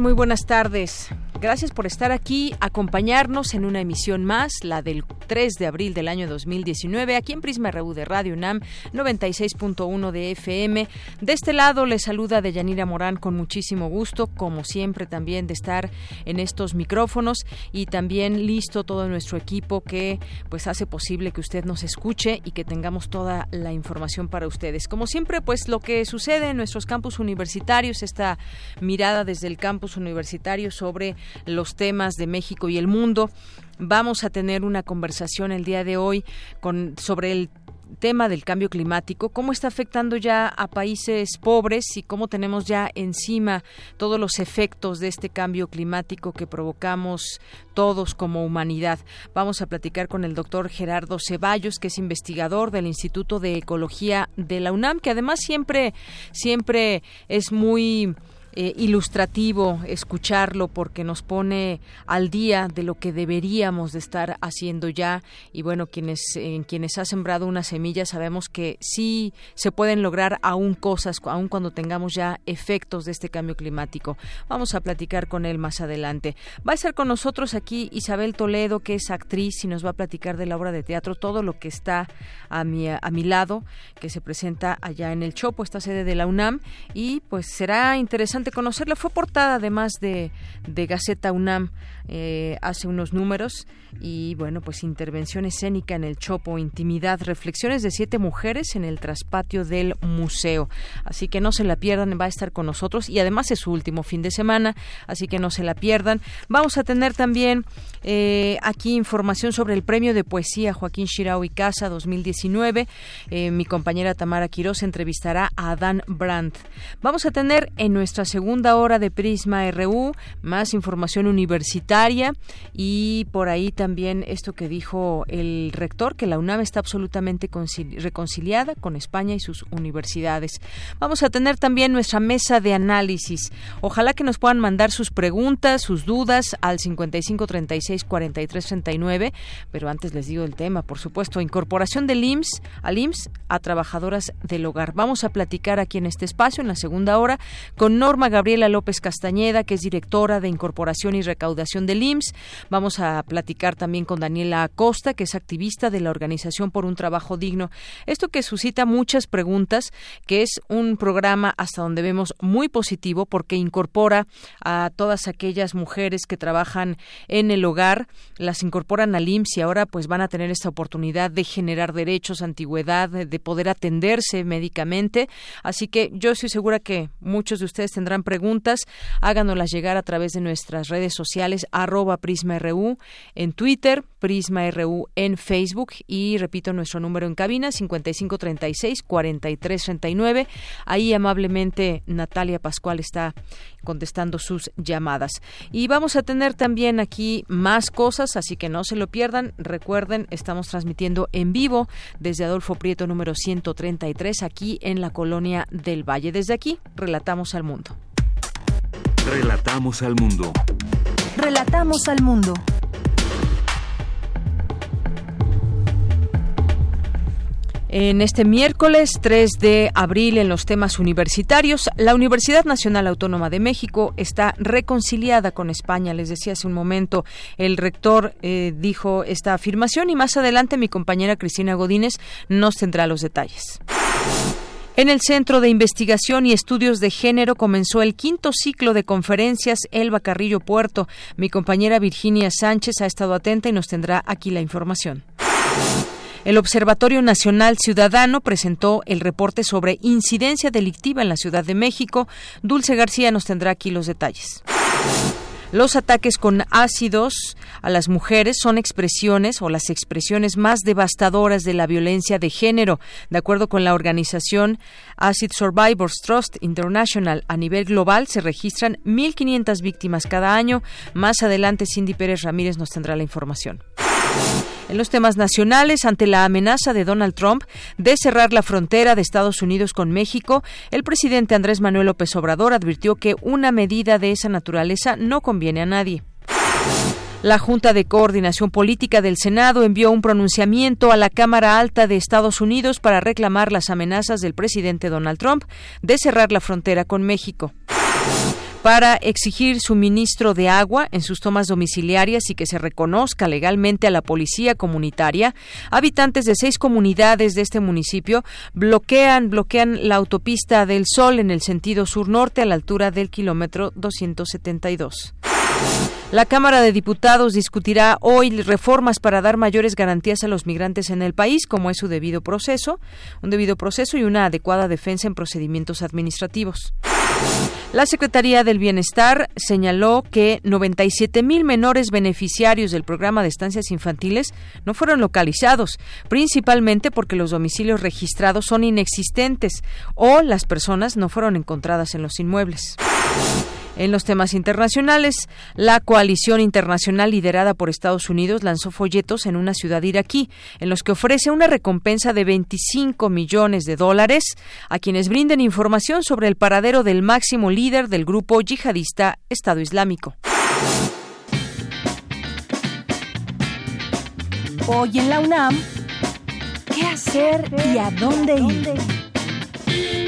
Muy buenas tardes. Gracias por estar aquí, acompañarnos en una emisión más, la del 3 de abril del año 2019, aquí en Prisma RU de Radio UNAM 96.1 de FM. De este lado les saluda Deyanira Morán con muchísimo gusto, como siempre también de estar en estos micrófonos y también listo todo nuestro equipo que pues hace posible que usted nos escuche y que tengamos toda la información para ustedes. Como siempre, pues lo que sucede en nuestros campus universitarios, esta mirada desde el campus universitario sobre los temas de México y el mundo. Vamos a tener una conversación el día de hoy con, sobre el tema del cambio climático, cómo está afectando ya a países pobres y cómo tenemos ya encima todos los efectos de este cambio climático que provocamos todos como humanidad. Vamos a platicar con el doctor Gerardo Ceballos, que es investigador del Instituto de Ecología de la UNAM, que además siempre, siempre es muy eh, ilustrativo escucharlo porque nos pone al día de lo que deberíamos de estar haciendo ya. Y bueno quienes en quienes ha sembrado una semilla sabemos que sí se pueden lograr aún cosas aún cuando tengamos ya efectos de este cambio climático. Vamos a platicar con él más adelante. Va a estar con nosotros aquí Isabel Toledo que es actriz y nos va a platicar de la obra de teatro todo lo que está a mi a mi lado que se presenta allá en el Chopo esta sede de la UNAM. Y pues será interesante conocerla. Fue portada además de, de Gaceta UNAM eh, hace unos números y bueno, pues intervención escénica en el Chopo, intimidad, reflexiones de siete mujeres en el traspatio del museo. Así que no se la pierdan, va a estar con nosotros y además es su último fin de semana, así que no se la pierdan. Vamos a tener también eh, aquí información sobre el premio de poesía Joaquín Shirao y Casa 2019. Eh, mi compañera Tamara Quiroz entrevistará a Adán Brandt. Vamos a tener en nuestra segunda hora de Prisma RU más información universitaria y por ahí también esto que dijo el rector, que la UNAM está absolutamente reconciliada con España y sus universidades. Vamos a tener también nuestra mesa de análisis. Ojalá que nos puedan mandar sus preguntas, sus dudas al 5536 4339, pero antes les digo el tema, por supuesto, incorporación del IMSS al IMSS a trabajadoras del hogar. Vamos a platicar aquí en este espacio, en la segunda hora, con Norma Gabriela López Castañeda, que es directora de Incorporación y Recaudación del IMSS. Vamos a platicar también con Daniela Acosta, que es activista de la Organización por un Trabajo Digno. Esto que suscita muchas preguntas, que es un programa hasta donde vemos muy positivo porque incorpora a todas aquellas mujeres que trabajan en el hogar las incorporan al IMSS y ahora pues van a tener esta oportunidad de generar derechos, antigüedad, de poder atenderse médicamente. Así que yo estoy segura que muchos de ustedes tendrán preguntas. Háganoslas llegar a través de nuestras redes sociales, arroba PrismaRU en Twitter, PrismaRU en Facebook y repito nuestro número en cabina 5536 4339. Ahí amablemente Natalia Pascual está contestando sus llamadas. Y vamos a tener también aquí más cosas, así que no se lo pierdan. Recuerden, estamos transmitiendo en vivo desde Adolfo Prieto número 133 aquí en la colonia del Valle. Desde aquí, relatamos al mundo. Relatamos al mundo. Relatamos al mundo. En este miércoles 3 de abril en los temas universitarios, la Universidad Nacional Autónoma de México está reconciliada con España. Les decía hace un momento, el rector eh, dijo esta afirmación y más adelante mi compañera Cristina Godínez nos tendrá los detalles. En el Centro de Investigación y Estudios de Género comenzó el quinto ciclo de conferencias Elba Carrillo Puerto. Mi compañera Virginia Sánchez ha estado atenta y nos tendrá aquí la información. El Observatorio Nacional Ciudadano presentó el reporte sobre incidencia delictiva en la Ciudad de México. Dulce García nos tendrá aquí los detalles. Los ataques con ácidos a las mujeres son expresiones o las expresiones más devastadoras de la violencia de género. De acuerdo con la organización Acid Survivors Trust International, a nivel global se registran 1.500 víctimas cada año. Más adelante, Cindy Pérez Ramírez nos tendrá la información. En los temas nacionales, ante la amenaza de Donald Trump de cerrar la frontera de Estados Unidos con México, el presidente Andrés Manuel López Obrador advirtió que una medida de esa naturaleza no conviene a nadie. La Junta de Coordinación Política del Senado envió un pronunciamiento a la Cámara Alta de Estados Unidos para reclamar las amenazas del presidente Donald Trump de cerrar la frontera con México para exigir suministro de agua en sus tomas domiciliarias y que se reconozca legalmente a la policía comunitaria, habitantes de seis comunidades de este municipio bloquean, bloquean la autopista del Sol en el sentido sur-norte a la altura del kilómetro 272. La Cámara de Diputados discutirá hoy reformas para dar mayores garantías a los migrantes en el país, como es su debido proceso, un debido proceso y una adecuada defensa en procedimientos administrativos. La Secretaría del Bienestar señaló que 97 mil menores beneficiarios del programa de estancias infantiles no fueron localizados, principalmente porque los domicilios registrados son inexistentes o las personas no fueron encontradas en los inmuebles. En los temas internacionales, la coalición internacional liderada por Estados Unidos lanzó folletos en una ciudad iraquí, en los que ofrece una recompensa de 25 millones de dólares a quienes brinden información sobre el paradero del máximo líder del grupo yihadista Estado Islámico. Hoy en la UNAM, ¿qué hacer y a dónde ir?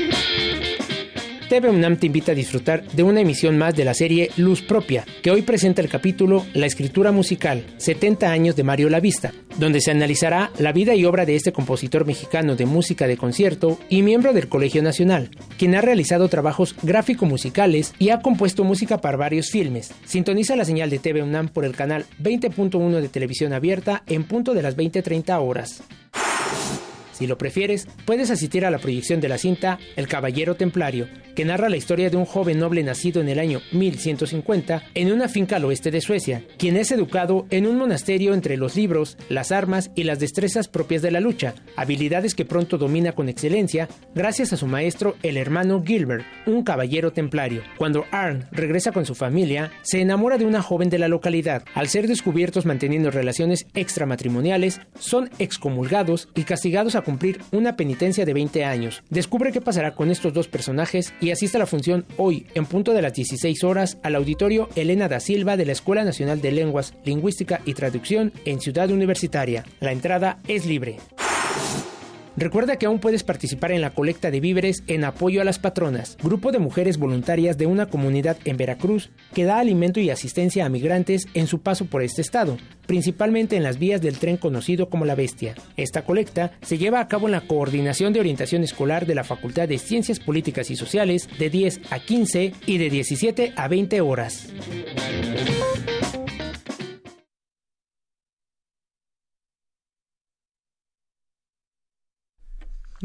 TV UNAM te invita a disfrutar de una emisión más de la serie Luz Propia, que hoy presenta el capítulo La escritura musical, 70 años de Mario Lavista, donde se analizará la vida y obra de este compositor mexicano de música de concierto y miembro del Colegio Nacional, quien ha realizado trabajos gráfico-musicales y ha compuesto música para varios filmes. Sintoniza la señal de TV UNAM por el canal 20.1 de televisión abierta en punto de las 20.30 horas. Si lo prefieres, puedes asistir a la proyección de la cinta El Caballero Templario, que narra la historia de un joven noble nacido en el año 1150 en una finca al oeste de Suecia, quien es educado en un monasterio entre los libros, las armas y las destrezas propias de la lucha, habilidades que pronto domina con excelencia gracias a su maestro el hermano Gilbert, un caballero templario. Cuando Arn regresa con su familia, se enamora de una joven de la localidad. Al ser descubiertos manteniendo relaciones extramatrimoniales, son excomulgados y castigados a cumplir una penitencia de 20 años. Descubre qué pasará con estos dos personajes y asiste a la función hoy, en punto de las 16 horas, al auditorio Elena da Silva de la Escuela Nacional de Lenguas, Lingüística y Traducción en Ciudad Universitaria. La entrada es libre. Recuerda que aún puedes participar en la colecta de víveres en apoyo a las patronas, grupo de mujeres voluntarias de una comunidad en Veracruz que da alimento y asistencia a migrantes en su paso por este estado, principalmente en las vías del tren conocido como La Bestia. Esta colecta se lleva a cabo en la Coordinación de Orientación Escolar de la Facultad de Ciencias Políticas y Sociales de 10 a 15 y de 17 a 20 horas.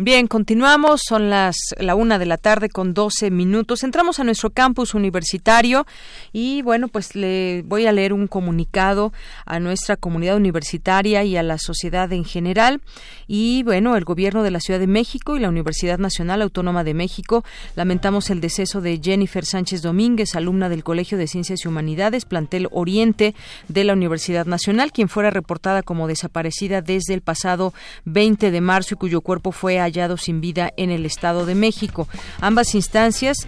Bien, continuamos. Son las la una de la tarde con 12 minutos. Entramos a nuestro campus universitario y bueno, pues le voy a leer un comunicado a nuestra comunidad universitaria y a la sociedad en general. Y bueno, el gobierno de la Ciudad de México y la Universidad Nacional Autónoma de México lamentamos el deceso de Jennifer Sánchez Domínguez, alumna del Colegio de Ciencias y Humanidades, plantel Oriente de la Universidad Nacional, quien fuera reportada como desaparecida desde el pasado 20 de marzo y cuyo cuerpo fue hallado sin vida en el Estado de México. Ambas instancias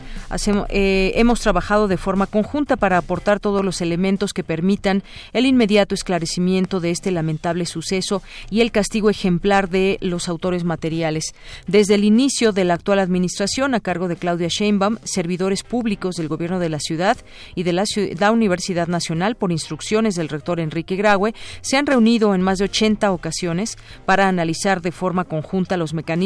eh, hemos trabajado de forma conjunta para aportar todos los elementos que permitan el inmediato esclarecimiento de este lamentable suceso y el castigo ejemplar de los autores materiales. Desde el inicio de la actual administración, a cargo de Claudia Sheinbaum, servidores públicos del Gobierno de la Ciudad y de la, la Universidad Nacional, por instrucciones del rector Enrique Graue, se han reunido en más de 80 ocasiones para analizar de forma conjunta los mecanismos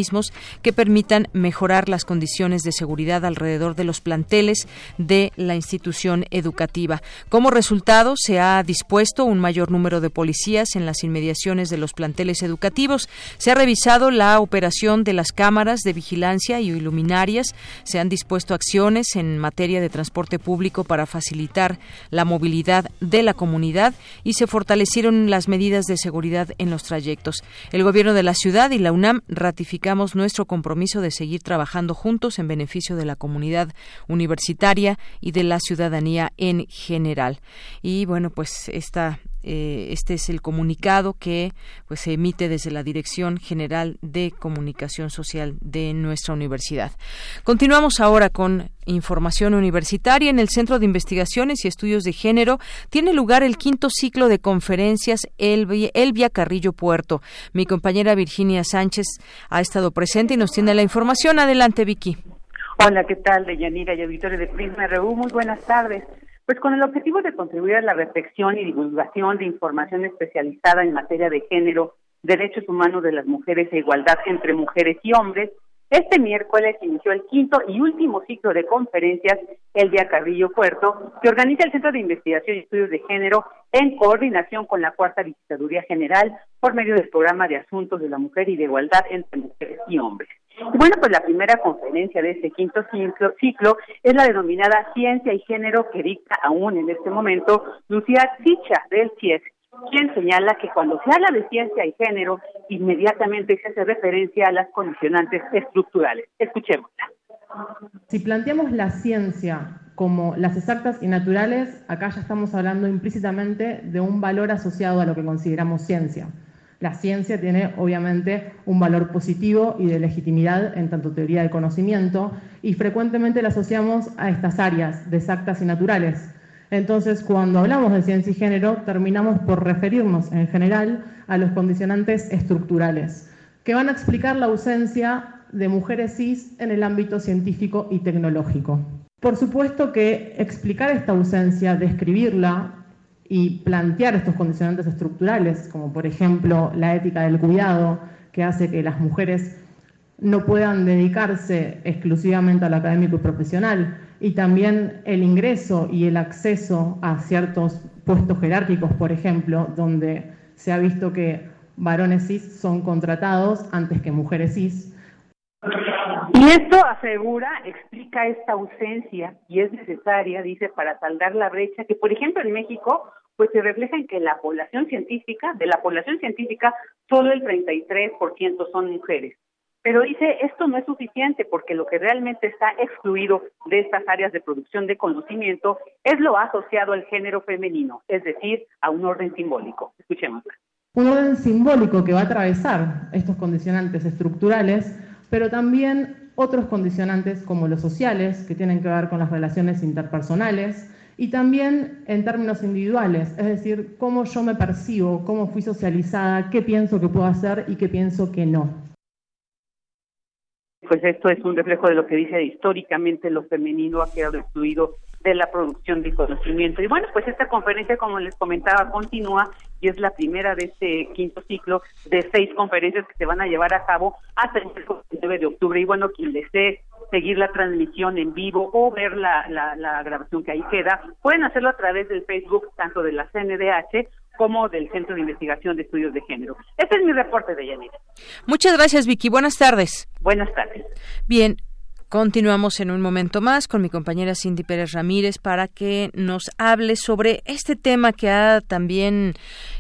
que permitan mejorar las condiciones de seguridad alrededor de los planteles de la institución educativa. Como resultado, se ha dispuesto un mayor número de policías en las inmediaciones de los planteles educativos. Se ha revisado la operación de las cámaras de vigilancia y luminarias. Se han dispuesto acciones en materia de transporte público para facilitar la movilidad de la comunidad y se fortalecieron las medidas de seguridad en los trayectos. El gobierno de la ciudad y la UNAM nuestro compromiso de seguir trabajando juntos en beneficio de la comunidad universitaria y de la ciudadanía en general. Y bueno, pues esta eh, este es el comunicado que pues se emite desde la Dirección General de Comunicación Social de nuestra universidad. Continuamos ahora con información universitaria. En el Centro de Investigaciones y Estudios de Género tiene lugar el quinto ciclo de conferencias Elvia, Carrillo Puerto. Mi compañera Virginia Sánchez ha estado presente y nos tiene la información. Adelante, Vicky. Hola, ¿qué tal, Deyanira y auditorio de Prisma RU? Muy buenas tardes. Pues con el objetivo de contribuir a la reflexión y divulgación de información especializada en materia de género, derechos humanos de las mujeres e igualdad entre mujeres y hombres, este miércoles inició el quinto y último ciclo de conferencias El Día Carrillo Puerto, que organiza el Centro de Investigación y Estudios de Género en coordinación con la Cuarta Visitaduría General por medio del Programa de Asuntos de la Mujer y de Igualdad entre Mujeres y Hombres. Y bueno, pues la primera conferencia de este quinto ciclo, es la denominada Ciencia y Género que dicta aún en este momento Lucía Chicha del CIES, quien señala que cuando se habla de ciencia y género, inmediatamente se hace referencia a las condicionantes estructurales. Escuchémosla. Si planteamos la ciencia como las exactas y naturales, acá ya estamos hablando implícitamente de un valor asociado a lo que consideramos ciencia. La ciencia tiene obviamente un valor positivo y de legitimidad en tanto teoría del conocimiento y frecuentemente la asociamos a estas áreas de exactas y naturales. Entonces, cuando hablamos de ciencia y género, terminamos por referirnos en general a los condicionantes estructurales, que van a explicar la ausencia de mujeres cis en el ámbito científico y tecnológico. Por supuesto que explicar esta ausencia, describirla, y plantear estos condicionantes estructurales, como por ejemplo la ética del cuidado, que hace que las mujeres no puedan dedicarse exclusivamente al académico y profesional, y también el ingreso y el acceso a ciertos puestos jerárquicos, por ejemplo, donde se ha visto que varones cis son contratados antes que mujeres cis. Y esto asegura, explica esta ausencia y es necesaria, dice, para saldar la brecha que, por ejemplo, en México, pues se refleja en que la población científica, de la población científica, solo el 33% son mujeres. Pero dice, esto no es suficiente porque lo que realmente está excluido de estas áreas de producción de conocimiento es lo asociado al género femenino, es decir, a un orden simbólico. Escuchémosla. Un orden simbólico que va a atravesar estos condicionantes estructurales, pero también otros condicionantes como los sociales, que tienen que ver con las relaciones interpersonales, y también en términos individuales, es decir, cómo yo me percibo, cómo fui socializada, qué pienso que puedo hacer y qué pienso que no. Pues esto es un reflejo de lo que dice históricamente lo femenino ha quedado excluido de la producción de conocimiento. Y bueno, pues esta conferencia, como les comentaba, continúa y es la primera de este quinto ciclo de seis conferencias que se van a llevar a cabo hasta el 9 de octubre. Y bueno, quien desee seguir la transmisión en vivo o ver la, la, la grabación que ahí queda, pueden hacerlo a través del Facebook tanto de la CNDH como del Centro de Investigación de Estudios de Género. Este es mi reporte de Yanira. Muchas gracias, Vicky. Buenas tardes. Buenas tardes. Bien, Continuamos en un momento más con mi compañera Cindy Pérez Ramírez para que nos hable sobre este tema que también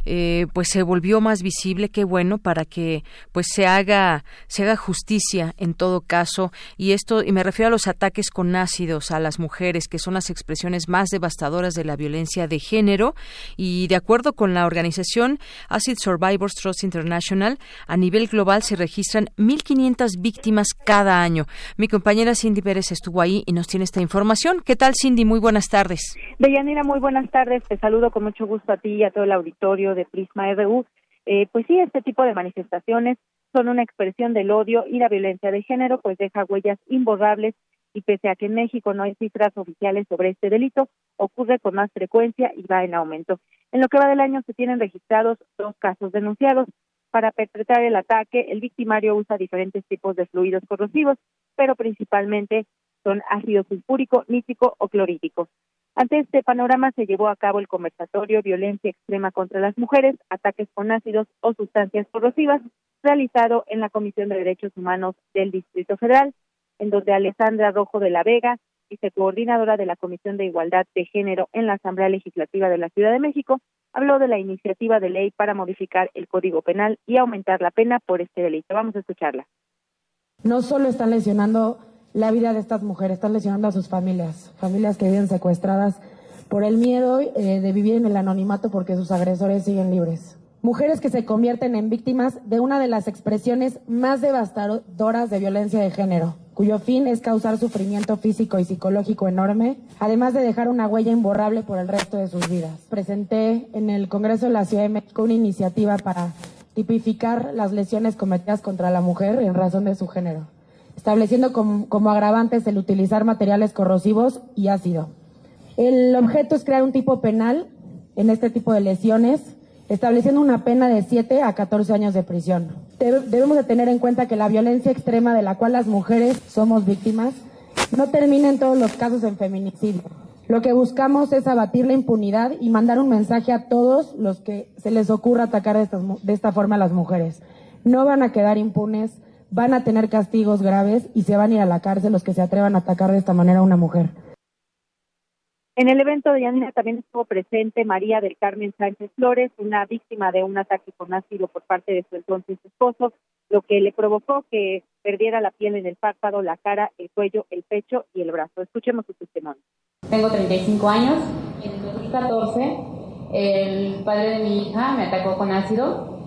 eh, pues se volvió más visible qué bueno para que pues se haga se haga justicia en todo caso. Y esto y me refiero a los ataques con ácidos a las mujeres que son las expresiones más devastadoras de la violencia de género. Y de acuerdo con la organización Acid Survivors Trust International a nivel global se registran 1500 víctimas cada año. Mi compañera compañera Cindy Pérez estuvo ahí y nos tiene esta información. ¿Qué tal, Cindy? Muy buenas tardes. Deyanira, muy buenas tardes. Te saludo con mucho gusto a ti y a todo el auditorio de Prisma RU. Eh, pues sí, este tipo de manifestaciones son una expresión del odio y la violencia de género, pues deja huellas imborrables y pese a que en México no hay cifras oficiales sobre este delito, ocurre con más frecuencia y va en aumento. En lo que va del año se tienen registrados dos casos denunciados. para perpetrar el ataque, el victimario usa diferentes tipos de fluidos corrosivos, pero principalmente son ácido sulfúrico, nítrico o clorhídrico. Ante este panorama se llevó a cabo el conversatorio Violencia Extrema contra las Mujeres, Ataques con Ácidos o Sustancias Corrosivas, realizado en la Comisión de Derechos Humanos del Distrito Federal, en donde Alessandra Rojo de la Vega, vicecoordinadora de la Comisión de Igualdad de Género en la Asamblea Legislativa de la Ciudad de México, habló de la iniciativa de ley para modificar el Código Penal y aumentar la pena por este delito. Vamos a escucharla. No solo están lesionando la vida de estas mujeres, están lesionando a sus familias, familias que viven secuestradas por el miedo eh, de vivir en el anonimato porque sus agresores siguen libres. Mujeres que se convierten en víctimas de una de las expresiones más devastadoras de violencia de género, cuyo fin es causar sufrimiento físico y psicológico enorme, además de dejar una huella imborrable por el resto de sus vidas. Presenté en el Congreso de la Ciudad de México una iniciativa para tipificar las lesiones cometidas contra la mujer en razón de su género, estableciendo como, como agravantes el utilizar materiales corrosivos y ácido. El objeto es crear un tipo penal en este tipo de lesiones estableciendo una pena de 7 a 14 años de prisión. Debemos de tener en cuenta que la violencia extrema de la cual las mujeres somos víctimas no termina en todos los casos en feminicidio. Lo que buscamos es abatir la impunidad y mandar un mensaje a todos los que se les ocurra atacar de esta, de esta forma a las mujeres. No van a quedar impunes, van a tener castigos graves y se van a ir a la cárcel los que se atrevan a atacar de esta manera a una mujer. En el evento de Yanina también estuvo presente María del Carmen Sánchez Flores, una víctima de un ataque con ácido por parte de su entonces esposo, lo que le provocó que perdiera la piel en el párpado, la cara, el cuello, el pecho y el brazo. Escuchemos su testimonio. Tengo 35 años. En 2014, el padre de mi hija me atacó con ácido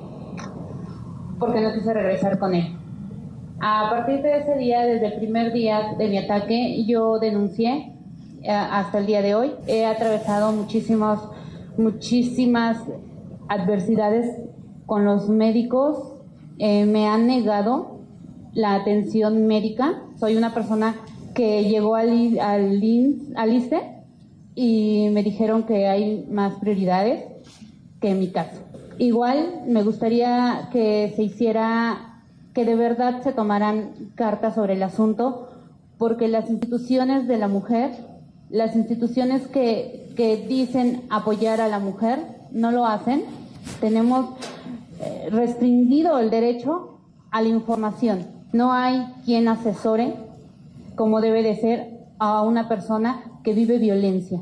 porque no quise regresar con él. A partir de ese día, desde el primer día de mi ataque, yo denuncié hasta el día de hoy. He atravesado muchísimas, muchísimas adversidades con los médicos. Eh, me han negado la atención médica. Soy una persona que llegó al, al, al ISTE y me dijeron que hay más prioridades que en mi caso. Igual me gustaría que se hiciera, que de verdad se tomaran cartas sobre el asunto, porque las instituciones de la mujer las instituciones que, que dicen apoyar a la mujer no lo hacen. Tenemos eh, restringido el derecho a la información. No hay quien asesore como debe de ser a una persona que vive violencia.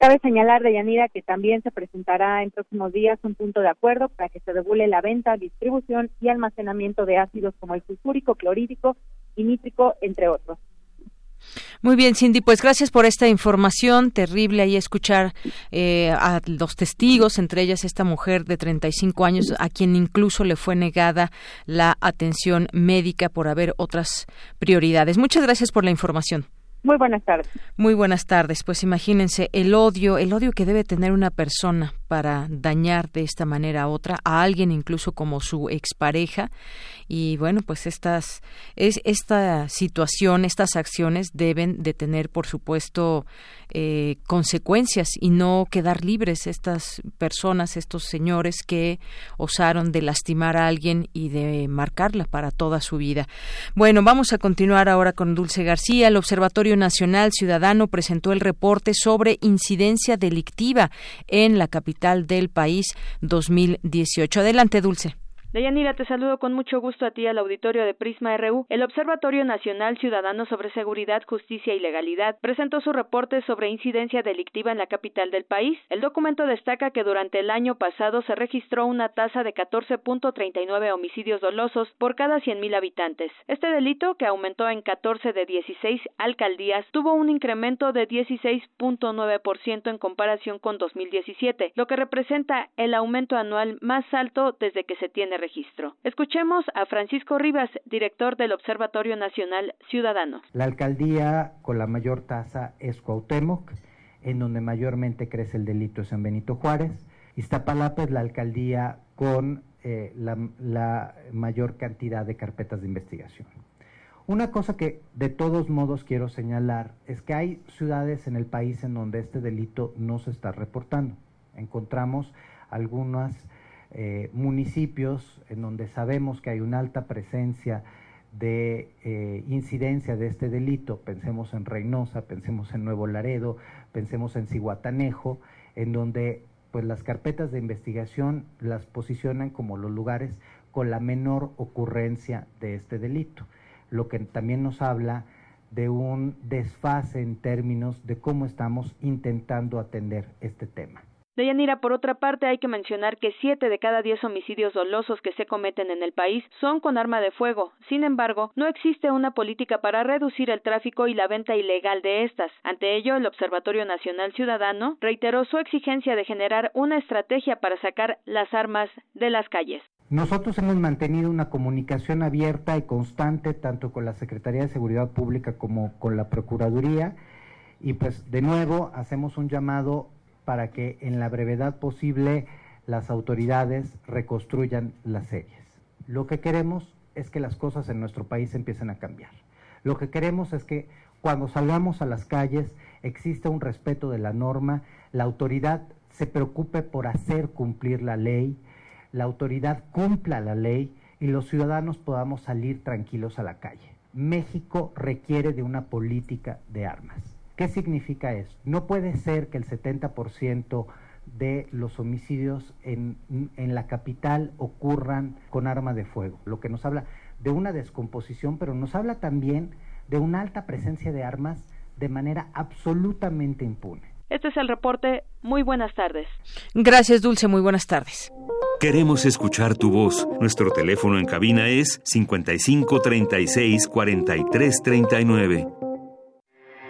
Cabe señalar, Deyanira, que también se presentará en próximos días un punto de acuerdo para que se regule la venta, distribución y almacenamiento de ácidos como el sulfúrico, clorhídrico y nítrico, entre otros. Muy bien, Cindy, pues gracias por esta información. Terrible ahí escuchar eh, a los testigos, entre ellas esta mujer de 35 años, a quien incluso le fue negada la atención médica por haber otras prioridades. Muchas gracias por la información. Muy buenas tardes. Muy buenas tardes. Pues imagínense el odio, el odio que debe tener una persona para dañar de esta manera a otra, a alguien incluso como su expareja. Y bueno, pues estas, es, esta situación, estas acciones deben de tener, por supuesto, eh, consecuencias y no quedar libres estas personas, estos señores que osaron de lastimar a alguien y de marcarla para toda su vida. Bueno, vamos a continuar ahora con Dulce García. El Observatorio Nacional Ciudadano presentó el reporte sobre incidencia delictiva en la capital del país 2018. Adelante, Dulce. Deyanira, te saludo con mucho gusto a ti al auditorio de Prisma RU. El Observatorio Nacional Ciudadano sobre Seguridad, Justicia y Legalidad presentó su reporte sobre incidencia delictiva en la capital del país. El documento destaca que durante el año pasado se registró una tasa de 14.39 homicidios dolosos por cada 100.000 habitantes. Este delito, que aumentó en 14 de 16 alcaldías, tuvo un incremento de 16.9% en comparación con 2017, lo que representa el aumento anual más alto desde que se tiene registro. Escuchemos a Francisco Rivas, director del Observatorio Nacional Ciudadano. La alcaldía con la mayor tasa es Cuauhtémoc, en donde mayormente crece el delito es en Benito Juárez. Iztapalapa es la alcaldía con eh, la, la mayor cantidad de carpetas de investigación. Una cosa que de todos modos quiero señalar es que hay ciudades en el país en donde este delito no se está reportando. Encontramos algunas eh, municipios en donde sabemos que hay una alta presencia de eh, incidencia de este delito, pensemos en Reynosa, pensemos en Nuevo Laredo, pensemos en Cihuatanejo, en donde pues las carpetas de investigación las posicionan como los lugares con la menor ocurrencia de este delito, lo que también nos habla de un desfase en términos de cómo estamos intentando atender este tema. Deyanira, por otra parte, hay que mencionar que siete de cada diez homicidios dolosos que se cometen en el país son con arma de fuego. Sin embargo, no existe una política para reducir el tráfico y la venta ilegal de estas. Ante ello, el Observatorio Nacional Ciudadano reiteró su exigencia de generar una estrategia para sacar las armas de las calles. Nosotros hemos mantenido una comunicación abierta y constante tanto con la Secretaría de Seguridad Pública como con la Procuraduría y pues de nuevo hacemos un llamado para que en la brevedad posible las autoridades reconstruyan las series. Lo que queremos es que las cosas en nuestro país empiecen a cambiar. Lo que queremos es que cuando salgamos a las calles exista un respeto de la norma, la autoridad se preocupe por hacer cumplir la ley, la autoridad cumpla la ley y los ciudadanos podamos salir tranquilos a la calle. México requiere de una política de armas. ¿Qué significa eso? No puede ser que el 70% de los homicidios en, en, la capital ocurran con arma de fuego, lo que nos habla de una descomposición, pero nos habla también de una alta presencia de armas de manera absolutamente impune. Este es el reporte. Muy buenas tardes. Gracias, Dulce. Muy buenas tardes. Queremos escuchar tu voz. Nuestro teléfono en cabina es 55 36 43 39.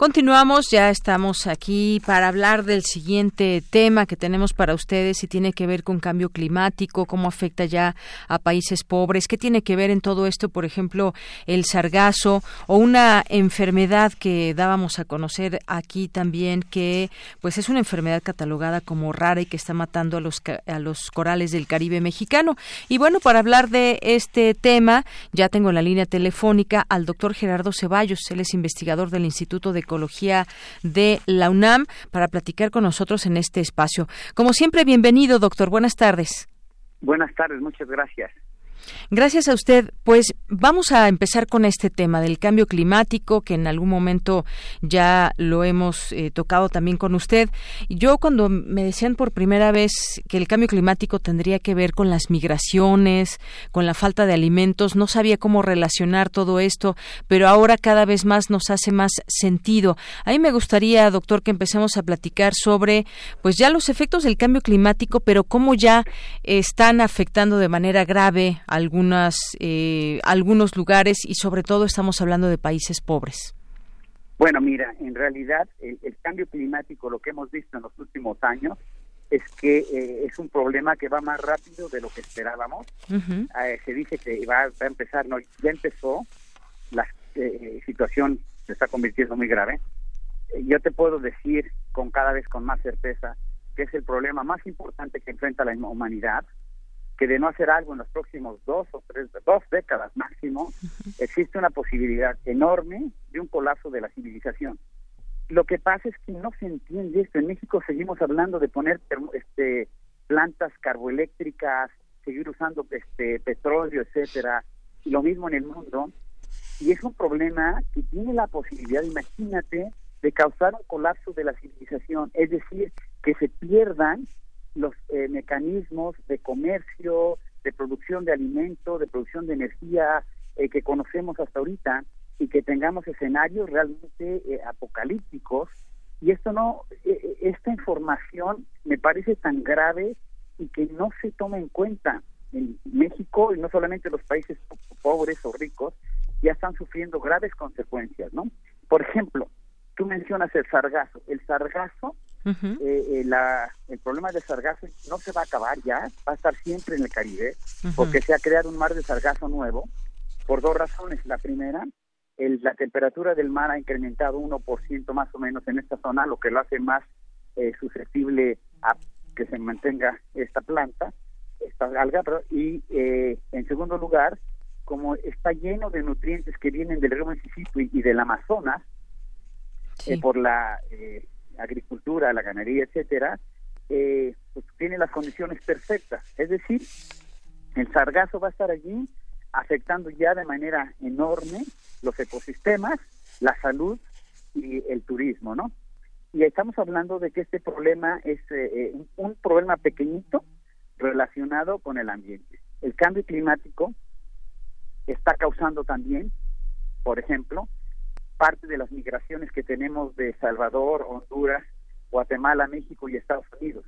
Continuamos, ya estamos aquí para hablar del siguiente tema que tenemos para ustedes y tiene que ver con cambio climático, cómo afecta ya a países pobres, qué tiene que ver en todo esto, por ejemplo, el sargazo o una enfermedad que dábamos a conocer aquí también que pues es una enfermedad catalogada como rara y que está matando a los a los corales del Caribe mexicano. Y bueno, para hablar de este tema, ya tengo en la línea telefónica al doctor Gerardo Ceballos, él es investigador del Instituto de Ecología de la UNAM para platicar con nosotros en este espacio. Como siempre, bienvenido, doctor. Buenas tardes. Buenas tardes, muchas gracias. Gracias a usted. Pues vamos a empezar con este tema del cambio climático, que en algún momento ya lo hemos eh, tocado también con usted. Yo cuando me decían por primera vez que el cambio climático tendría que ver con las migraciones, con la falta de alimentos, no sabía cómo relacionar todo esto, pero ahora cada vez más nos hace más sentido. A mí me gustaría, doctor, que empecemos a platicar sobre, pues ya los efectos del cambio climático, pero cómo ya están afectando de manera grave algunas, eh, algunos lugares y sobre todo estamos hablando de países pobres? Bueno, mira, en realidad el, cambio climático, lo que hemos visto en los últimos años, es que eh, es un problema que va más rápido de lo que esperábamos. Ah, se dice que va, a empezar, no, ya empezó, la eh, situación se está convirtiendo muy grave. yo te puedo decir con cada vez con más certeza que es el problema más importante que enfrenta la humanidad que de no hacer algo en los próximos dos o tres, dos décadas máximo, existe una posibilidad enorme de un colapso de la civilización. Lo que pasa es que no se entiende esto. En México seguimos hablando de poner este, plantas carboeléctricas, seguir usando este petróleo, etcétera, y lo mismo en el mundo. Y es un problema que tiene la posibilidad, imagínate, de causar un colapso de la civilización, es decir, que se pierdan los eh, mecanismos de comercio, de producción de alimento, de producción de energía eh, que conocemos hasta ahorita y que tengamos escenarios realmente eh, apocalípticos. Y esto no, esta información me parece tan grave y que no se toma en cuenta en México y no solamente los países pobres o ricos ya están sufriendo graves consecuencias, ¿no? Por ejemplo, tú mencionas el sargazo. El sargazo eh, eh, la, el problema de sargazo no se va a acabar ya, va a estar siempre en el Caribe, porque se ha creado un mar de sargazo nuevo, por dos razones. La primera, el, la temperatura del mar ha incrementado 1% más o menos en esta zona, lo que lo hace más eh, susceptible a que se mantenga esta planta, esta alga, y eh, en segundo lugar, como está lleno de nutrientes que vienen del río Mississippi y del Amazonas, eh, por la eh, agricultura, la ganadería, etcétera, pues tiene las condiciones perfectas. Es decir, el sargazo va a estar allí afectando ya de manera enorme los ecosistemas, la salud y el turismo, ¿no? Y estamos hablando de que este problema es eh, eh, un problema pequeñito relacionado con el ambiente. El cambio climático está causando también, por ejemplo, parte de las migraciones que tenemos de Salvador, Honduras, Guatemala, México y Estados Unidos,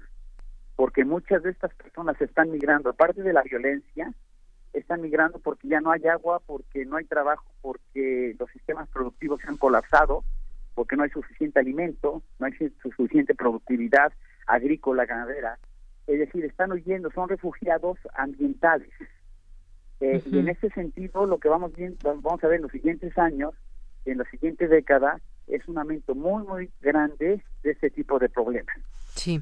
porque muchas de estas personas están migrando, aparte de la violencia, están migrando porque ya no hay agua, porque no hay trabajo, porque los sistemas productivos se han colapsado, porque no hay suficiente alimento, no hay suficiente productividad agrícola, ganadera. Es decir, están huyendo, son refugiados ambientales. Eh, y en este sentido, lo que vamos, viendo, vamos a ver en los siguientes años, en la siguiente década, es un aumento muy, muy grande de este tipo de problemas. Sí,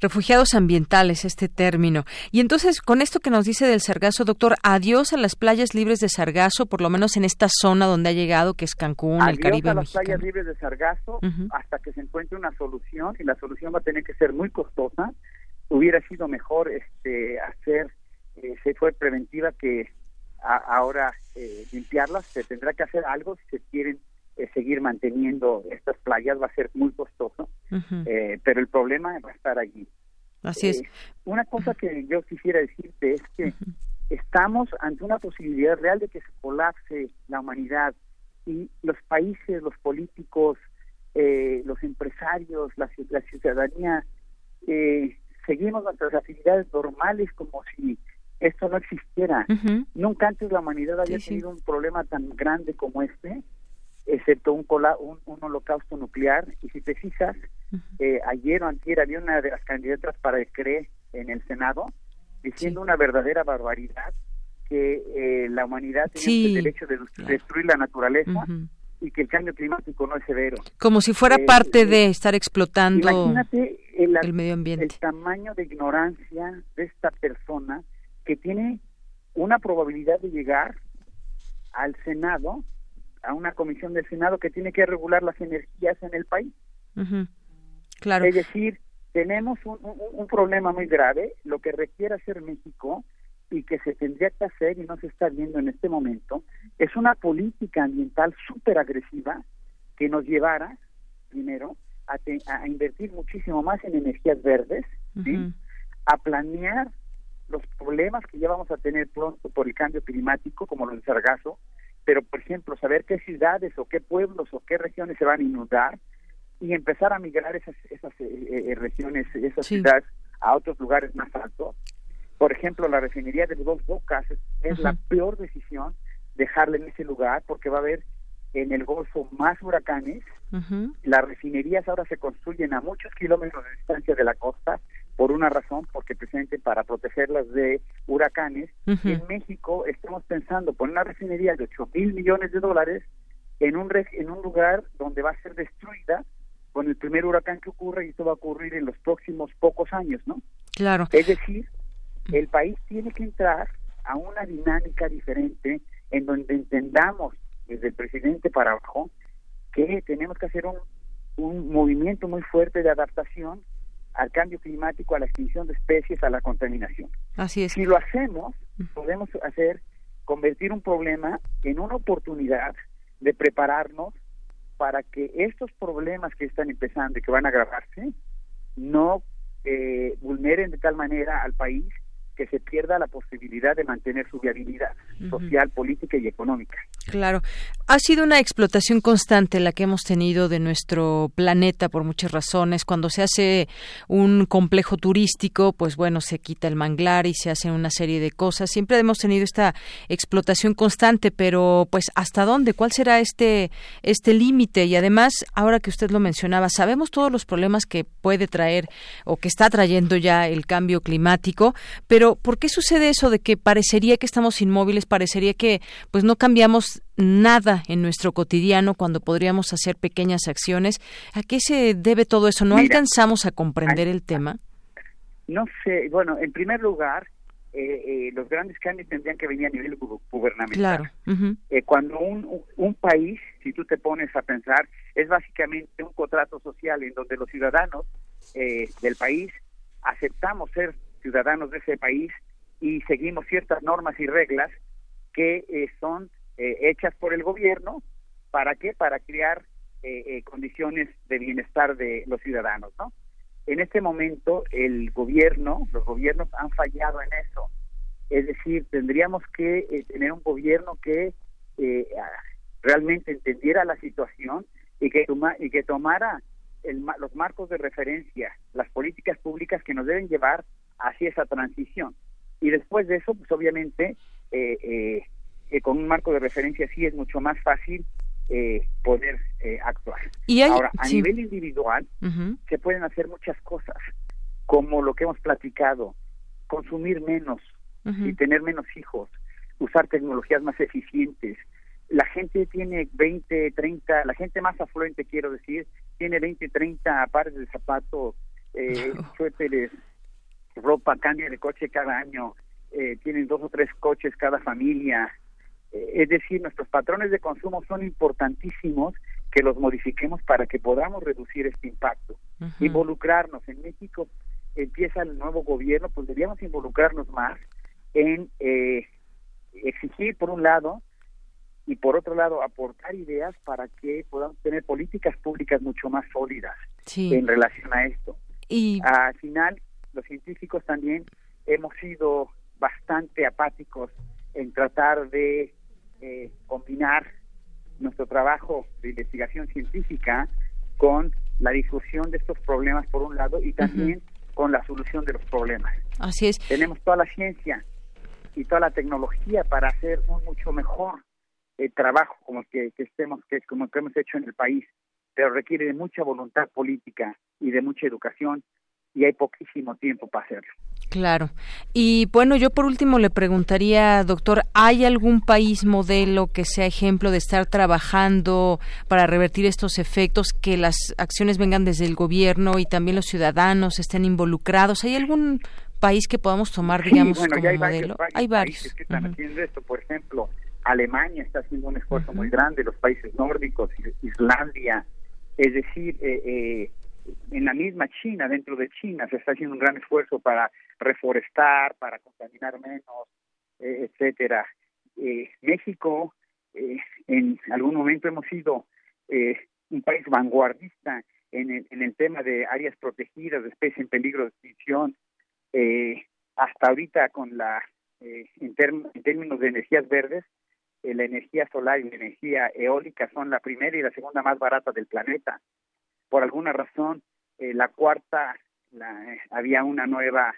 refugiados ambientales, este término. Y entonces, con esto que nos dice del sargazo, doctor, adiós a las playas libres de sargazo, por lo menos en esta zona donde ha llegado, que es Cancún, el Caribe a las playas libres de sargazo hasta que se encuentre una solución, y la solución va a tener que ser muy costosa. Hubiera sido mejor este hacer, eh, se fue preventiva que ahora eh, limpiarlas, se tendrá que hacer algo si se quieren eh, seguir manteniendo estas playas va a ser muy costoso, eh, pero el problema va a estar allí. Así es. Una cosa que yo quisiera decirte es que estamos ante una posibilidad real de que se colapse la humanidad y los países, los políticos, los empresarios, la, ciudadanía, seguimos nuestras actividades normales como si esto no existiera. Nunca antes la humanidad había tenido un problema tan grande como este excepto un, un, holocausto nuclear. Y si te fijas, eh, ayer o antier había una de las candidatas para el CRE en el Senado diciendo una verdadera barbaridad que eh, la humanidad tiene el derecho de destruir la naturaleza y que el cambio climático no es severo. Como si fuera eh, parte de estar explotando el, medio ambiente. El tamaño de ignorancia de esta persona que tiene una probabilidad de llegar al Senado a una comisión del Senado que tiene que regular las energías en el país. Claro. Es decir, tenemos un, un, problema muy grave, lo que requiere hacer México y que se tendría que hacer y no se está viendo en este momento, es una política ambiental súper agresiva que nos llevara, primero, a, a, invertir muchísimo más en energías verdes, a planear los problemas que ya vamos a tener pronto por el cambio climático, como lo del sargazo, pero por ejemplo saber qué ciudades o qué pueblos o qué regiones se van a inundar y empezar a migrar esas esas eh, eh, regiones esas ciudades a otros lugares más altos. Por ejemplo la refinería de Dos Bocas es, la peor decisión dejarla en ese lugar porque va a haber en el Golfo más huracanes. Las refinerías ahora se construyen a muchos kilómetros de distancia de la costa por una razón, porque precisamente para protegerlas de huracanes, en México estamos pensando poner una refinería de 8 mil millones de dólares en un, en un lugar donde va a ser destruida con el primer huracán que ocurre y esto va a ocurrir en los próximos pocos años, ¿no? Claro. Es decir, el país tiene que entrar a una dinámica diferente en donde entendamos desde el presidente para abajo que tenemos que hacer un, un movimiento muy fuerte de adaptación al cambio climático, a la extinción de especies, a la contaminación. Así es. Si lo hacemos, podemos hacer convertir un problema en una oportunidad de prepararnos para que estos problemas que están empezando y que van a agravarse no eh, vulneren de tal manera al país que se pierda la posibilidad de mantener su viabilidad social, política y económica. Claro. Ha sido una explotación constante la que hemos tenido de nuestro planeta por muchas razones. Cuando se hace un complejo turístico, pues bueno, se quita el manglar y se hacen una serie de cosas. Siempre hemos tenido esta explotación constante, pero pues ¿hasta dónde? ¿Cuál será este, este límite? Y además, ahora que usted lo mencionaba, sabemos todos los problemas que puede traer o que está trayendo ya el cambio climático, pero ¿por qué sucede eso de que parecería que estamos inmóviles, parecería que pues no cambiamos nada en nuestro cotidiano cuando podríamos hacer pequeñas acciones. ¿A qué se debe todo eso? ¿No alcanzamos a comprender el tema? No sé, bueno, en primer lugar, eh, los grandes cambios tendrían que venir a nivel gubernamental. cuando un, un, país, si tú te pones a pensar, es básicamente un contrato social en donde los ciudadanos del país aceptamos ser ciudadanos de ese país y seguimos ciertas normas y reglas que son hechas por el gobierno. ¿Para qué? Para crear condiciones de bienestar de los ciudadanos, ¿no? en este momento el gobierno, los gobiernos han fallado en eso. Es decir, tendríamos que eh, tener un gobierno que eh, realmente entendiera la situación y que, y que tomara los marcos de referencia, las políticas públicas que nos deben llevar hacia esa transición. Y después de eso, pues obviamente, eh, con un marco de referencia sí es mucho más fácil eh, poder eh, actuar. Ahora, a nivel individual, se pueden hacer muchas cosas, como lo que hemos platicado, consumir menos y tener menos hijos, usar tecnologías más eficientes. La gente tiene 20, 30, la gente más afluente, quiero decir, tiene 20, 30 pares de zapatos, eh, suéteres, ropa, cambia de coche cada año, eh, tienen dos o tres coches cada familia, es decir, nuestros patrones de consumo son importantísimos que los modifiquemos para que podamos reducir este impacto. Involucrarnos. En México empieza el nuevo gobierno, pues deberíamos involucrarnos más en eh, exigir, por un lado, y por otro lado, aportar ideas para que podamos tener políticas públicas mucho más sólidas en relación a esto. Y al final, los científicos también hemos sido bastante apáticos en tratar de eh, combinar nuestro trabajo de investigación científica con la difusión de estos problemas por un lado y también con la solución de los problemas. Así es. Tenemos toda la ciencia y toda la tecnología para hacer un mucho mejor eh, trabajo como que, que estemos que como que hemos hecho en el país, pero requiere de mucha voluntad política y de mucha educación y hay poquísimo tiempo para hacerlo. Claro. Y bueno, yo por último le preguntaría, doctor, ¿hay algún país modelo que sea ejemplo de estar trabajando para revertir estos efectos, que las acciones vengan desde el gobierno y también los ciudadanos estén involucrados? ¿Hay algún país que podamos tomar, digamos, como hay modelo? hay varios. que están haciendo esto, por ejemplo, Alemania está haciendo un esfuerzo muy grande, los países nórdicos, Islandia, es decir, eh, eh, en la misma China, dentro de China, se está haciendo un gran esfuerzo para reforestar, para contaminar menos, eh, etcétera. Eh, México, eh, en algún momento hemos sido un país vanguardista en el, en el tema de áreas protegidas, de especies en peligro de extinción. hasta ahorita, con la en, en términos de energías verdes, la energía solar y la energía eólica son la primera y la segunda más barata del planeta por alguna razón eh, la cuarta la, había una nueva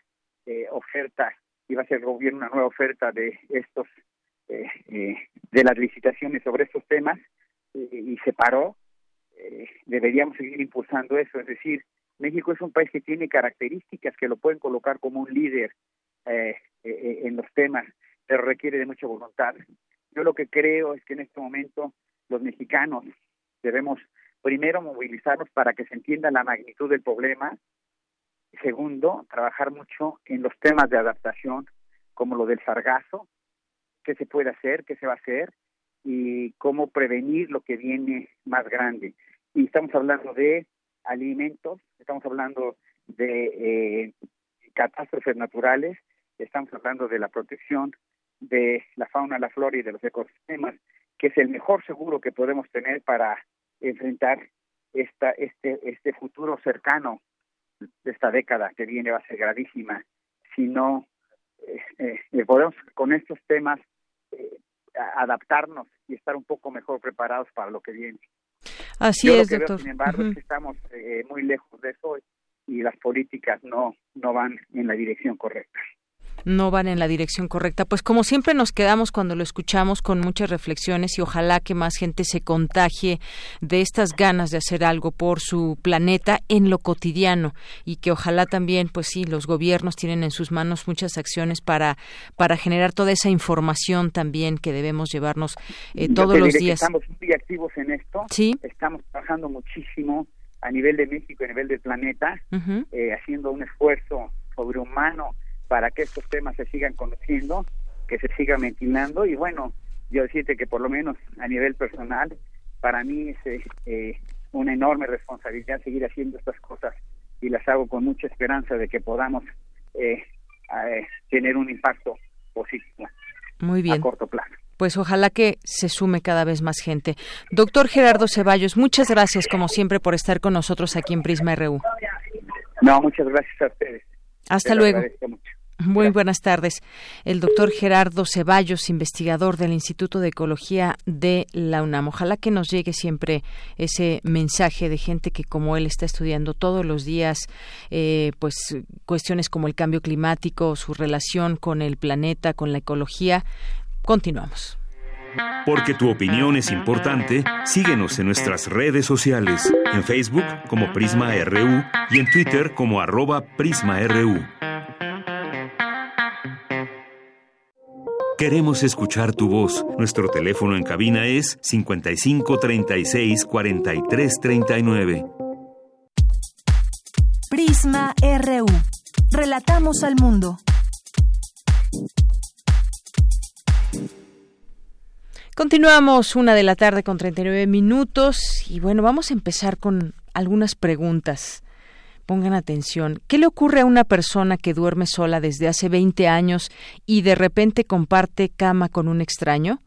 eh, oferta iba a ser gobierno una nueva oferta de estos eh, de las licitaciones sobre estos temas y se paró. Deberíamos seguir impulsando eso es decir México es un país que tiene características que lo pueden colocar como un líder en los temas pero requiere de mucha voluntad. Yo lo que creo es que en este momento los mexicanos debemos primero, movilizarnos para que se entienda la magnitud del problema. Segundo, trabajar mucho en los temas de adaptación, como lo del sargazo, qué se puede hacer, qué se va a hacer y cómo prevenir lo que viene más grande. Y estamos hablando de alimentos, estamos hablando de eh, catástrofes naturales, estamos hablando de la protección de la fauna, la flora y de los ecosistemas, que es el mejor seguro que podemos tener para enfrentar esta, este, este futuro cercano de esta década que viene va a ser gravísima si no eh, eh, podemos con estos temas eh, adaptarnos y estar un poco mejor preparados para lo que viene. Así es, doctor. sin embargo, es que estamos muy lejos de eso y las políticas no no van en la dirección correcta no van en la dirección correcta. Pues como siempre nos quedamos cuando lo escuchamos con muchas reflexiones y ojalá que más gente se contagie de estas ganas de hacer algo por su planeta en lo cotidiano y que ojalá también, pues sí, los gobiernos tienen en sus manos muchas acciones para, para generar toda esa información también que debemos llevarnos eh, todos los días. Estamos muy activos en esto. Sí. Estamos trabajando muchísimo a nivel de México, a nivel del planeta, eh, haciendo un esfuerzo sobrehumano para que estos temas se sigan conociendo, que se sigan ventilando y bueno, yo decirte que por lo menos a nivel personal, para mí es eh, una enorme responsabilidad seguir haciendo estas cosas y las hago con mucha esperanza de que podamos eh, eh, tener un impacto positivo Muy bien. a corto plazo. Pues ojalá que se sume cada vez más gente. Doctor Gerardo Ceballos, muchas gracias como siempre por estar con nosotros aquí en Prisma RU. No, muchas gracias a ustedes. Hasta luego. Muy buenas tardes. El doctor Gerardo Ceballos, investigador del Instituto de Ecología de la UNAM. Ojalá que nos llegue siempre ese mensaje de gente que como él está estudiando todos los días, eh, pues cuestiones como el cambio climático, su relación con el planeta, con la ecología. Continuamos. Porque tu opinión es importante, síguenos en nuestras redes sociales, en Facebook como Prisma RU y en Twitter como arroba PrismaRU. Queremos escuchar tu voz. Nuestro teléfono en cabina es 55 36 43 39. Prisma RU. Relatamos al mundo. Continuamos una de la tarde con 39 minutos y bueno, vamos a empezar con algunas preguntas. Pongan atención. ¿Qué le ocurre a una persona que duerme sola desde hace 20 años y de repente comparte cama con un extraño?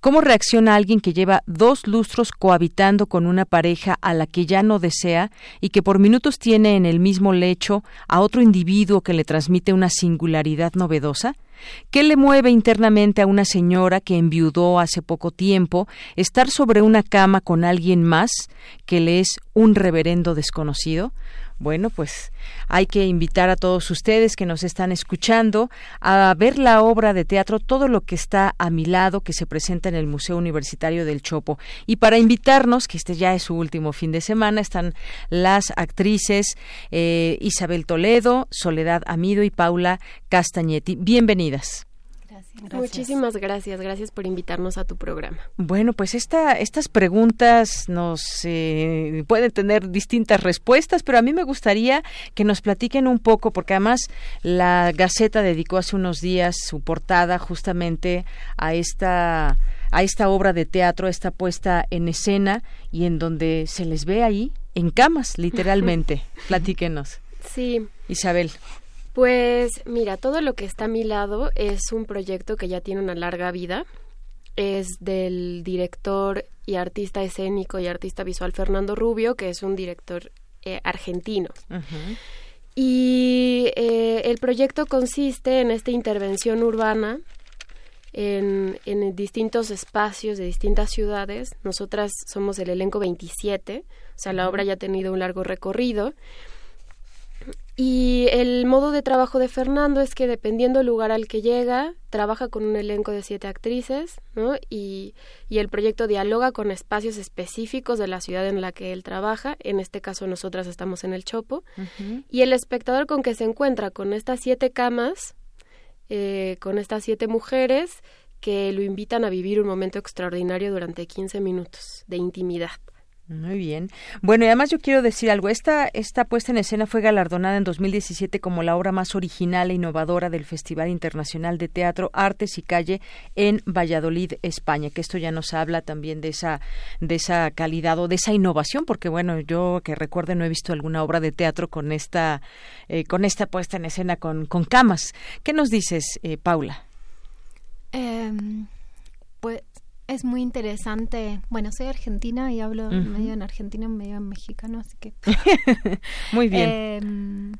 ¿Cómo reacciona alguien que lleva dos lustros cohabitando con una pareja a la que ya no desea y que por minutos tiene en el mismo lecho a otro individuo que le transmite una singularidad novedosa? ¿Qué le mueve internamente a una señora que enviudó hace poco tiempo estar sobre una cama con alguien más que le es un reverendo desconocido? Bueno, pues hay que invitar a todos ustedes que nos están escuchando a ver la obra de teatro Todo lo que está a mi lado que se presenta en el Museo Universitario del Chopo. Y para invitarnos, que este ya es su último fin de semana, están las actrices eh, Isabel Toledo, Soledad Amido y Paula Castañetti. Bienvenidas. Muchísimas gracias, gracias por invitarnos a tu programa. Bueno, pues esta, estas preguntas nos eh, pueden tener distintas respuestas, pero a mí me gustaría que nos platiquen un poco, porque además la Gaceta dedicó hace unos días su portada justamente a esta a esta obra de teatro, esta puesta en escena y en donde se les ve ahí en camas, literalmente. Platíquenos. Sí. Isabel. Pues mira, todo lo que está a mi lado es un proyecto que ya tiene una larga vida. Es del director y artista escénico y artista visual Fernando Rubio, que es un director eh, argentino. Y eh, el proyecto consiste en esta intervención urbana en, en, distintos espacios de distintas ciudades. Nosotras somos el elenco 27, o sea, la obra ya ha tenido un largo recorrido y el modo de trabajo de Fernando es que dependiendo del lugar al que llega, trabaja con un elenco de siete actrices, ¿no? Y, y, el proyecto dialoga con espacios específicos de la ciudad en la que él trabaja. En este caso nosotras estamos en el Chopo. Y el espectador con que se encuentra con estas siete camas, eh, con estas siete mujeres que lo invitan a vivir un momento extraordinario durante 15 minutos de intimidad. Muy bien. Bueno, y además yo quiero decir algo. Esta, esta puesta en escena fue galardonada en 2017 como la obra más original e innovadora del Festival Internacional de Teatro Artes y Calle en Valladolid, España. Que esto ya nos habla también de esa, de esa calidad o de esa innovación, porque bueno, yo que recuerde no he visto alguna obra de teatro con esta, eh, con esta puesta en escena con, con camas. ¿Qué nos dices, eh, Paula? Em, pues es muy interesante. Bueno, soy argentina y hablo medio en argentino, medio en mexicano, así que... muy bien. Em,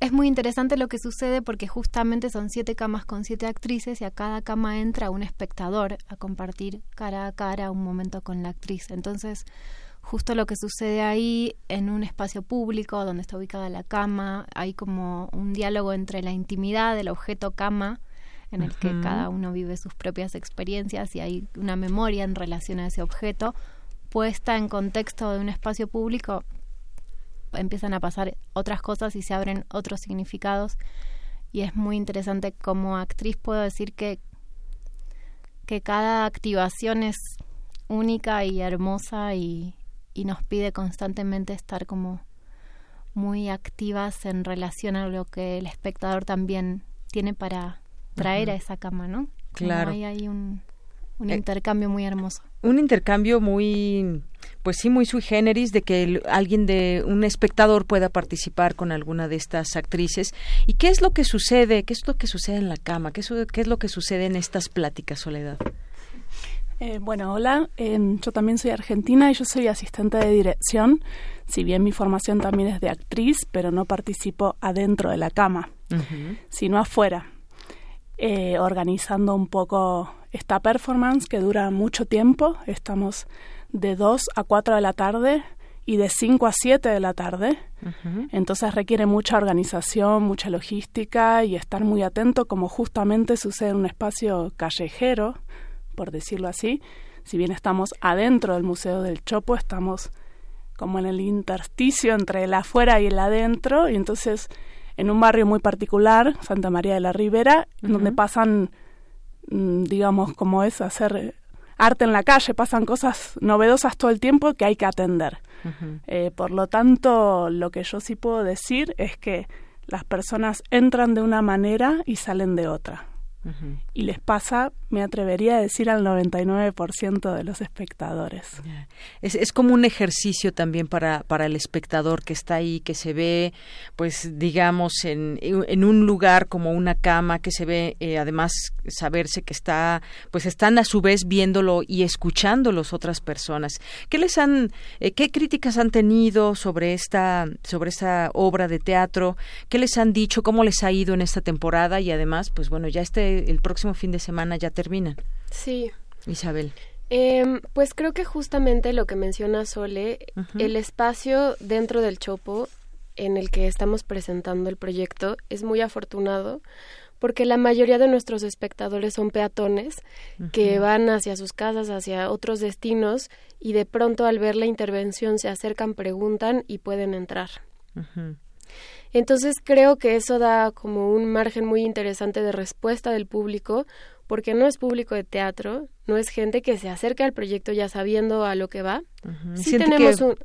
es muy interesante lo que sucede porque justamente son siete camas con siete actrices y a cada cama entra un espectador a compartir cara a cara un momento con la actriz. Entonces, justo lo que sucede ahí en un espacio público donde está ubicada la cama, hay como un diálogo entre la intimidad del objeto cama en el que cada uno vive sus propias experiencias y hay una memoria en relación a ese objeto, puesta en contexto de un espacio público, empiezan a pasar otras cosas y se abren otros significados. Y es muy interesante como actriz puedo decir que, que cada activación es única y hermosa y, y nos pide constantemente estar como muy activas en relación a lo que el espectador también tiene para traer a esa cama, ¿no? Claro. hay ahí un, un intercambio muy hermoso. Un intercambio muy pues sí, muy sui generis de que alguien de un espectador pueda participar con alguna de estas actrices. ¿Y qué es lo que sucede? ¿Qué es lo que sucede en la cama? ¿Qué es, qué es lo que sucede en estas pláticas, Soledad? Eh, bueno, hola, em, yo también soy argentina y yo soy asistente de dirección, si bien mi formación también es de actriz, pero no participo adentro de la cama, sino afuera, eh, organizando un poco esta performance que dura mucho tiempo, estamos de 2 a 4 de la tarde y de 5 a 7 de la tarde. Entonces requiere mucha organización, mucha logística y estar muy atento como justamente sucede en un espacio callejero, por decirlo así. Si bien estamos adentro del Museo del Chopo, estamos como en el intersticio entre el afuera y el adentro y entonces en un barrio muy particular, Santa María de la Ribera, donde pasan, mm, digamos, como es hacer arte en la calle, pasan cosas novedosas todo el tiempo que hay que atender. Eh, por lo tanto, lo que yo sí puedo decir es que las personas entran de una manera y salen de otra y les pasa, me atrevería a decir, al 99% de los espectadores. Es, es como un ejercicio también para, para el espectador que está ahí, que se ve, pues digamos, en, en un lugar como una cama, que se ve, eh, además, saberse que está, pues están a su vez viéndolo y escuchándolo otras personas. ¿Qué les han, eh, qué críticas han tenido sobre esta, sobre esta obra de teatro? ¿Qué les han dicho? ¿Cómo les ha ido en esta temporada? Y además, pues bueno, ya este el próximo fin de semana ya terminan. Sí. Isabel. Em, pues creo que justamente lo que menciona Sole, el espacio dentro del Chopo en el que estamos presentando el proyecto es muy afortunado porque la mayoría de nuestros espectadores son peatones que van hacia sus casas, hacia otros destinos y de pronto al ver la intervención se acercan, preguntan y pueden entrar. Entonces creo que eso da como un margen muy interesante de respuesta del público, porque no es público de teatro, no es gente que se acerca al proyecto ya sabiendo a lo que va. Sí tenemos un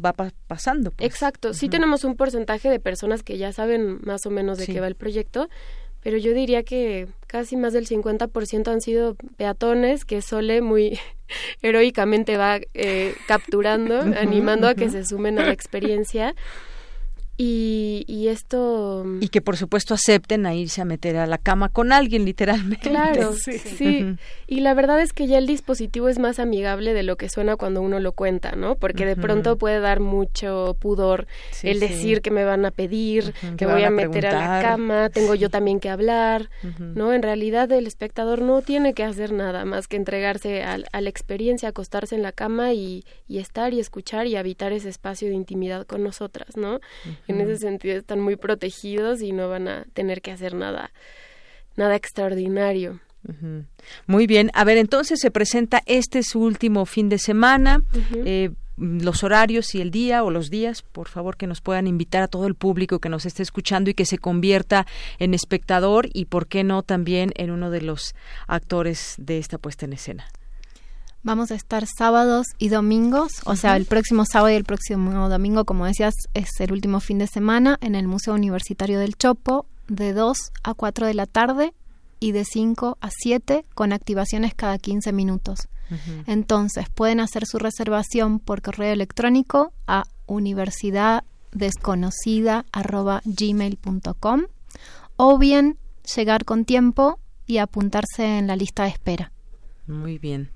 va pasando. Pues. Exacto, sí tenemos un porcentaje de personas que ya saben más o menos de qué va el proyecto, pero yo diría que casi más del 50% han sido peatones que Sole muy heroicamente va eh, capturando, animando a que se sumen a la experiencia y, y, esto... Y que por supuesto acepten a irse a meter a la cama con alguien, literalmente. Claro, sí. Y la verdad es que ya el dispositivo es más amigable de lo que suena cuando uno lo cuenta, ¿no? Porque de pronto puede dar mucho pudor el decir que me van a pedir, que voy a, meter a la cama, tengo yo también que hablar, ¿no? En realidad el espectador no tiene que hacer nada más que entregarse a, a la experiencia, acostarse en la cama y, y, estar y escuchar y habitar ese espacio de intimidad con nosotras, ¿no? En ese sentido están muy protegidos y no van a tener que hacer nada, nada extraordinario. Muy bien. A ver, entonces se presenta este su último fin de semana. Eh, los horarios y el día o los días, por favor, que nos puedan invitar a todo el público que nos esté escuchando y que se convierta en espectador y, por qué no, también en uno de los actores de esta puesta en escena. Vamos a estar sábados y domingos, o sea, el próximo sábado y el próximo domingo, como decías, es el último fin de semana en el Museo Universitario del Chopo, de 2 a 4 de la tarde y de 5 a 7 con activaciones cada 15 minutos. Entonces, pueden hacer su reservación por correo electrónico a universidaddesconocida.gmail.com o bien llegar con tiempo y apuntarse en la lista de espera. Muy bien.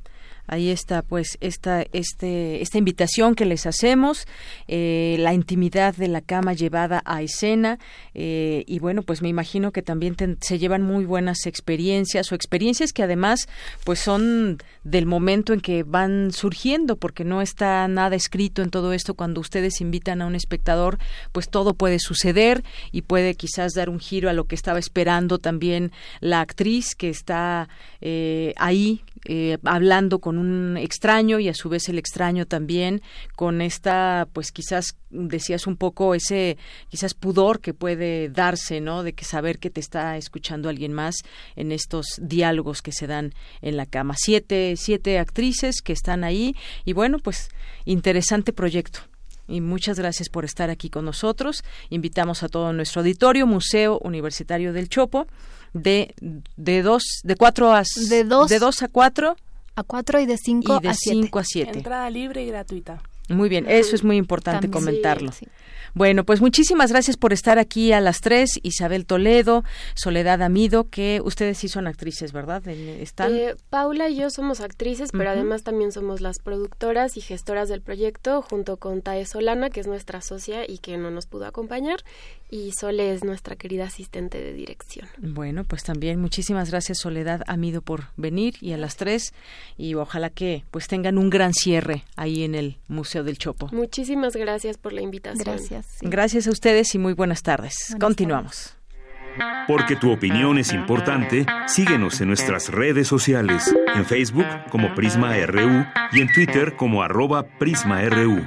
Ahí está, pues, esta, este, esta invitación que les hacemos, eh, la intimidad de la cama llevada a escena, eh, y bueno, pues me imagino que también se llevan muy buenas experiencias o experiencias que además, pues, son del momento en que van surgiendo, porque no está nada escrito en todo esto. Cuando ustedes invitan a un espectador, pues todo puede suceder y puede quizás dar un giro a lo que estaba esperando también la actriz que está eh, ahí eh, hablando con un extraño y a su vez el extraño también con esta pues quizás decías un poco ese quizás pudor que puede darse no de que saber que te está escuchando alguien más en estos diálogos que se dan en la cama. Siete siete actrices que están ahí y bueno pues interesante proyecto. Y muchas gracias por estar aquí con nosotros. Invitamos a todo nuestro auditorio, Museo Universitario del Chopo, de, de dos, de cuatro a de dos, de dos a cuatro a cuatro y de cinco y de a siete. cinco a siete. Entrada libre y gratuita. Muy bien, eso es muy importante También. comentarlo. Sí, sí. Bueno, pues muchísimas gracias por estar aquí a las tres. Isabel Toledo, Soledad Amido, que ustedes sí son actrices, ¿verdad? Están. Eh, Paula y yo somos actrices, pero además también somos las productoras y gestoras del proyecto, junto con Tae Solana, que es nuestra socia y que no nos pudo acompañar, y Sole es nuestra querida asistente de dirección. Bueno, pues también muchísimas gracias Soledad Amido por venir y a las tres y ojalá que pues tengan un gran cierre ahí en el Museo del Chopo. Muchísimas gracias por la invitación. Gracias. sí. Gracias a ustedes y muy buenas tardes. Buenas Continuamos. Porque tu opinión es importante, síguenos en nuestras redes sociales, en Facebook como Prisma RU y en Twitter como arroba PrismaRU.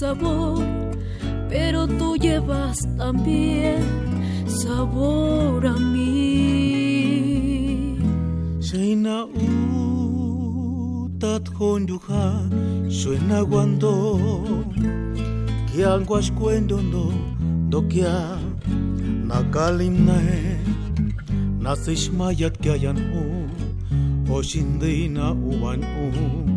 Sabor, pero tú llevas también sabor a mí. Suena utat honduja, suena guando, que anguas cuendo no, do que a nakalimnae, nasish mayat que hayan hu, o shindina uban u,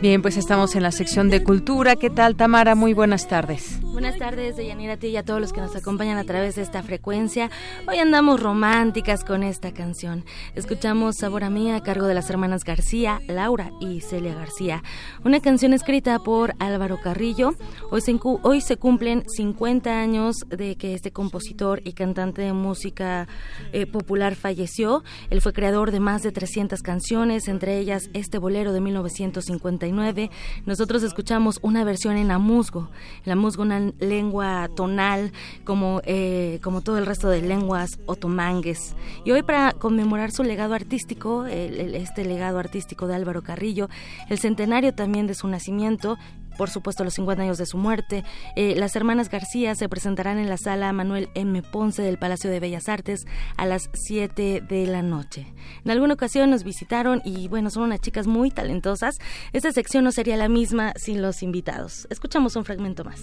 Bien, pues estamos en la sección de cultura. ¿Qué tal, Tamara? Muy buenas tardes. Tardes, Deyanira, a ti y a todos los que nos acompañan a través de esta frecuencia. Hoy andamos románticas con esta canción. Escuchamos Sabor a mí a cargo de las hermanas García, Laura y Celia García. Una canción escrita por Álvaro Carrillo. Hoy se, hoy se cumplen 50 años de que este compositor y cantante de música eh, popular falleció. Él fue creador de más de 300 canciones, entre ellas este bolero de 1959. Nosotros escuchamos una versión en amuzgo. Amuzgo, una lengua tonal, como, eh, como todo el resto de lenguas otomangues. Y hoy, para conmemorar su legado artístico, el- el- este legado artístico de Álvaro Carrillo, el centenario también de su nacimiento, por supuesto los 50 años de su muerte. Eh, las hermanas García se presentarán en la sala Manuel M. Ponce del Palacio de Bellas Artes a las 7 de la noche. En alguna ocasión nos visitaron y bueno, son unas chicas muy talentosas. Esta sección no sería la misma sin los invitados. Escuchamos un fragmento más.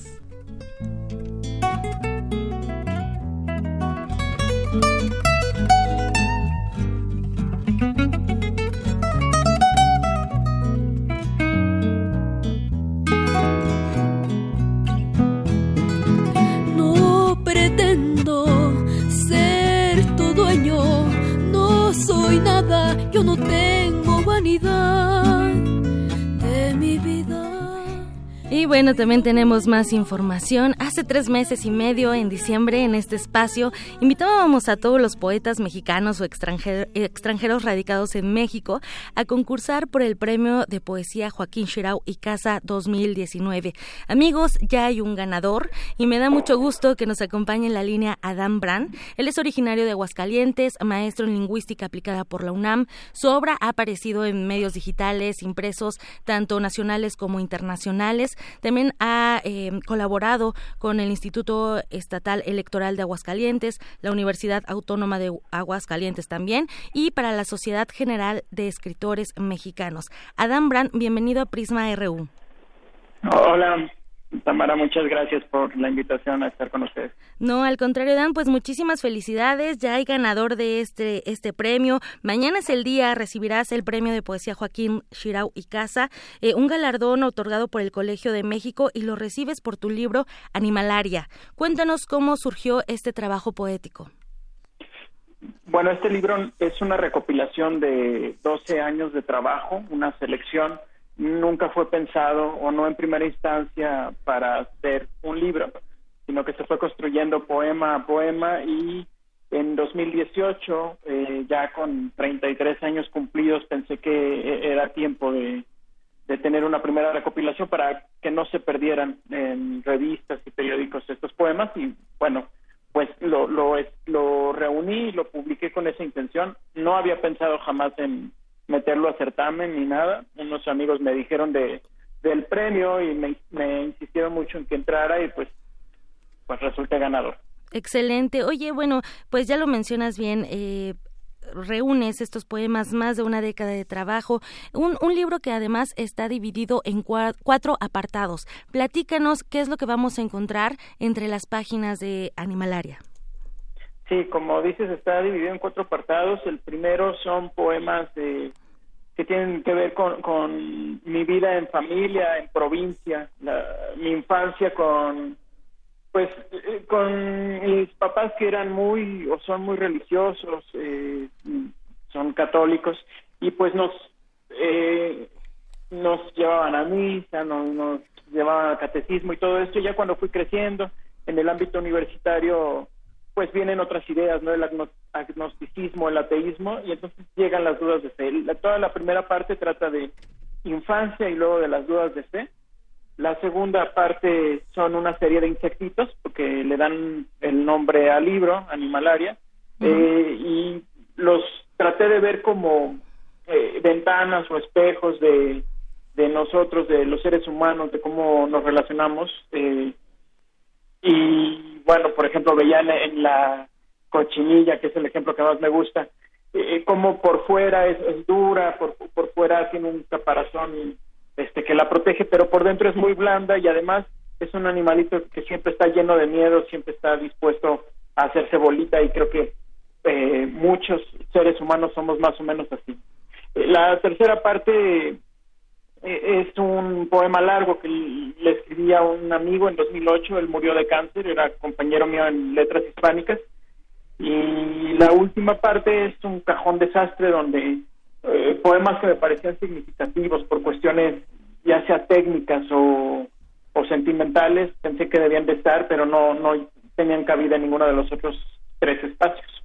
No pretendo ser tu dueño, no soy nada, yo no tengo vanidad. Y bueno, también tenemos más información. Hace tres meses y medio, en diciembre, en este espacio, invitábamos a todos los poetas mexicanos o extranjer- extranjeros radicados en México a concursar por el premio de poesía Joaquín Shirau y Casa 2019. Amigos, ya hay un ganador y me da mucho gusto que nos acompañe en la línea Adam Brand. Él es originario de Aguascalientes, maestro en lingüística aplicada por la UNAM. Su obra ha aparecido en medios digitales, impresos, tanto nacionales como internacionales. También ha eh, colaborado con el Instituto Estatal Electoral de Aguascalientes, la Universidad Autónoma de Aguascalientes también, y para la Sociedad General de Escritores Mexicanos. Adam Brand, bienvenido a Prisma RU. Hola, Tamara, muchas gracias por la invitación a estar con ustedes. No, al contrario, Dan, pues muchísimas felicidades. Ya hay ganador de este, este premio. Mañana es el día, recibirás el premio de poesía Joaquín Shirau y Casa, eh, un galardón otorgado por el Colegio de México y lo recibes por tu libro Animalaria. Cuéntanos cómo surgió este trabajo poético. Bueno, este libro es una recopilación de 12 años de trabajo, una selección nunca fue pensado o no en primera instancia para hacer un libro, sino que se fue construyendo poema a poema y en 2018, eh, ya con 33 años cumplidos, pensé que e-, era tiempo de, de tener una primera recopilación para que no se perdieran en revistas y periódicos estos poemas y bueno, pues lo, lo, lo reuní y lo publiqué con esa intención. No había pensado jamás en meterlo a certamen ni nada. Unos amigos me dijeron de del premio y me, insistieron mucho en que entrara y pues pues resulté ganador. Excelente. Oye, bueno, pues ya lo mencionas bien. Eh, reúnes estos poemas, más de una década de trabajo, un, un libro que además está dividido en cuatro apartados. Platícanos qué es lo que vamos a encontrar entre las páginas de Animalaria. Sí, como dices, está dividido en cuatro apartados. El primero son poemas de, que tienen que ver con, mi vida en familia, en provincia, mi infancia con, pues, eh, con mis papás que eran muy o son muy religiosos, eh, son católicos y pues nos eh, nos llevaban a misa, nos, nos llevaban al catecismo y todo esto. Ya cuando fui creciendo en el ámbito universitario pues vienen otras ideas, ¿no? El agnosticismo, el ateísmo, y entonces llegan las dudas de fe. toda la primera parte trata de infancia y luego de las dudas de fe. La segunda parte son una serie de insectitos, porque le dan el nombre al libro, Animalaria, eh, y los traté de ver como eh, ventanas o espejos de, de nosotros, de los seres humanos, de cómo nos relacionamos. Eh, y bueno, por ejemplo, veía en, la cochinilla, que es el ejemplo que más me gusta, eh, como por fuera es, dura, por, por fuera tiene un caparazón este que la protege, pero por dentro es muy blanda y además es un animalito que siempre está lleno de miedo, siempre está dispuesto a hacerse bolita y creo que eh, muchos seres humanos somos más o menos así. Eh, la tercera parte eh, es un poema largo que le escribí a un amigo en 2008, él murió de cáncer, era compañero mío en letras hispánicas. Y la última parte es un cajón desastre donde eh, poemas que me parecían significativos por cuestiones ya sea técnicas o, o sentimentales, pensé que debían de estar, pero no, no tenían cabida en ninguno de los otros tres espacios.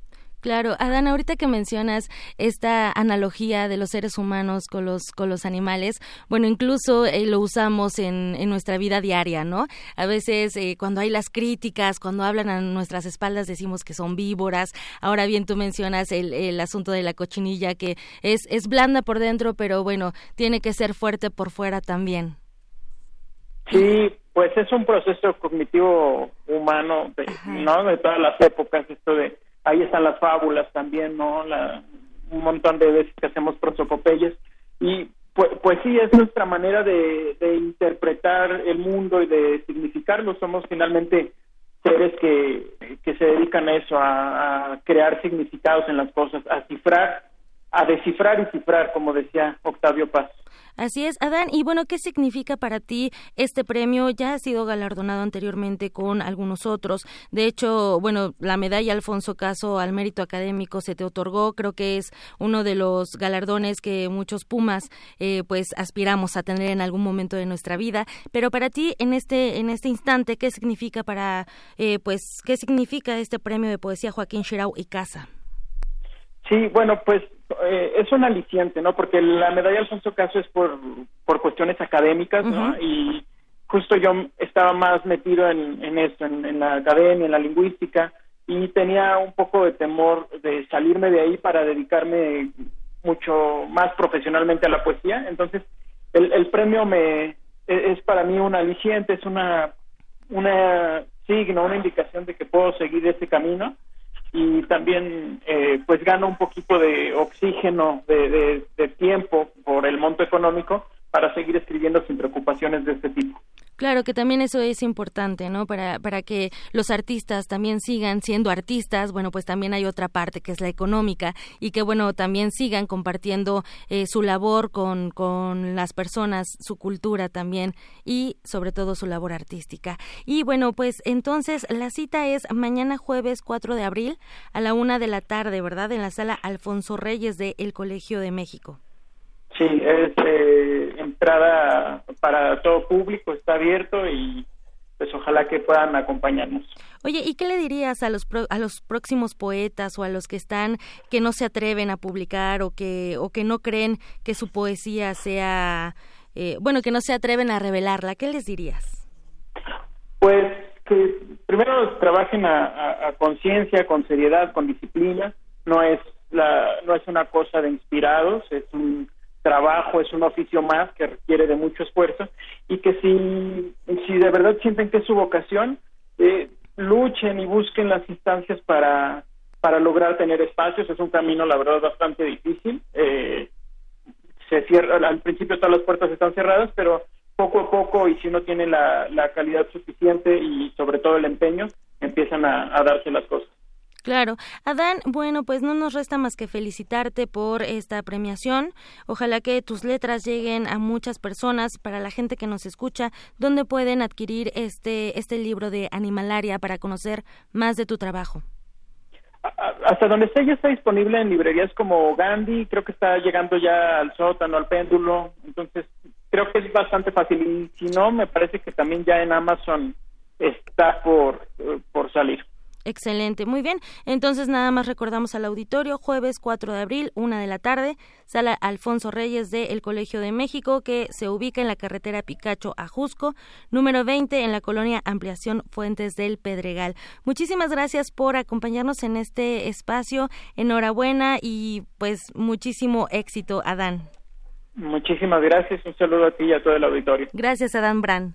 Claro, Adán, ahorita que mencionas esta analogía de los seres humanos con los con los animales, bueno, incluso eh, lo usamos en, en, nuestra vida diaria, ¿no? A veces eh, cuando hay las críticas, cuando hablan a nuestras espaldas decimos que son víboras. Ahora bien, tú mencionas el, el asunto de la cochinilla que es es blanda por dentro, pero bueno, tiene que ser fuerte por fuera también. Sí, pues es un proceso cognitivo humano, ¿no? De todas las épocas, esto de ahí están las fábulas también, ¿no? La, un montón de veces que hacemos prosopopeyas y pues, pues sí, es nuestra manera de, interpretar el mundo y de significarlo. Somos finalmente seres que, que se dedican a eso, a crear significados en las cosas, a cifrar, a descifrar y cifrar, como decía Octavio Paz. Así es, Adán. Y bueno, ¿qué significa para ti este premio? Ya ha sido galardonado anteriormente con algunos otros. De hecho, bueno, la medalla Alfonso Caso al mérito académico se te otorgó. Creo que es uno de los galardones que muchos Pumas, eh, pues, aspiramos a tener en algún momento de nuestra vida. Pero para ti, en este en este instante, ¿qué significa para, eh, pues, qué significa este premio de poesía Joaquín Shirau y Casa? Sí, bueno, pues eh, es un aliciente, ¿no? Porque la medalla Alfonso Caso es por, por cuestiones académicas, ¿no? Y justo yo estaba más metido en, en esto, en, la academia, en la lingüística, y tenía un poco de temor de salirme de ahí para dedicarme mucho más profesionalmente a la poesía. Entonces, el, el premio me e, es para mí un aliciente, es una, una signo, una indicación de que puedo seguir ese camino y también eh, pues gano un poquito de oxígeno, de, de, tiempo por el monto económico para seguir escribiendo sin preocupaciones de este tipo. Claro que también eso es importante, ¿no? Para, para que los artistas también sigan siendo artistas, bueno, pues también hay otra parte que es la económica y que, bueno, también sigan compartiendo eh, su labor con, con las personas, su cultura también y sobre todo su labor artística. Y bueno, pues entonces la cita es mañana jueves 4 de abril a la una de la tarde, ¿verdad? En la sala Alfonso Reyes de El Colegio de México. Sí, es eh, entrada para todo público, está abierto y pues ojalá que puedan acompañarnos. Oye, ¿y qué le dirías a los a los próximos poetas o a los que están que no se atreven a publicar o que o que no creen que su poesía sea eh, bueno que no se atreven a revelarla? ¿Qué les dirías? Pues que primero trabajen a, a conciencia, con seriedad, con disciplina. No es la no es una cosa de inspirados, es un trabajo, es un oficio más que requiere de mucho esfuerzo y que si, si de verdad sienten que es su vocación, eh, luchen y busquen las instancias para, para lograr tener espacios. Es un camino, la verdad, bastante difícil. Eh, se cierra, al principio todas las puertas están cerradas, pero poco a poco y si uno tiene la, la calidad suficiente y sobre todo el empeño, empiezan a darse las cosas. Claro. Adán, bueno, pues no nos resta más que felicitarte por esta premiación. Ojalá que tus letras lleguen a muchas personas, para la gente que nos escucha, ¿dónde pueden adquirir este, este libro de Animalaria para conocer más de tu trabajo? Hasta donde esté ya está disponible en librerías como Gandhi, creo que está llegando ya al sótano, al péndulo, entonces creo que es bastante fácil y si no, me parece que también ya en Amazon está por, por salir. Excelente, muy bien. Entonces nada más recordamos al auditorio, jueves 4 de abril, una de la tarde, sala Alfonso Reyes de El Colegio de México, que se ubica en la carretera Picacho a Jusco, número 20, en la colonia Ampliación Fuentes del Pedregal. Muchísimas gracias por acompañarnos en este espacio. Enhorabuena y pues muchísimo éxito, Adán. Muchísimas gracias. Un saludo a ti y a todo el auditorio. Gracias, Adán Brand.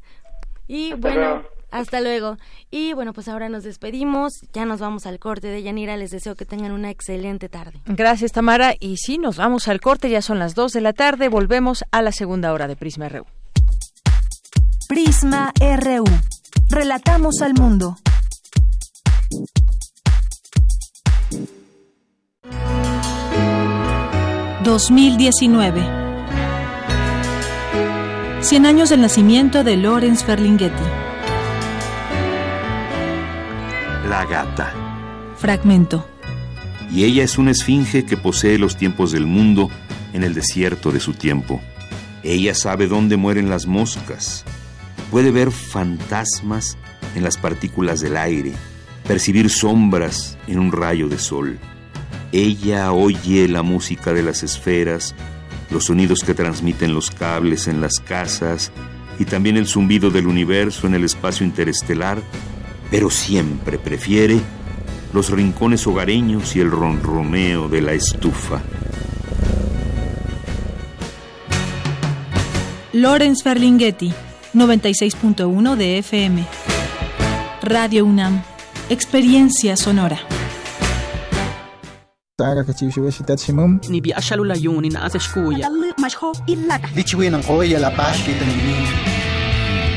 Y bueno. Hasta luego. Y bueno, pues ahora nos despedimos. Ya nos vamos al corte de Yanira. Les deseo que tengan una excelente tarde. Gracias, Tamara. Y sí, nos vamos al corte. Ya son las 2 de la tarde. Volvemos a la segunda hora de Prisma RU. Prisma RU. Relatamos al mundo. ...2019... ...100 años del nacimiento de Lawrence Ferlinghetti... La gata. Fragmento. Y ella es una esfinge que posee los tiempos del mundo en el desierto de su tiempo. Ella sabe dónde mueren las moscas. Puede ver fantasmas en las partículas del aire, percibir sombras en un rayo de sol. Ella oye la música de las esferas, los sonidos que transmiten los cables en las casas y también el zumbido del universo en el espacio interestelar pero siempre prefiere los rincones hogareños y el ronroneo de la estufa. Lawrence Ferlinghetti, 96.1 de FM. Radio UNAM, Experiencia Sonora.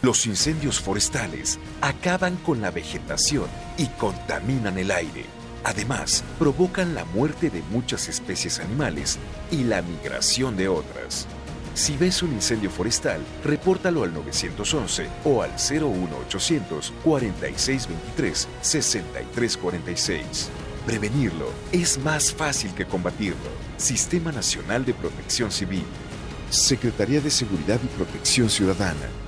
Los incendios forestales acaban con la vegetación y contaminan el aire. Además, provocan la muerte de muchas especies animales y la migración de otras. Si ves un incendio forestal, repórtalo al 911 o al 01800 4623 6346. Prevenirlo es más fácil que combatirlo. Sistema Nacional de Protección Civil. Secretaría de Seguridad y Protección Ciudadana.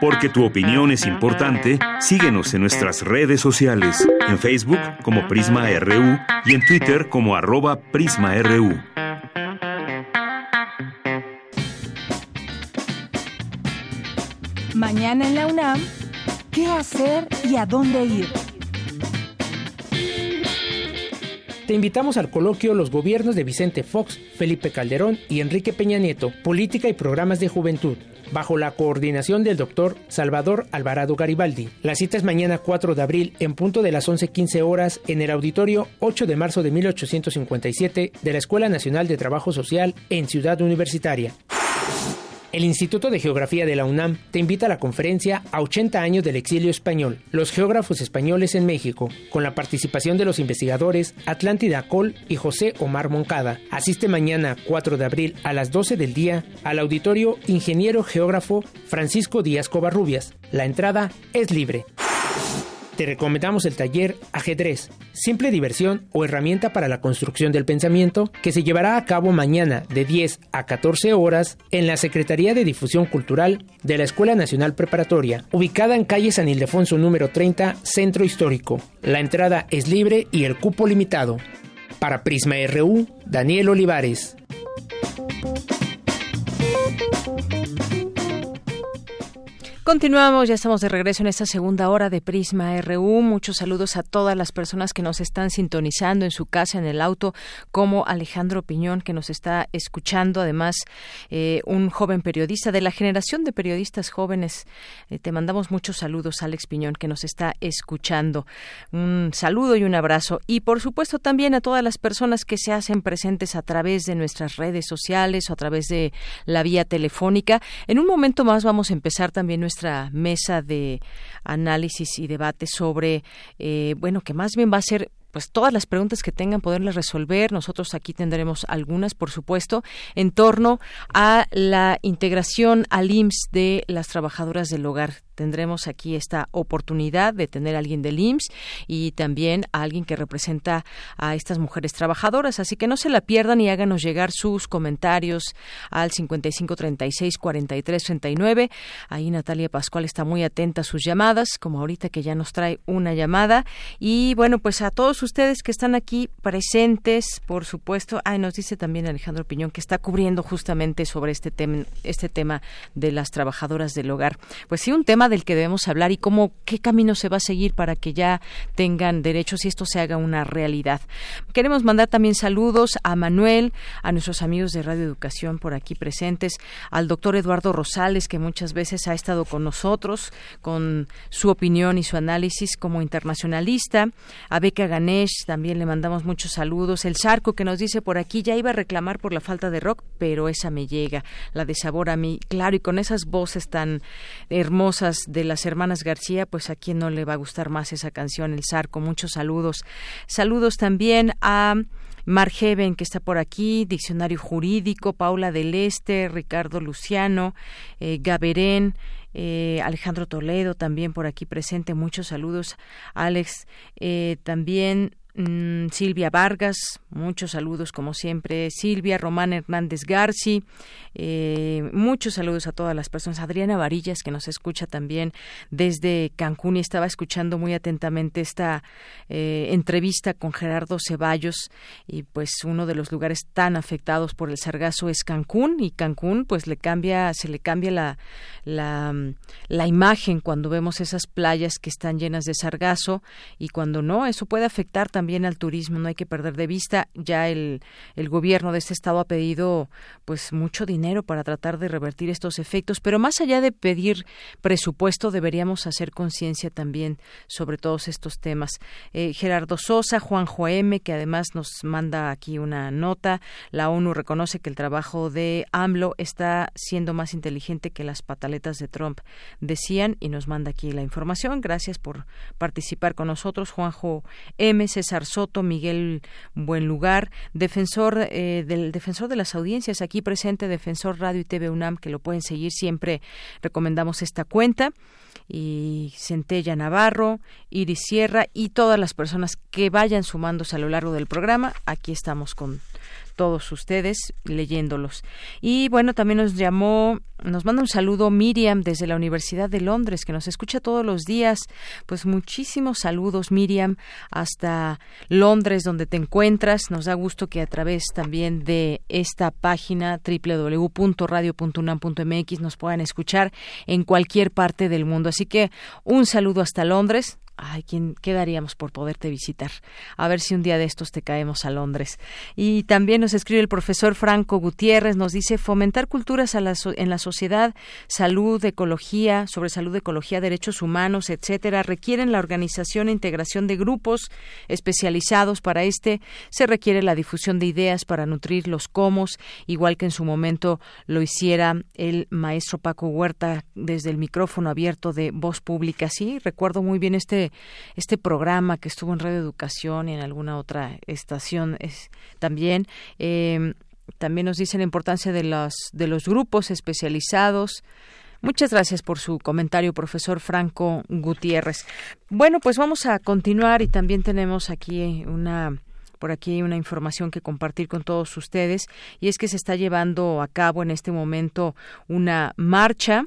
Porque tu opinión es importante, síguenos en nuestras redes sociales, en Facebook como Prisma RU y en Twitter como arroba PrismaRU. Mañana en la UNAM, ¿qué hacer y a dónde ir? Te invitamos al coloquio Los gobiernos de Vicente Fox, Felipe Calderón y Enrique Peña Nieto, Política y Programas de Juventud, bajo la coordinación del doctor Salvador Alvarado Garibaldi. La cita es mañana 4 de abril en punto de las 11.15 horas en el auditorio 8 de marzo de 1857 de la Escuela Nacional de Trabajo Social en Ciudad Universitaria. El Instituto de Geografía de la UNAM te invita a la conferencia a 80 años del exilio español, los geógrafos españoles en México, con la participación de los investigadores Atlántida Col y José Omar Moncada. Asiste mañana 4 de abril a las 12 del día al auditorio Ingeniero Geógrafo Francisco Díaz Covarrubias. La entrada es libre. Te recomendamos el taller Ajedrez, simple diversión o herramienta para la construcción del pensamiento, que se llevará a cabo mañana de 10 a 14 horas en la Secretaría de Difusión Cultural de la Escuela Nacional Preparatoria, ubicada en calle San Ildefonso número 30, Centro Histórico. La entrada es libre y el cupo limitado. Para Prisma RU, Daniel Olivares. Continuamos, ya estamos de regreso en esta segunda hora de Prisma RU. Muchos saludos a todas las personas que nos están sintonizando en su casa, en el auto, como Alejandro Piñón, que nos está escuchando. Además, eh, un joven periodista de la generación de periodistas jóvenes. Eh, te mandamos muchos saludos, Alex Piñón, que nos está escuchando. Un saludo y un abrazo. Y por supuesto también a todas las personas que se hacen presentes a través de nuestras redes sociales o a través de la vía telefónica. En un momento más vamos a empezar también nuestra nuestra mesa de análisis y debate sobre, eh, bueno, que más bien va a ser pues todas las preguntas que tengan poderlas resolver. Nosotros aquí tendremos algunas, por supuesto, en torno a la integración al IMSS de las trabajadoras del hogar tendremos aquí esta oportunidad de tener a alguien del IMSS y también a alguien que representa a estas mujeres trabajadoras. Así que no se la pierdan y háganos llegar sus comentarios al 5536-4339. Ahí Natalia Pascual está muy atenta a sus llamadas, como ahorita que ya nos trae una llamada. Y bueno, pues a todos ustedes que están aquí presentes, por supuesto. Ay, nos dice también Alejandro Piñón que está cubriendo justamente sobre este tema, este tema de las trabajadoras del hogar. Pues sí, un tema del que debemos hablar y cómo qué camino se va a seguir para que ya tengan derechos y esto se haga una realidad. Queremos mandar también saludos a Manuel, a nuestros amigos de Radio Educación por aquí presentes, al doctor Eduardo Rosales que muchas veces ha estado con nosotros con su opinión y su análisis como internacionalista, a Beca Ganesh también le mandamos muchos saludos, el Sarco que nos dice por aquí ya iba a reclamar por la falta de rock, pero esa me llega, la de sabor a mí, claro, y con esas voces tan hermosas de las hermanas García, pues a quien no le va a gustar más esa canción, El Zarco. Muchos saludos. Saludos también a Margeven, que está por aquí, Diccionario Jurídico, Paula del Este, Ricardo Luciano, eh, Gaberén, eh, Alejandro Toledo también por aquí presente. Muchos saludos. Alex, eh, también Mm, Silvia Vargas, muchos saludos como siempre. Silvia Román Hernández Garci, eh, muchos saludos a todas las personas. Adriana Varillas, que nos escucha también desde Cancún y estaba escuchando muy atentamente esta eh, entrevista con Gerardo Ceballos. Y pues uno de los lugares tan afectados por el sargazo es Cancún y Cancún pues le cambia, se le cambia la, la la imagen cuando vemos esas playas que están llenas de sargazo y cuando no, eso puede afectar también al turismo, no hay que perder de vista. Ya el, el gobierno de este estado ha pedido pues mucho dinero para tratar de revertir estos efectos, pero más allá de pedir presupuesto, deberíamos hacer conciencia también sobre todos estos temas. Eh, Gerardo Sosa, Juan M, que además nos manda aquí una nota, la ONU reconoce que el trabajo de AMLO está siendo más inteligente que las pataletas de Trump, decían, y nos manda aquí la información. Gracias por participar con nosotros, Juanjo M, César Soto, Miguel Buenlugar, defensor eh, del defensor de las audiencias aquí presente, defensor Radio y TV UNAM, que lo pueden seguir siempre. Recomendamos esta cuenta y Centella Navarro, Iris Sierra y todas las personas que vayan sumándose a lo largo del programa. Aquí estamos con todos ustedes leyéndolos. Y bueno, también nos llamó, nos manda un saludo Miriam desde la Universidad de Londres, que nos escucha todos los días. Pues muchísimos saludos, Miriam, hasta Londres, donde te encuentras. Nos da gusto que a través también de esta página www.radio.unam.mx nos puedan escuchar en cualquier parte del mundo. Así que un saludo hasta Londres Ay, ¿quién quedaríamos por poderte visitar? A ver si un día de estos te caemos a Londres. Y también nos escribe el profesor Franco Gutiérrez, nos dice fomentar culturas en la sociedad, salud, ecología, sobre salud, ecología, derechos humanos, etcétera, requieren la organización e integración de grupos especializados para este. Se requiere la difusión de ideas para nutrir los comos, igual que en su momento lo hiciera el maestro Paco Huerta desde el micrófono abierto de Voz Pública. Sí, recuerdo muy bien este este, programa que estuvo en Radio Educación y en alguna otra estación es, también. Em, también nos dice la importancia de los, de los grupos especializados. Muchas gracias por su comentario, profesor Franco Gutiérrez. Bueno, pues vamos a continuar y también tenemos aquí una por aquí una información que compartir con todos ustedes y es que se está llevando a cabo en este momento una marcha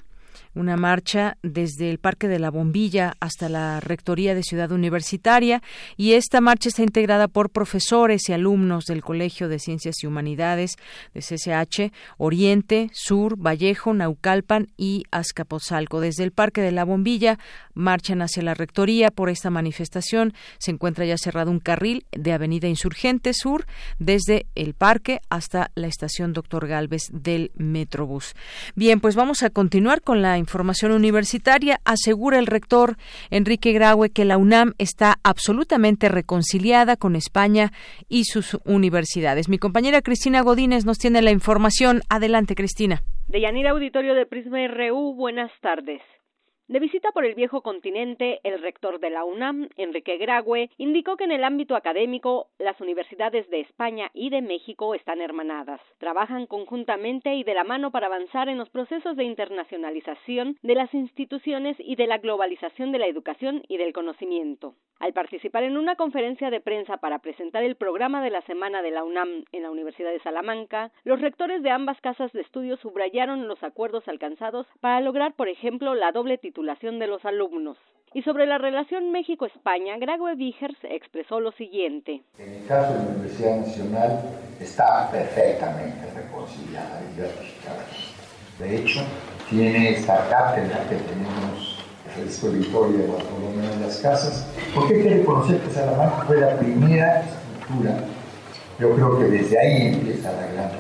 una marcha desde el Parque de la Bombilla hasta la Rectoría de Ciudad Universitaria y esta marcha está integrada por profesores y alumnos del Colegio de Ciencias y Humanidades de CCH, Oriente, Sur, Vallejo, Naucalpan y Azcapotzalco. Desde el Parque de la Bombilla marchan hacia la Rectoría. Por esta manifestación se encuentra ya cerrado un carril de Avenida Insurgente Sur desde el parque hasta la estación Doctor Galvez del Metrobús. Bien, pues vamos a continuar con la información universitaria, asegura el rector Enrique Graue que la UNAM está absolutamente reconciliada con España y sus universidades. Mi compañera Cristina Godínez nos tiene la información. Adelante, Cristina. De Yanira Auditorio de Prisma RU, buenas tardes. De visita por el viejo continente, el rector de la UNAM, Enrique Graue, indicó que en el ámbito académico las universidades de España y de México están hermanadas. Trabajan conjuntamente y de la mano para avanzar en los procesos de internacionalización de las instituciones y de la globalización de la educación y del conocimiento. Al participar en una conferencia de prensa para presentar el programa de la semana de la UNAM en la Universidad de Salamanca, los rectores de ambas casas de estudios subrayaron los acuerdos alcanzados para lograr, por ejemplo, la doble titulación de los alumnos. Y sobre la relación México-España, Grague Vigers expresó lo siguiente. En el caso de la Universidad Nacional está perfectamente reconciliada De hecho, tiene esta cátedra que tenemos el historia de Bartolomé de las Casas. ¿Por qué quiere conocer que Salamanca fue la primera estructura? Yo creo que desde ahí empieza la gran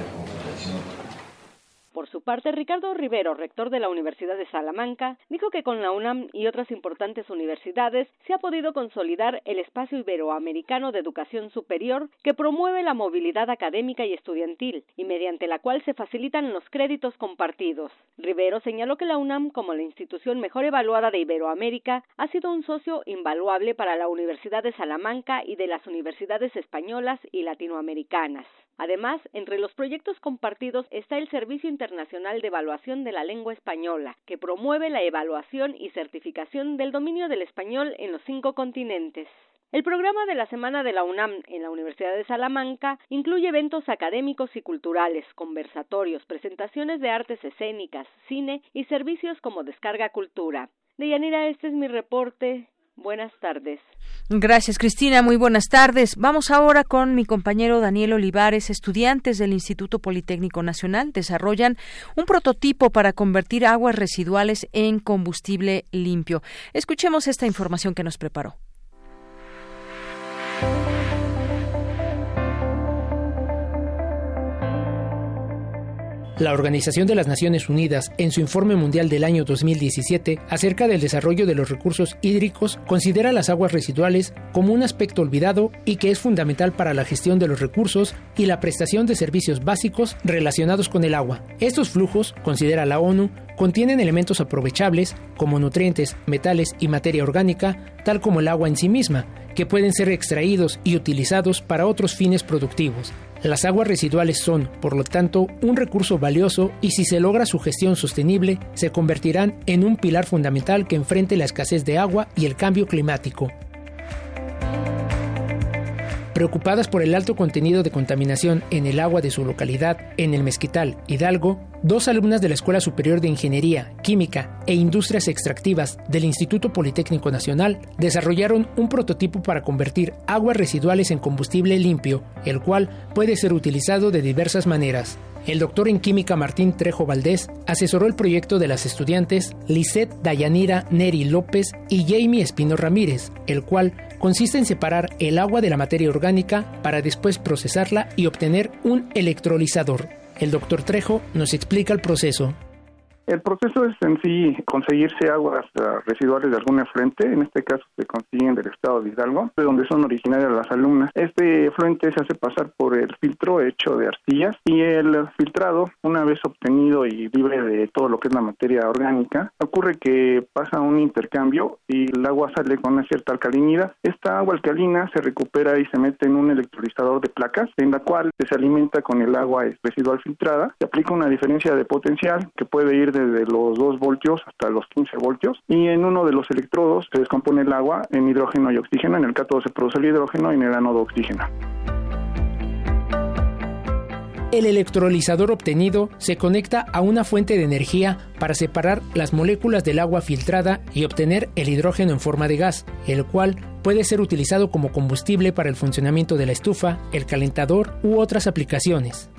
por su parte, Ricardo Rivero, rector de la Universidad de Salamanca, dijo que con la UNAM y otras importantes universidades se ha podido consolidar el espacio iberoamericano de educación superior que promueve la movilidad académica y estudiantil y mediante la cual se facilitan los créditos compartidos. Rivero señaló que la UNAM, como la institución mejor evaluada de Iberoamérica, ha sido un socio invaluable para la Universidad de Salamanca y de las universidades españolas y latinoamericanas. Además, entre los proyectos compartidos está el Servicio Internacional de Evaluación de la Lengua Española, que promueve la evaluación y certificación del dominio del español en los cinco continentes. El programa de la Semana de la UNAM en la Universidad de Salamanca incluye eventos académicos y culturales, conversatorios, presentaciones de artes escénicas, cine y servicios como Descarga Cultura. Deyanira, este es mi reporte. Buenas tardes. Gracias, Cristina. Muy buenas tardes. Vamos ahora con mi compañero Daniel Olivares. Estudiantes del Instituto Politécnico Nacional desarrollan un prototipo para convertir aguas residuales en combustible limpio. Escuchemos esta información que nos preparó. La Organización de las Naciones Unidas, en su informe mundial del año 2017 acerca del desarrollo de los recursos hídricos, considera las aguas residuales como un aspecto olvidado y que es fundamental para la gestión de los recursos y la prestación de servicios básicos relacionados con el agua. Estos flujos, considera la ONU, contienen elementos aprovechables como nutrientes, metales y materia orgánica, tal como el agua en sí misma, que pueden ser extraídos y utilizados para otros fines productivos. Las aguas residuales son, por lo tanto, un recurso valioso y si se logra su gestión sostenible, se convertirán en un pilar fundamental que enfrente la escasez de agua y el cambio climático. Preocupadas por el alto contenido de contaminación en el agua de su localidad, en el Mezquital, Hidalgo, dos alumnas de la Escuela Superior de Ingeniería, Química e Industrias Extractivas del Instituto Politécnico Nacional desarrollaron un prototipo para convertir aguas residuales en combustible limpio, el cual puede ser utilizado de diversas maneras. El doctor en química Martín Trejo Valdés asesoró el proyecto de las estudiantes Lisette Dayanira Neri López y Jamie Espino Ramírez, el cual consiste en separar el agua de la materia orgánica para después procesarla y obtener un electrolizador. El doctor Trejo nos explica el proceso. El proceso es en sí conseguirse aguas ah, residuales de algún efluente, en este caso se consiguen del estado de Hidalgo, de donde son originarias las alumnas. Este efluente se hace pasar por el filtro hecho de arcillas y el filtrado, una vez obtenido y libre de todo lo que es la materia orgánica, ocurre que pasa un intercambio y el agua sale con una cierta alcalinidad. Esta agua alcalina se recupera y se mete en un electrolizador de placas, en la cual se alimenta con el agua residual filtrada, se aplica una diferencia de potencial que puede ir de de los 2 voltios hasta los 15 voltios y en uno de los electrodos se descompone el agua en hidrógeno y oxígeno, en el cátodo se produce el hidrógeno y en el ánodo oxígeno. El electrolizador obtenido se conecta a una fuente de energía para separar las moléculas del agua filtrada y obtener el hidrógeno en forma de gas, el cual puede ser utilizado como combustible para el funcionamiento de la estufa, el calentador u otras aplicaciones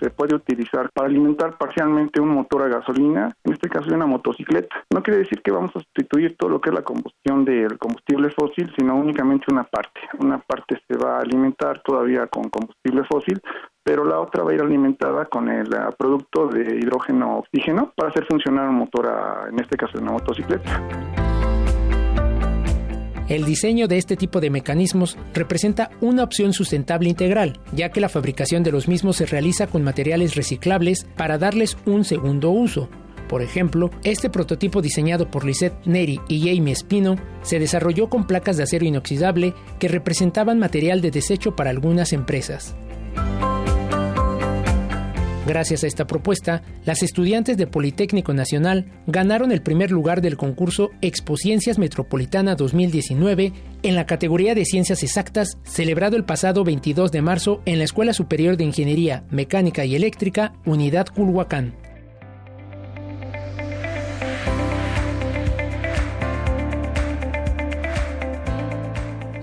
se puede utilizar para alimentar parcialmente un motor a gasolina, en este caso de una motocicleta. No quiere decir que vamos a sustituir todo lo que es la combustión del combustible fósil, sino únicamente una parte. Una parte se va a alimentar todavía con combustible fósil, pero la otra va a ir alimentada con el ah, producto de hidrógeno-oxígeno para hacer funcionar un motor, a, en este caso una motocicleta. El diseño de este tipo de mecanismos representa una opción sustentable integral, ya que la fabricación de los mismos se realiza con materiales reciclables para darles un segundo uso. Por ejemplo, este prototipo diseñado por Lisette Neri y Jamie Espino se desarrolló con placas de acero inoxidable que representaban material de desecho para algunas empresas. Gracias a esta propuesta, las estudiantes de Politécnico Nacional ganaron el primer lugar del concurso Expociencias Metropolitana 2019 en la categoría de Ciencias Exactas, celebrado el pasado 22 de marzo en la Escuela Superior de Ingeniería, Mecánica y Eléctrica, Unidad Culhuacán.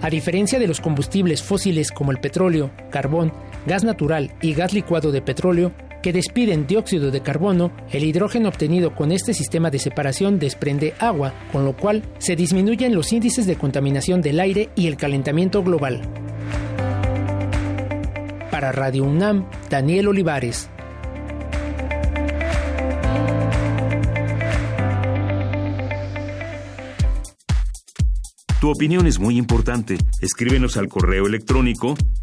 A diferencia de los combustibles fósiles como el petróleo, carbón, gas natural y gas licuado de petróleo, que despiden dióxido de carbono, el hidrógeno obtenido con este sistema de separación desprende agua, con lo cual se disminuyen los índices de contaminación del aire y el calentamiento global. Para Radio UNAM, Daniel Olivares. Tu opinión es muy importante. Escríbenos al correo electrónico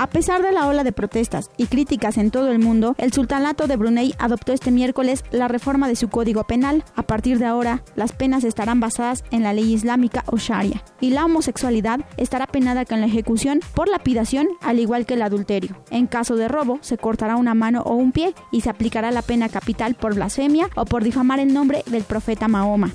A pesar de la ola de protestas y críticas en todo el mundo, el Sultanato de Brunei adoptó este miércoles la reforma de su código penal. A partir de ahora, las penas estarán basadas en la ley islámica o sharia, y la homosexualidad estará penada con la ejecución por lapidación, al igual que el adulterio. En caso de robo, se cortará una mano o un pie y se aplicará la pena capital por blasfemia o por difamar el nombre del profeta Mahoma.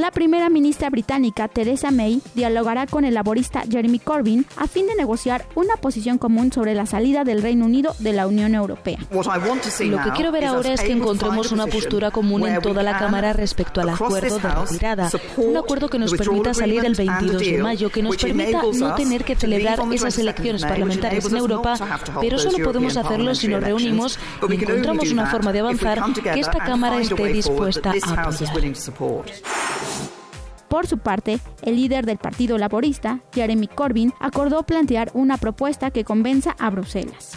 La primera ministra británica, Theresa May, dialogará con el laborista Jeremy Corbyn a fin de negociar una posición común sobre la salida del Reino Unido de la Unión Europea. Lo que quiero ver ahora es que encontremos una postura común en toda la Cámara respecto al acuerdo de retirada. Un acuerdo que nos permita salir el 22 de mayo, que nos permita no tener que celebrar esas elecciones parlamentarias en Europa, pero solo podemos hacerlo si nos reunimos y encontramos una forma de avanzar que esta Cámara esté dispuesta a apoyar. Por su parte, el líder del Partido Laborista, Jeremy Corbyn, acordó plantear una propuesta que convenza a Bruselas.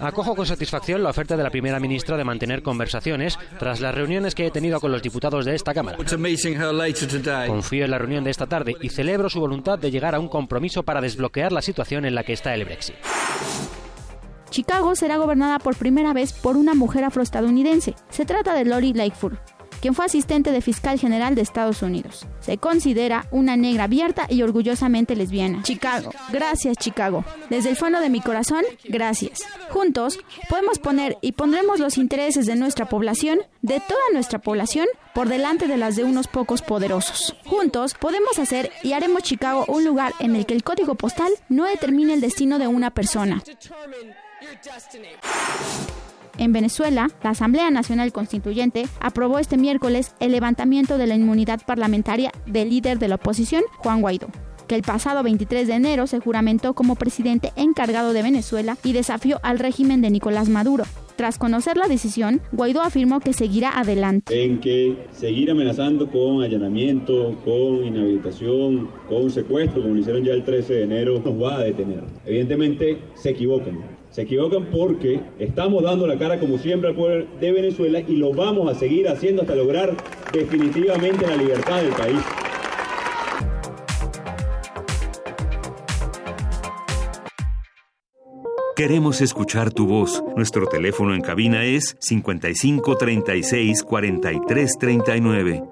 Acojo con satisfacción la oferta de la primera ministra de mantener conversaciones tras las reuniones que he tenido con los diputados de esta Cámara. Confío en la reunión de esta tarde y celebro su voluntad de llegar a un compromiso para desbloquear la situación en la que está el Brexit. Chicago será gobernada por primera vez por una mujer afroestadounidense. Se trata de Lori Lightfoot, quien fue asistente de fiscal general de Estados Unidos. Se considera una negra abierta y orgullosamente lesbiana. Chicago, gracias Chicago. Desde el fondo de mi corazón, gracias. Juntos podemos poner y pondremos los intereses de nuestra población, de toda nuestra población, por delante de las de unos pocos poderosos. Juntos podemos hacer y haremos Chicago un lugar en el que el código postal no determine el destino de una persona. En Venezuela, la Asamblea Nacional Constituyente aprobó este miércoles el levantamiento de la inmunidad parlamentaria del líder de la oposición, Juan Guaidó que el pasado 23 de enero se juramentó como presidente encargado de Venezuela y desafió al régimen de Nicolás Maduro. Tras conocer la decisión, Guaidó afirmó que seguirá adelante. En que seguir amenazando con allanamiento, con inhabilitación, con secuestro, como lo hicieron ya el 13 de enero, nos va a detener. Evidentemente se equivocan. Se equivocan porque estamos dando la cara como siempre al pueblo de Venezuela y lo vamos a seguir haciendo hasta lograr definitivamente la libertad del país. Queremos escuchar tu voz. Nuestro teléfono en cabina es 55 36 43 39.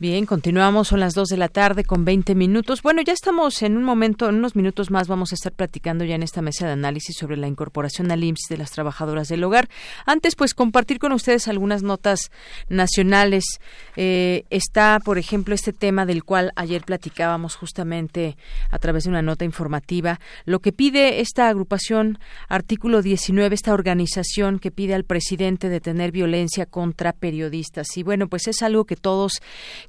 Bien, continuamos, son las 2 de la tarde con 20 minutos. Bueno, ya estamos en un momento, en unos minutos más vamos a estar platicando ya en esta mesa de análisis sobre la incorporación al IMSS de las trabajadoras del hogar. Antes, pues compartir con ustedes algunas notas nacionales. Eh, está, por ejemplo, este tema del cual ayer platicábamos justamente a través de una nota informativa, lo que pide esta agrupación, artículo 19, esta organización que pide al presidente detener violencia contra periodistas. Y bueno, pues es algo que todos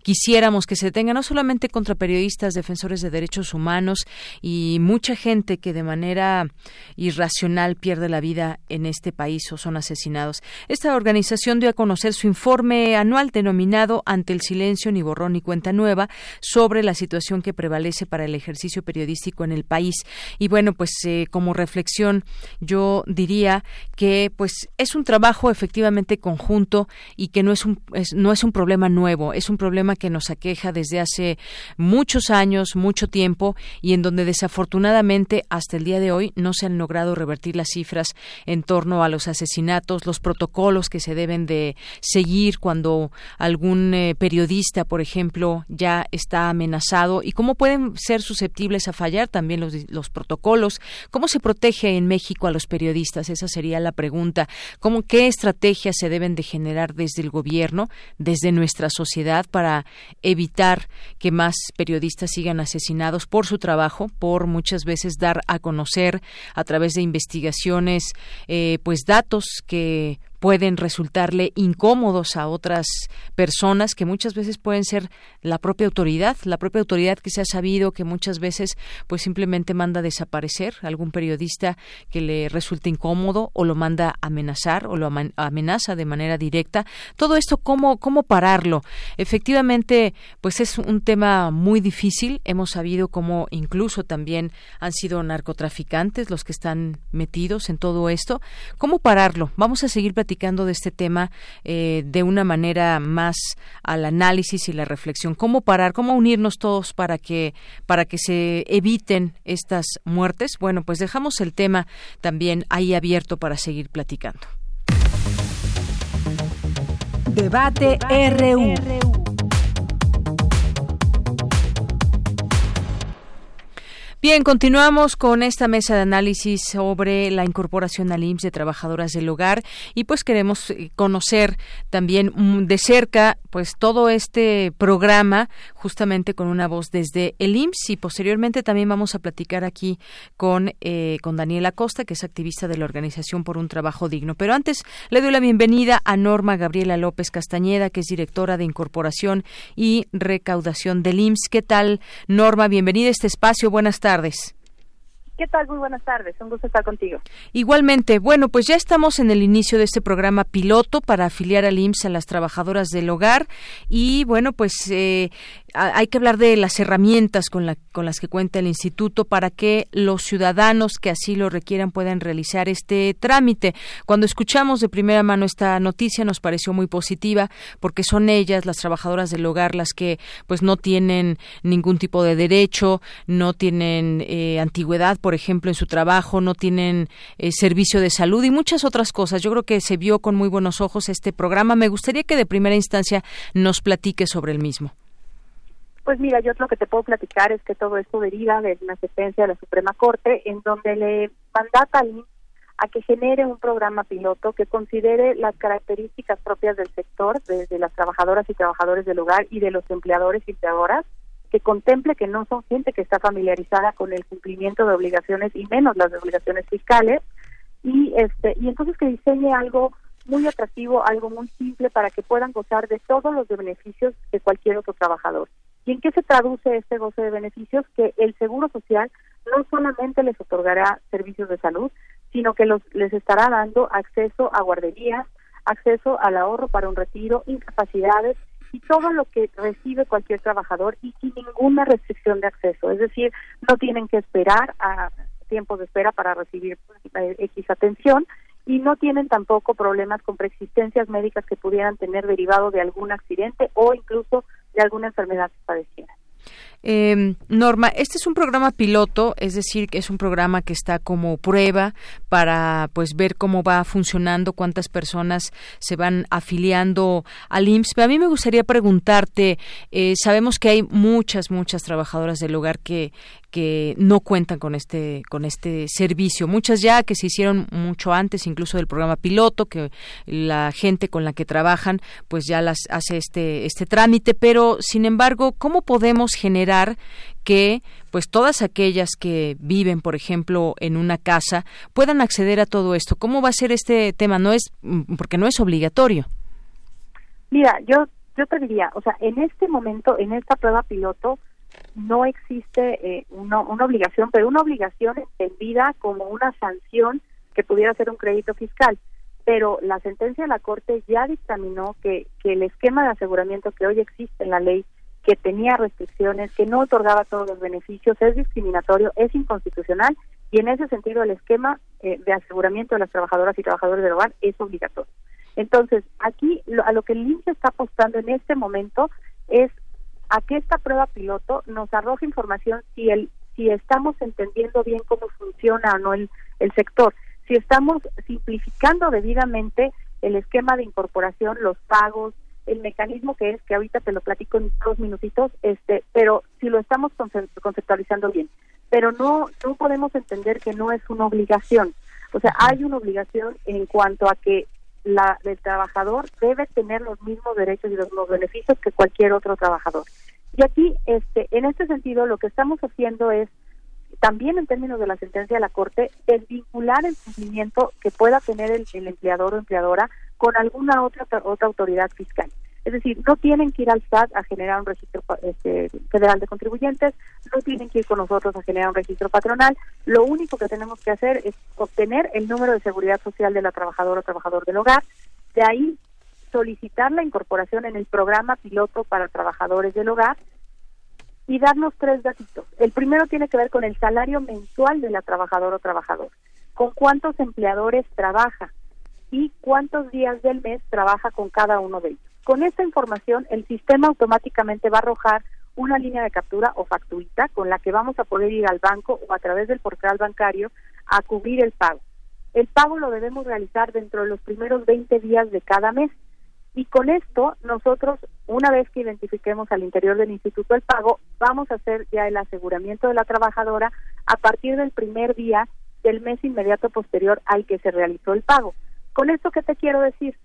quisiéramos que se detenga no solamente contra periodistas, defensores de derechos humanos y mucha gente que de manera irracional pierde la vida en este país o son asesinados. Esta organización dio a conocer su informe anual denominado Ante el silencio ni borrón ni cuenta nueva sobre la situación que prevalece para el ejercicio periodístico en el país. Y bueno, pues eh, como reflexión yo diría que pues es un trabajo efectivamente conjunto y que no es un no es un problema nuevo, es un problema que nos aqueja desde hace muchos años, mucho tiempo, y en donde desafortunadamente hasta el día de hoy no se han logrado revertir las cifras en torno a los asesinatos, los protocolos que se deben de seguir cuando algún eh, periodista, por ejemplo, ya está amenazado y cómo pueden ser susceptibles a fallar también los, los protocolos, cómo se protege en México a los periodistas, esa sería la pregunta, cómo qué estrategias se deben de generar desde el gobierno, desde nuestra sociedad para evitar que más periodistas sigan asesinados por su trabajo, por muchas veces dar a conocer a través de investigaciones, eh, pues datos que pueden resultarle incómodos a otras personas que muchas veces pueden ser la propia autoridad, la propia autoridad que se ha sabido que muchas veces pues simplemente manda desaparecer algún periodista que le resulte incómodo o lo manda amenazar o lo amenaza de manera directa. Todo esto cómo cómo pararlo. Efectivamente, pues es un tema muy difícil. Hemos sabido cómo incluso también han sido narcotraficantes los que están metidos en todo esto. ¿Cómo pararlo? Vamos a seguir platicando de este tema eh, de una manera más al análisis y la reflexión. ¿Cómo parar? ¿Cómo unirnos todos para que para que se eviten estas muertes? Bueno, pues dejamos el tema también ahí abierto para seguir platicando. Debate, RU. Bien, continuamos con esta mesa de análisis sobre la incorporación al IMSS de trabajadoras del hogar y pues queremos eh, conocer también mm, de cerca pues todo este programa justamente con una voz desde el IMSS y posteriormente también vamos a platicar aquí con, eh, con Daniela Costa que es activista de la Organización por un Trabajo Digno. Pero antes le doy la bienvenida a Norma Gabriela López Castañeda que es directora de Incorporación y Recaudación del IMSS. ¿Qué tal Norma? Bienvenida a este espacio. Buenas tardes. ¿Qué tal? Muy buenas tardes. Un gusto estar contigo. Igualmente. Bueno, pues ya estamos en el inicio de este programa piloto para afiliar al IMSS a las trabajadoras del hogar y bueno, pues eh, hay que hablar de las herramientas con, con las que cuenta el instituto para que los ciudadanos que así lo requieran puedan realizar este trámite. Cuando escuchamos de primera mano esta noticia nos pareció muy positiva porque son ellas, las trabajadoras del hogar, las que pues no tienen ningún tipo de derecho, no tienen eh, antigüedad, por ejemplo, en su trabajo, no tienen eh, servicio de salud y muchas otras cosas. Yo creo que se vio con muy buenos ojos este programa. Me gustaría que de primera instancia nos platique sobre el mismo. Pues mira, yo lo que te puedo platicar es que todo esto deriva de una sentencia de la Suprema Corte en donde le mandata al a que genere un programa piloto que considere las características propias del sector, desde las trabajadoras y trabajadores del hogar y de los empleadores y empleadoras, que contemple que no son gente que está familiarizada con el cumplimiento de obligaciones y menos las obligaciones fiscales y este y entonces que diseñe algo muy atractivo, algo muy simple para que puedan gozar de todos los beneficios de cualquier otro trabajador. ¿Y en qué se traduce este goce de beneficios? Que el Seguro Social no solamente les otorgará servicios de salud, sino que los, les estará dando acceso a guarderías, acceso al ahorro para un retiro, incapacidades y todo lo que recibe cualquier trabajador y sin ninguna restricción de acceso. Es decir, no tienen que esperar a tiempos de espera para recibir eh, X atención y no tienen tampoco problemas con preexistencias médicas que pudieran tener derivado de algún accidente o incluso de alguna enfermedad que padecieran. Eh, Norma, este es un programa piloto, es decir, que es un programa que está como prueba para pues ver cómo va funcionando, cuántas personas se van afiliando al IMSS. Pero a mí me gustaría preguntarte, eh, sabemos que hay muchas, muchas trabajadoras del hogar que, que no cuentan con este con este servicio. Muchas ya que se hicieron mucho antes incluso del programa piloto que la gente con la que trabajan pues ya las hace este este trámite. Pero sin embargo cómo podemos generar que pues todas aquellas que viven por ejemplo en una casa puedan acceder a todo esto cómo va a ser este tema no es mm, porque no es obligatorio. Mira yo yo te diría o sea en este momento en esta prueba piloto no existe eh, una, obligación, pero una obligación entendida como una sanción que pudiera ser un crédito fiscal. Pero la sentencia de la Corte ya dictaminó que, que el esquema de aseguramiento que hoy existe en la ley, que tenía restricciones, que no otorgaba todos los beneficios, es discriminatorio, es inconstitucional y en ese sentido el esquema eh, de aseguramiento de las trabajadoras y trabajadores del hogar es obligatorio. Entonces, aquí a lo que el INSS está apostando en este momento es a que esta prueba piloto nos arroje información si el si estamos entendiendo bien cómo funciona o no el, el sector, si estamos simplificando debidamente el esquema de incorporación, los pagos, el mecanismo que es, que ahorita te lo platico en dos minutitos, este, pero si lo estamos conceptualizando bien. Pero no, no podemos entender que no es una obligación. O sea, hay una obligación en cuanto a que la, el trabajador debe tener los mismos derechos y los mismos beneficios que cualquier otro trabajador. Y aquí, este, en este sentido, lo que estamos haciendo es, también en términos de la sentencia de la Corte, desvincular el cumplimiento que pueda tener el, empleador o empleadora con alguna otra otra autoridad fiscal. Es decir, no tienen que ir al SAT a generar un registro este, federal de contribuyentes, no tienen que ir con nosotros a generar un registro patronal. Lo único que tenemos que hacer es obtener el número de seguridad social de la trabajadora o trabajador del hogar. De ahí solicitar la incorporación en el programa piloto para trabajadores del hogar y darnos tres datos. El primero tiene que ver con el salario mensual de la trabajadora o trabajador, con cuántos empleadores trabaja y cuántos días del mes trabaja con cada uno de ellos. Con esta información, el sistema automáticamente va a arrojar una línea de captura o facturita con la que vamos a poder ir al banco o a través del portal bancario a cubrir el pago. El pago lo debemos realizar dentro de los primeros 20 días de cada mes. Y con esto, nosotros, una vez que identifiquemos al interior del instituto el pago, vamos a hacer ya el aseguramiento de la trabajadora a partir del primer día del mes inmediato posterior al que se realizó el pago. Con esto, ¿qué te quiero decir?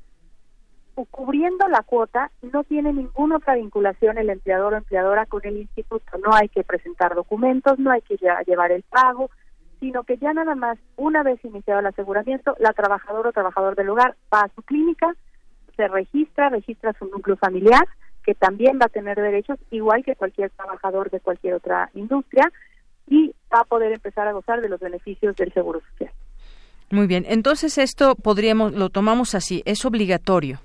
Cubriendo la cuota no tiene ninguna otra vinculación el empleador o empleadora con el instituto. No hay que presentar documentos, no hay que llevar el pago, sino que ya nada más, una vez iniciado el aseguramiento, la trabajadora o trabajador del hogar va a su clínica, se registra, registra su núcleo familiar, que también va a tener derechos, igual que cualquier trabajador de cualquier otra industria, y va a poder empezar a gozar de los beneficios del seguro social. Muy bien, entonces esto podríamos, lo tomamos así, es obligatorio.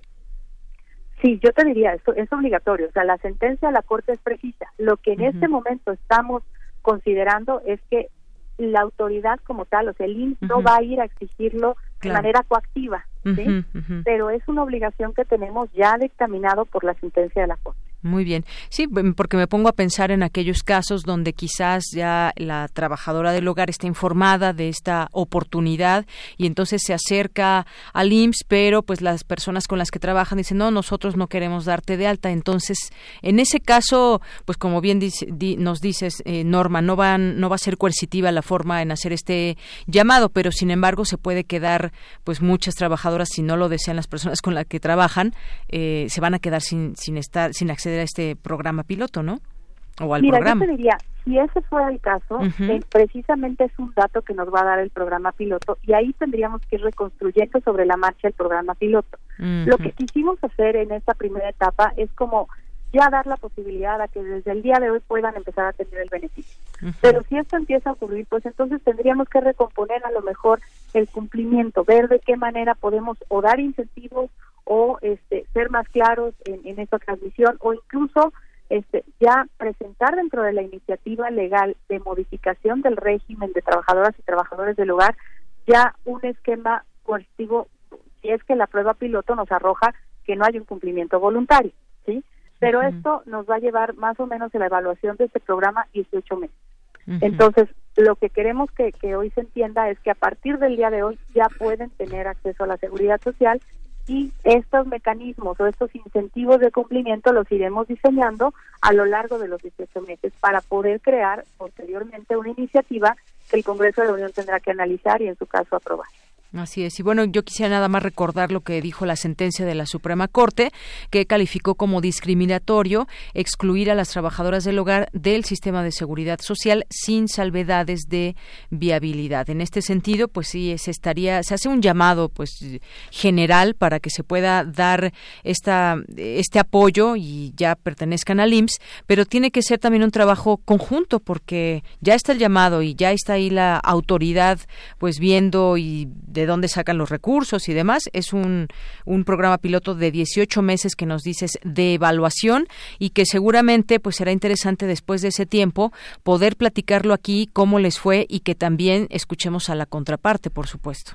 Sí, yo te diría, esto es obligatorio. O sea, la sentencia de la Corte es precisa. Lo que en este momento estamos considerando es que la autoridad como tal, o sea, el INS no va a ir a exigirlo de manera coactiva, ¿sí? Pero es una obligación que tenemos ya dictaminado por la sentencia de la Corte. Muy bien. Sí, porque me pongo a pensar en aquellos casos donde quizás ya la trabajadora del hogar está informada de esta oportunidad y entonces se acerca al IMSS, pero pues las personas con las que trabajan dicen, no, nosotros no queremos darte de alta. Entonces, en ese caso, pues como bien nos dices, eh, Norma, no, van, no va a ser coercitiva la forma en hacer este llamado, pero sin embargo se puede quedar, pues muchas trabajadoras, si no lo desean las personas con las que trabajan, eh, se van a quedar sin, sin, estar, sin acceder a este programa piloto, ¿no? O al Mira, programa. yo te diría, si ese fuera el caso, eh, precisamente es un dato que nos va a dar el programa piloto y ahí tendríamos que ir reconstruyendo sobre la marcha el programa piloto. Lo que quisimos hacer en esta primera etapa es como ya dar la posibilidad a que desde el día de hoy puedan empezar a tener el beneficio. Pero si esto empieza a ocurrir, pues entonces tendríamos que recomponer a lo mejor el cumplimiento, ver de qué manera podemos o dar incentivos o este, ser más claros en, esta transmisión o incluso este, ya presentar dentro de la iniciativa legal de modificación del régimen de trabajadoras y trabajadores del hogar ya un esquema coercitivo si es que la prueba piloto nos arroja que no hay un cumplimiento voluntario, ¿sí? Pero esto nos va a llevar más o menos a la evaluación de este programa 18 meses. Entonces, lo que queremos que, que hoy se entienda es que a partir del día de hoy ya pueden tener acceso a la seguridad social y estos mecanismos o estos incentivos de cumplimiento los iremos diseñando a lo largo de los 18 meses para poder crear posteriormente una iniciativa que el Congreso de la Unión tendrá que analizar y en su caso aprobar. Así es. Y bueno, yo quisiera nada más recordar lo que dijo la sentencia de la Suprema Corte, que calificó como discriminatorio excluir a las trabajadoras del hogar del sistema de seguridad social sin salvedades de viabilidad. En este sentido, pues sí, se estaría, se hace un llamado, pues general para que se pueda dar esta, este apoyo y ya pertenezcan al IMSS, pero tiene que ser también un trabajo conjunto porque ya está el llamado y ya está ahí la autoridad, pues viendo y dónde sacan los recursos y demás. Es un, un programa piloto de 18 meses que nos dices de evaluación y que seguramente pues será interesante después de ese tiempo poder platicarlo aquí, cómo les fue y que también escuchemos a la contraparte, por supuesto.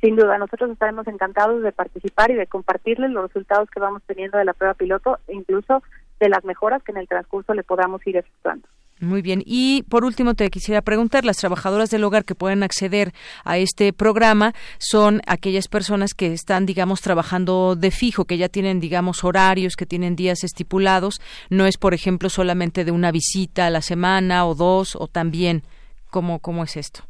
Sin duda, nosotros estaremos encantados de participar y de compartirles los resultados que vamos teniendo de la prueba piloto e incluso de las mejoras que en el transcurso le podamos ir efectuando. Muy bien. Y por último, te quisiera preguntar, las trabajadoras del hogar que pueden acceder a este programa son aquellas personas que están, digamos, trabajando de fijo, que ya tienen, digamos, horarios, que tienen días estipulados. No es, por ejemplo, solamente de una visita a la semana o dos, o también, ¿cómo, cómo es esto?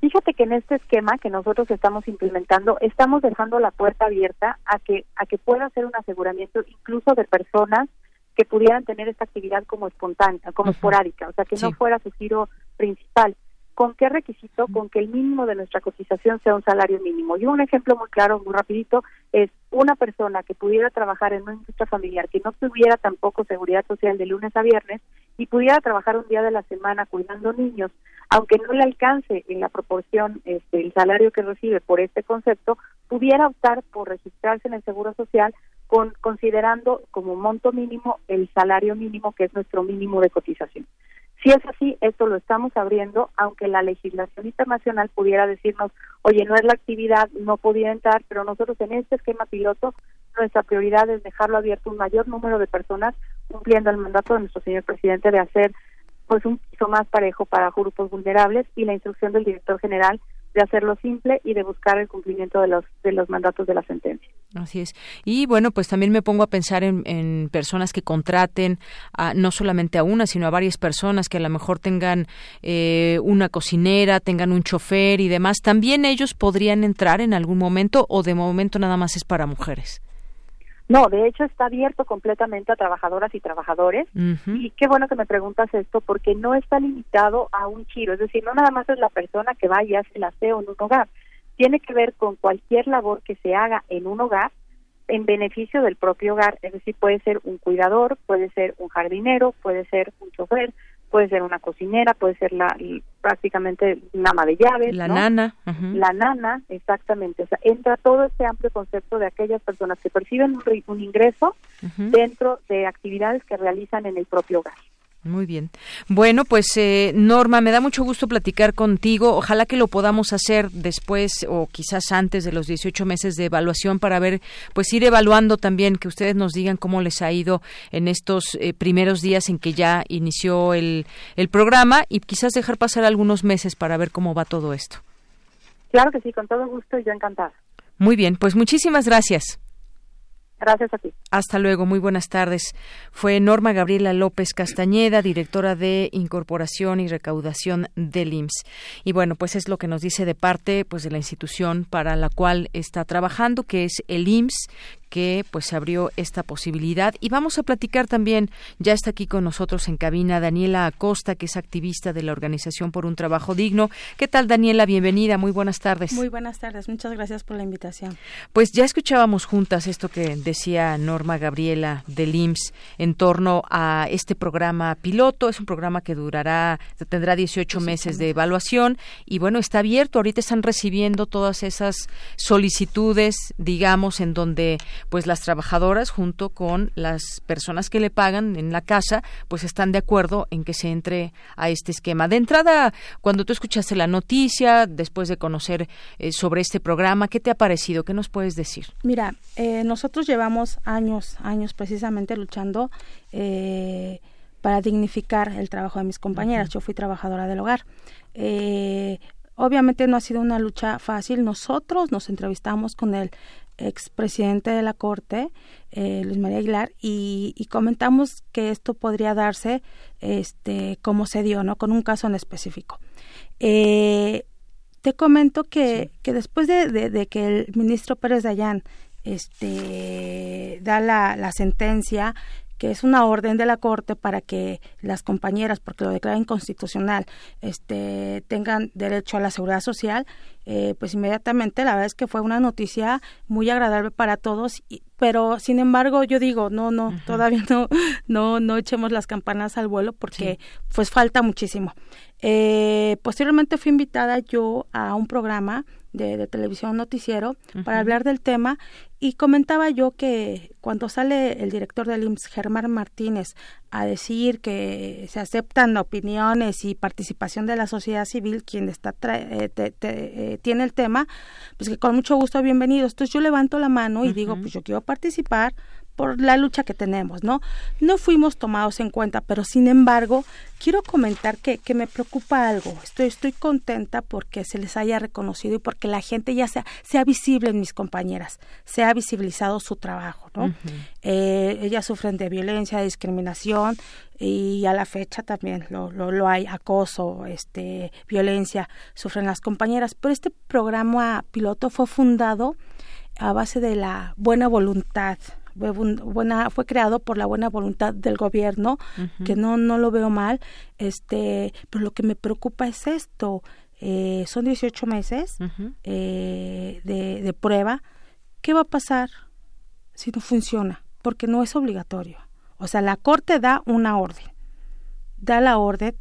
Fíjate que en este esquema que nosotros estamos implementando, estamos dejando la puerta abierta a que, a que pueda hacer un aseguramiento incluso de personas que pudieran tener esta actividad como espontánea, como esporádica, o sea, que no fuera su giro principal. ¿Con qué requisito? Con que el mínimo de nuestra cotización sea un salario mínimo. Y un ejemplo muy claro, muy rapidito, es una persona que pudiera trabajar en una industria familiar, que no tuviera tampoco seguridad social de lunes a viernes y pudiera trabajar un día de la semana cuidando niños, aunque no le alcance en la proporción este, el salario que recibe por este concepto, pudiera optar por registrarse en el Seguro Social con, considerando como monto mínimo el salario mínimo, que es nuestro mínimo de cotización. Si es así, esto lo estamos abriendo, aunque la legislación internacional pudiera decirnos, oye, no es la actividad, no podía entrar, pero nosotros en este esquema piloto, nuestra prioridad es dejarlo abierto un mayor número de personas, cumpliendo el mandato de nuestro señor presidente de hacer pues un piso más parejo para grupos vulnerables y la instrucción del director general de hacerlo simple y de buscar el cumplimiento de los de los mandatos de la sentencia. Así es. Y bueno, pues también me pongo a pensar en, personas que contraten a, no solamente a una, sino a varias personas que a lo mejor tengan eh, una cocinera, tengan un chofer y demás. ¿También ellos podrían entrar en algún momento o de momento nada más es para mujeres? No, de hecho está abierto completamente a trabajadoras y trabajadores. Y qué bueno que me preguntas esto porque no está limitado a un chiro, es decir, no nada más es la persona que va y hace el aseo en un hogar. Tiene que ver con cualquier labor que se haga en un hogar en beneficio del propio hogar, es decir, puede ser un cuidador, puede ser un jardinero, puede ser un chofer, puede ser una cocinera, puede ser la prácticamente una ama de llaves, la nana, la nana, exactamente, o sea, entra todo este amplio concepto de aquellas personas que perciben un, ingreso dentro de actividades que realizan en el propio hogar. Muy bien. Bueno, pues eh, Norma, me da mucho gusto platicar contigo. Ojalá que lo podamos hacer después o quizás antes de los 18 meses de evaluación para ver, pues ir evaluando también, que ustedes nos digan cómo les ha ido en estos eh, primeros días en que ya inició el, el programa y quizás dejar pasar algunos meses para ver cómo va todo esto. Claro que sí, con todo gusto y yo encantada. Muy bien, pues muchísimas gracias. Gracias a ti. Hasta luego, muy buenas tardes. Fue Norma Gabriela López Castañeda, directora de Incorporación y Recaudación del IMSS. Y bueno, pues es lo que nos dice de parte pues de la institución para la cual está trabajando, que es el IMSS, que pues abrió esta posibilidad. Y vamos a platicar también ya está aquí con nosotros en cabina Daniela Acosta que es activista de la organización por un trabajo digno. Qué tal Daniela bienvenida. Muy buenas tardes. Muy buenas tardes. Muchas gracias por la invitación. Pues ya escuchábamos juntas esto que decía Norma Gabriela del IMSS en torno a este programa piloto. Es un programa que durará tendrá 18 meses de evaluación. Y bueno está abierto. Ahorita están recibiendo todas esas solicitudes digamos en donde pues las trabajadoras junto con las personas que le pagan en la casa, pues están de acuerdo en que se entre a este esquema. De entrada, cuando tú escuchaste la noticia, después de conocer eh, sobre este programa, ¿qué te ha parecido? ¿Qué nos puedes decir? Mira, eh, nosotros llevamos años, años precisamente luchando eh, para dignificar el trabajo de mis compañeras. Yo fui trabajadora del hogar. Obviamente no ha sido una lucha fácil. Nosotros nos entrevistamos con el expresidente de la Corte, eh, Luis María Aguilar, y, comentamos que esto podría darse este, como se dio, ¿no? Con un caso en específico. Eh, te comento que, que después de, que el ministro Pérez Dayán este, da la, la sentencia que es una orden de la Corte para que las compañeras, porque lo declara inconstitucional, este, tengan derecho a la seguridad social, eh, pues inmediatamente la verdad es que fue una noticia muy agradable para todos, pero sin embargo yo digo, no, no, todavía no, no, no echemos las campanas al vuelo porque pues falta muchísimo. Eh, posteriormente fui invitada yo a un programa de, televisión noticiero para hablar del tema y comentaba yo que cuando sale el director del IMSS, Germán Martínez, a decir que se aceptan opiniones y participación de la sociedad civil, quien está eh, eh, tiene el tema, pues que con mucho gusto bienvenidos. Entonces yo levanto la mano y digo, pues yo quiero participar por la lucha que tenemos, ¿no? No fuimos tomados en cuenta, pero sin embargo, quiero comentar que, que me preocupa algo. Estoy, estoy contenta porque se les haya reconocido y porque la gente ya sea, sea visible en mis compañeras, se ha visibilizado su trabajo, ¿no? Eh, ellas sufren de violencia, de discriminación y a la fecha también lo, lo, lo hay, acoso, este, violencia, sufren las compañeras. Pero este programa piloto fue fundado a base de la buena voluntad buena, fue creado por la buena voluntad del gobierno, que no, no lo veo mal, este, pero lo que me preocupa es esto, eh, son 18 meses eh, de, de prueba, ¿qué va a pasar si no funciona? Porque no es obligatorio. O sea, la Corte da una orden, da la orden,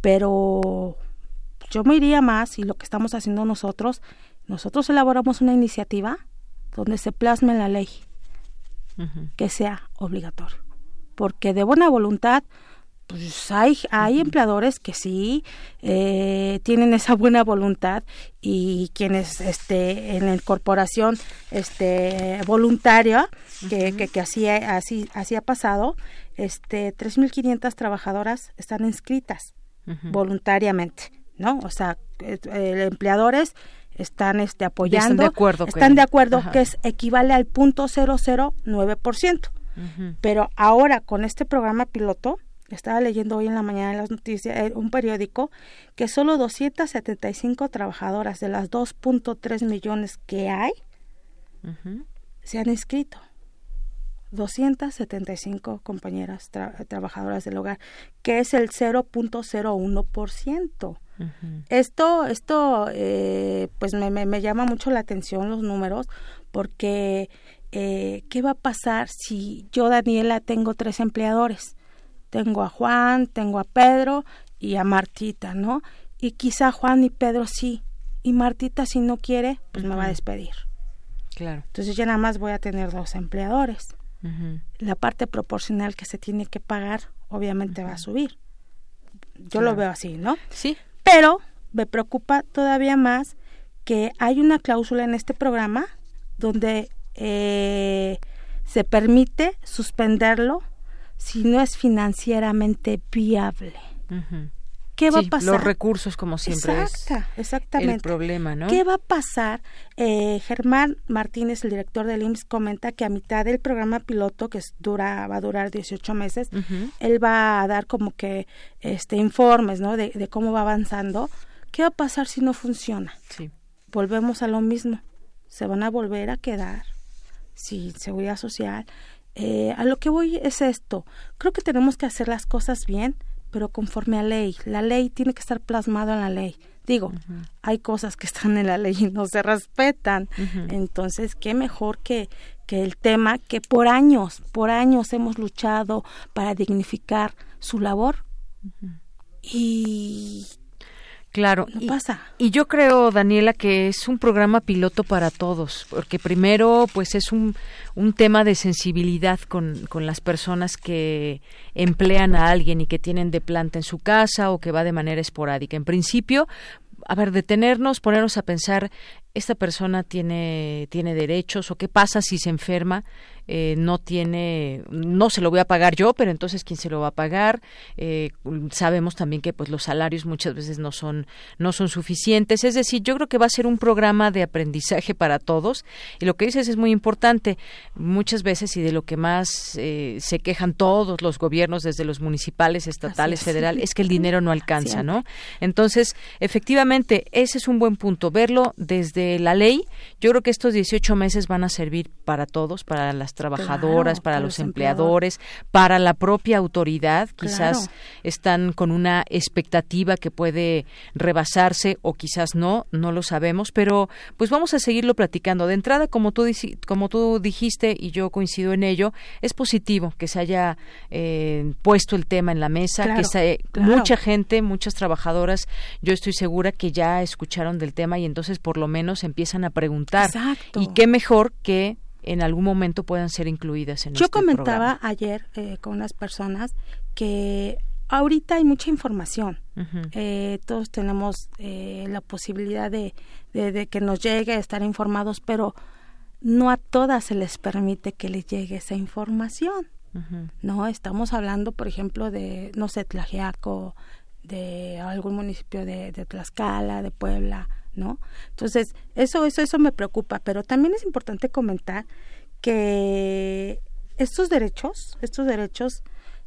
pero yo me iría más y lo que estamos haciendo nosotros, nosotros elaboramos una iniciativa donde se plasme la ley que sea obligatorio. Porque de buena voluntad, pues hay, hay empleadores que sí eh, tienen esa buena voluntad y quienes este en la corporación este voluntaria que, que, que, así, así, así ha pasado, este 3.500 trabajadoras están inscritas voluntariamente, ¿no? O sea, eh, empleadores están este apoyando están de acuerdo están de acuerdo que es equivale al punto 009%. Pero ahora con este programa piloto estaba leyendo hoy en la mañana en las noticias eh, un periódico que solo 275 trabajadoras de las 2.3 millones que hay se han inscrito. 275 compañeras trabajadoras del hogar, que es el 0.01%. Esto, esto eh, pues me, me, llama mucho la atención los números, porque eh, ¿qué va a pasar si yo, Daniela, tengo tres empleadores? Tengo a Juan, tengo a Pedro y a Martita, ¿no? Y quizá Juan y Pedro sí, y Martita si no quiere, pues me va a despedir. Claro. Entonces ya nada más voy a tener dos empleadores. La parte proporcional que se tiene que pagar obviamente va a subir. Yo lo veo así, ¿no? Sí. Pero me preocupa todavía más que hay una cláusula en este programa donde eh, se permite suspenderlo si no es financieramente viable. ¿Qué va a pasar? Los recursos, como siempre, Exacta, es exactamente. el problema, ¿no? ¿Qué va a pasar? Eh, Germán Martínez, el director del IMSS, comenta que a mitad del programa piloto, que dura, va a durar 18 meses, él va a dar como que este informes, ¿no? De, de, cómo va avanzando. ¿Qué va a pasar si no funciona? Sí. Volvemos a lo mismo. Se van a volver a quedar sin seguridad social. Eh, a lo que voy es esto. Creo que tenemos que hacer las cosas bien pero conforme a ley. La ley tiene que estar plasmada en la ley. Digo, hay cosas que están en la ley y no se respetan. Entonces, qué mejor que, que el tema que por años, por años hemos luchado para dignificar su labor. Y Claro, no pasa. Y yo creo, Daniela, que es un programa piloto para todos, porque primero, pues es un, un tema de sensibilidad con, con las personas que emplean a alguien y que tienen de planta en su casa o que va de manera esporádica. En principio, a ver, detenernos, ponernos a pensar, esta persona tiene, tiene derechos o qué pasa si se enferma eh, no tiene, no se lo voy a pagar yo, pero entonces quién se lo va a pagar. Eh, sabemos también que pues los salarios muchas veces no son no son suficientes. Es decir, yo creo que va a ser un programa de aprendizaje para todos. Y lo que dices es muy importante. Muchas veces y de lo que más eh, se quejan todos los gobiernos, desde los municipales, estatales, federales, es que el dinero no alcanza, ¿no? Entonces, efectivamente, ese es un buen punto. Verlo desde la ley. Yo creo que estos 18 meses van a servir para todos, para las trabajadoras, para, los empleadores, para la propia autoridad. Quizás están con una expectativa que puede rebasarse o quizás no, no lo sabemos, pero pues vamos a seguirlo platicando. De entrada, como tú, como tú dijiste y yo coincido en ello, es positivo que se haya eh, puesto el tema en la mesa, que se, mucha gente, muchas trabajadoras, yo estoy segura que ya escucharon del tema y entonces por lo menos empiezan a preguntar. Y qué mejor que en algún momento puedan ser incluidas en Yo este comentaba ayer eh, con unas personas que ahorita hay mucha información. eh, todos tenemos eh, la posibilidad de, de, que nos llegue a estar informados, pero no a todas se les permite que les llegue esa información. No, estamos hablando, por ejemplo, de, no sé, Tlajeaco, de algún municipio de, de Tlaxcala, de Puebla, ¿no? Entonces, eso, eso, eso me preocupa, pero también es importante comentar que estos derechos, estos derechos,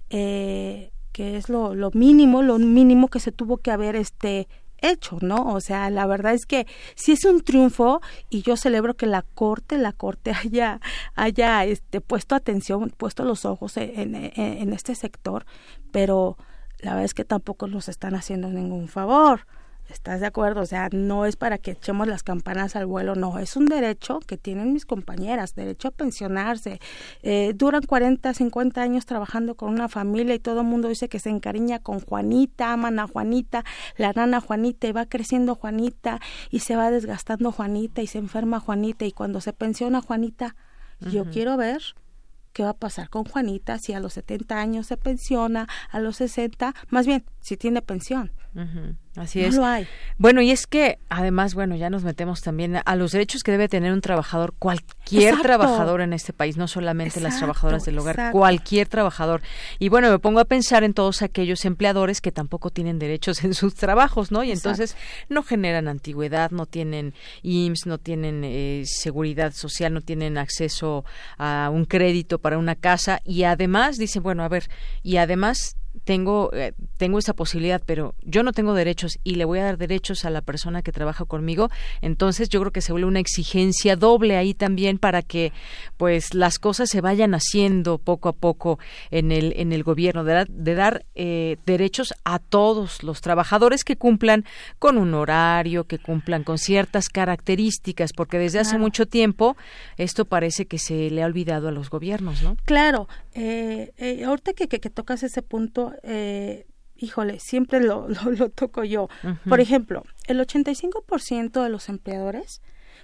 eh, que es lo, mínimo, lo mínimo que se tuvo que haber este hecho, ¿no? O sea, la verdad es que sí es un triunfo y yo celebro que la corte, la corte haya, haya este, puesto atención, puesto los ojos en, en este sector, pero la verdad es que tampoco nos están haciendo ningún favor. ¿Estás de acuerdo? O sea, no es para que echemos las campanas al vuelo, no, es un derecho que tienen mis compañeras, derecho a pensionarse. Eh, duran 40, 50 años trabajando con una familia y todo el mundo dice que se encariña con Juanita, aman a Juanita, la nana Juanita y va creciendo Juanita y se va desgastando Juanita y se enferma Juanita y cuando se pensiona Juanita, yo quiero ver qué va a pasar con Juanita si a los 70 años se pensiona, a los 60, más bien, si tiene pensión. Así es. Bueno, y es que además, bueno, ya nos metemos también a los derechos que debe tener un trabajador, cualquier trabajador en este país, no solamente las trabajadoras del hogar, cualquier trabajador. Y bueno, me pongo a pensar en todos aquellos empleadores que tampoco tienen derechos en sus trabajos, ¿no? Y entonces no generan antigüedad, no tienen IMSS, no tienen eh, seguridad social, no tienen acceso a un crédito para una casa y además dicen, bueno, a ver, y además tengo, eh, tengo esa posibilidad, pero yo no tengo derechos y le voy a dar derechos a la persona que trabaja conmigo, entonces yo creo que se vuelve una exigencia doble ahí también para que pues las cosas se vayan haciendo poco a poco en el, en el gobierno, de, de dar eh, derechos a todos los trabajadores que cumplan con un horario, que cumplan con ciertas características, porque desde hace mucho tiempo esto parece que se le ha olvidado a los gobiernos, ¿no? Claro, eh, eh, ahorita que, que, tocas ese punto, eh, híjole, siempre lo, lo, toco yo. Por ejemplo, el 85% de los empleadores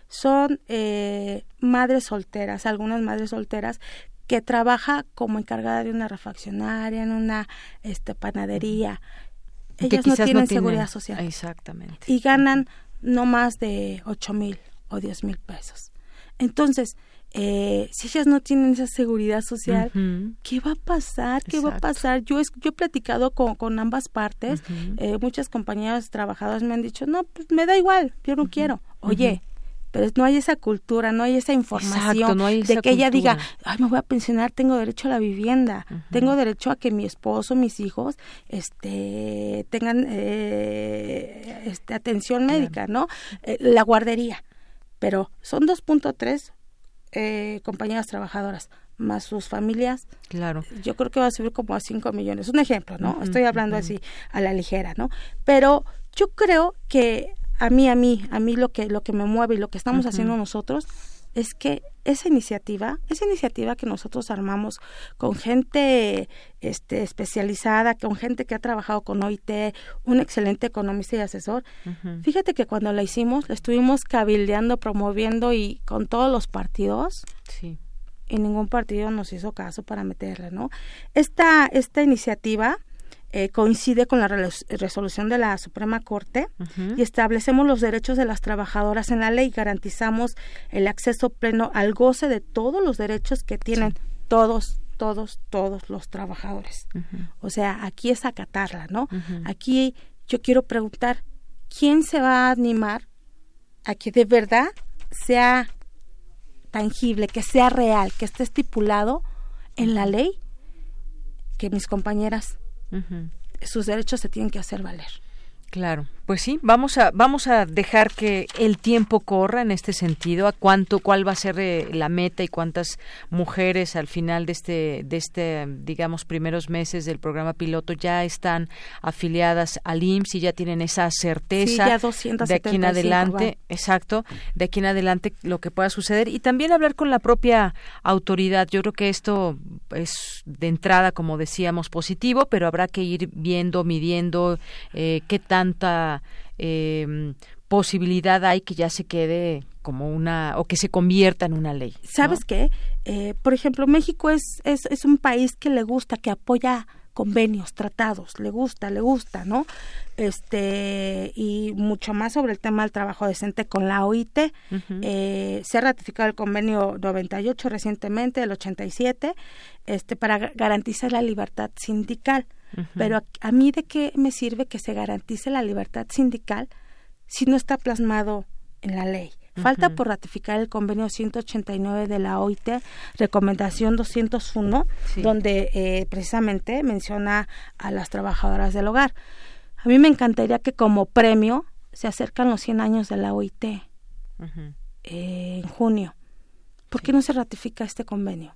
son eh, madres solteras, algunas madres solteras que trabaja como encargada de una refaccionaria, en una este, panadería. Ellas no tienen, seguridad social. Exactamente. Y ganan no más de ocho mil o diez mil pesos. Entonces, eh, si ellas no tienen esa seguridad social, ¿qué va a pasar? ¿Qué va a pasar? Yo, yo he platicado con, con ambas partes, eh, muchas compañeras trabajadoras me han dicho, no, pues me da igual, yo no quiero. Oye, pero no hay esa cultura, no hay esa información de que ella diga, ay, me voy a pensionar, tengo derecho a la vivienda, tengo derecho a que mi esposo, mis hijos, este, tengan eh, este, atención médica, ¿no? Eh, la guardería. Pero son 2.3 eh, compañeras trabajadoras más sus familias, claro. yo creo que va a subir como a 5 millones. Un ejemplo, ¿no? Estoy hablando así a la ligera, ¿no? Pero yo creo que a mí, a mí, a mí lo que, lo que me mueve y lo que estamos haciendo nosotros es que esa iniciativa, esa iniciativa que nosotros armamos con gente este, especializada, con gente que ha trabajado con OIT, un excelente economista y asesor, fíjate que cuando la hicimos, la estuvimos cabildeando, promoviendo y con todos los partidos. Sí. Y ningún partido nos hizo caso para meterla, ¿no? Esta, esta iniciativa eh, coincide con la resolución de la Suprema Corte y establecemos los derechos de las trabajadoras en la ley, garantizamos el acceso pleno al goce de todos los derechos que tienen todos todos, todos los trabajadores. O sea, aquí es acatarla, ¿no? Aquí yo quiero preguntar, ¿quién se va a animar a que de verdad sea tangible, que sea real, que esté estipulado en la ley que mis compañeras sus derechos se tienen que hacer valer. Claro, pues sí, vamos a vamos a dejar que el tiempo corra en este sentido, a cuánto cuál va a ser eh, la meta y cuántas mujeres al final de este de este digamos primeros meses del programa piloto ya están afiliadas al IMSS y ya tienen esa certeza de aquí en adelante, exacto, de aquí en adelante lo que pueda suceder y también hablar con la propia autoridad. Yo creo que esto es de entrada, como decíamos, positivo, pero habrá que ir viendo, midiendo eh, qué tan tanta eh, posibilidad hay que ya se quede como una o que se convierta en una ley. ¿Sabes qué? Eh, por ejemplo, México es, es, es un país que le gusta, que apoya convenios, tratados, le gusta, le gusta, ¿no? Este, y mucho más sobre el tema del trabajo decente con la OIT. eh, se ha ratificado el convenio 98 recientemente, el 87, este, para garantizar la libertad sindical. Pero a, mí de qué me sirve que se garantice la libertad sindical si no está plasmado en la ley. Falta por ratificar el convenio 189 de la OIT, recomendación 201, donde eh, precisamente menciona a las trabajadoras del hogar. A mí me encantaría que como premio se acercan los 100 años de la OIT eh, en junio. ¿Por qué no se ratifica este convenio?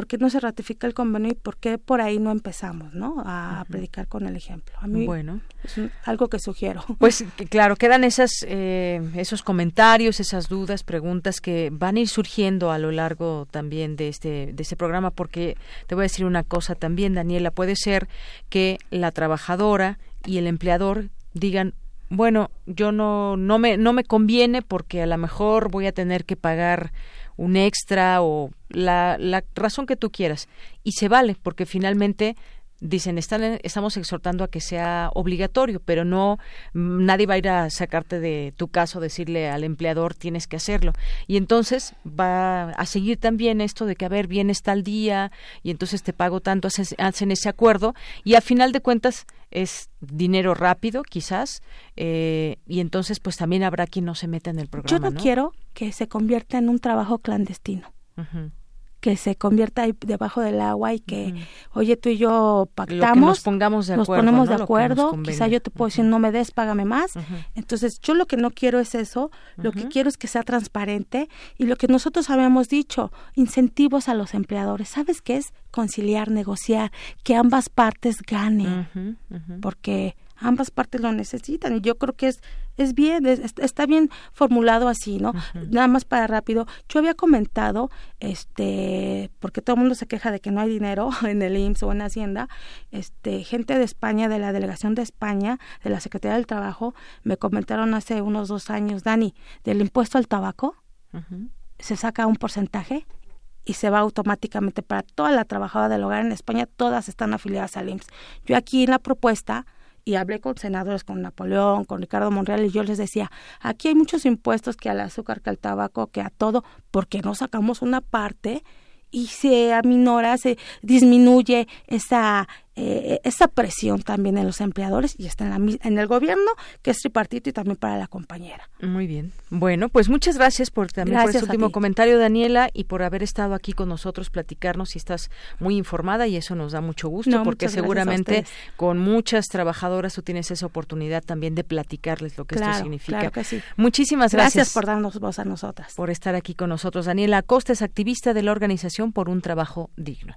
¿Por qué no se ratifica el convenio y por qué por ahí no empezamos, ¿no? A predicar con el ejemplo. A mí bueno. es algo que sugiero. Pues claro, quedan esas, eh, esos comentarios, esas dudas, preguntas que van a ir surgiendo a lo largo también de este, de este programa, porque te voy a decir una cosa también, Daniela, puede ser que la trabajadora y el empleador digan, bueno, yo no, no me, no me conviene porque a lo mejor voy a tener que pagar un extra o la, la razón que tú quieras. Y se vale, porque finalmente dicen están, estamos exhortando a que sea obligatorio, pero no mm, nadie va a ir a sacarte de tu caso, decirle al empleador tienes que hacerlo. Y entonces va a seguir también esto de que a ver vienes tal día y entonces te pago tanto, hacen ese acuerdo y a final de cuentas es dinero rápido quizás eh, y entonces pues también habrá quien no se meta en el programa. Yo no, quiero que se convierta en un trabajo clandestino que se convierta ahí debajo del agua y que, oye, tú y yo pactamos, nos pongamos de acuerdo, ponemos de acuerdo, quizá yo te puedo decir, no me des, págame más. Entonces, yo lo que no quiero es eso, lo que quiero es que sea transparente y lo que nosotros habíamos dicho, incentivos a los empleadores. ¿Sabes qué es? Conciliar, negociar, que ambas partes ganen, porque ambas partes lo necesitan y yo creo que es es bien está bien formulado así no nada más para rápido. Yo había comentado este porque todo el mundo se queja de que no hay dinero en el IMSS o en Hacienda este gente de España de la delegación de España de la Secretaría del Trabajo me comentaron hace unos dos años Dani del impuesto al tabaco se saca un porcentaje y se va automáticamente para toda la trabajadora del hogar en España, todas están afiliadas al IMSS. Yo aquí en la propuesta y hablé con senadores, con Napoleón, con Ricardo Monreal, y yo les decía, aquí hay muchos impuestos que al azúcar, que al tabaco, que a todo, porque no sacamos una parte y se aminora, se disminuye esa eh, esa presión también en los empleadores y está en, la, en el gobierno, que es tripartito y también para la compañera. Muy bien. Bueno, pues muchas gracias por también por ese último comentario, Daniela, y por haber estado aquí con nosotros, platicarnos y estás muy informada y eso nos da mucho gusto porque seguramente con muchas trabajadoras tú tienes esa oportunidad también de platicarles lo que esto significa. Claro que sí. Muchísimas gracias. Gracias por darnos voz a nosotras. Por estar aquí con nosotros. Daniela Acosta es activista de la organización por un trabajo digno.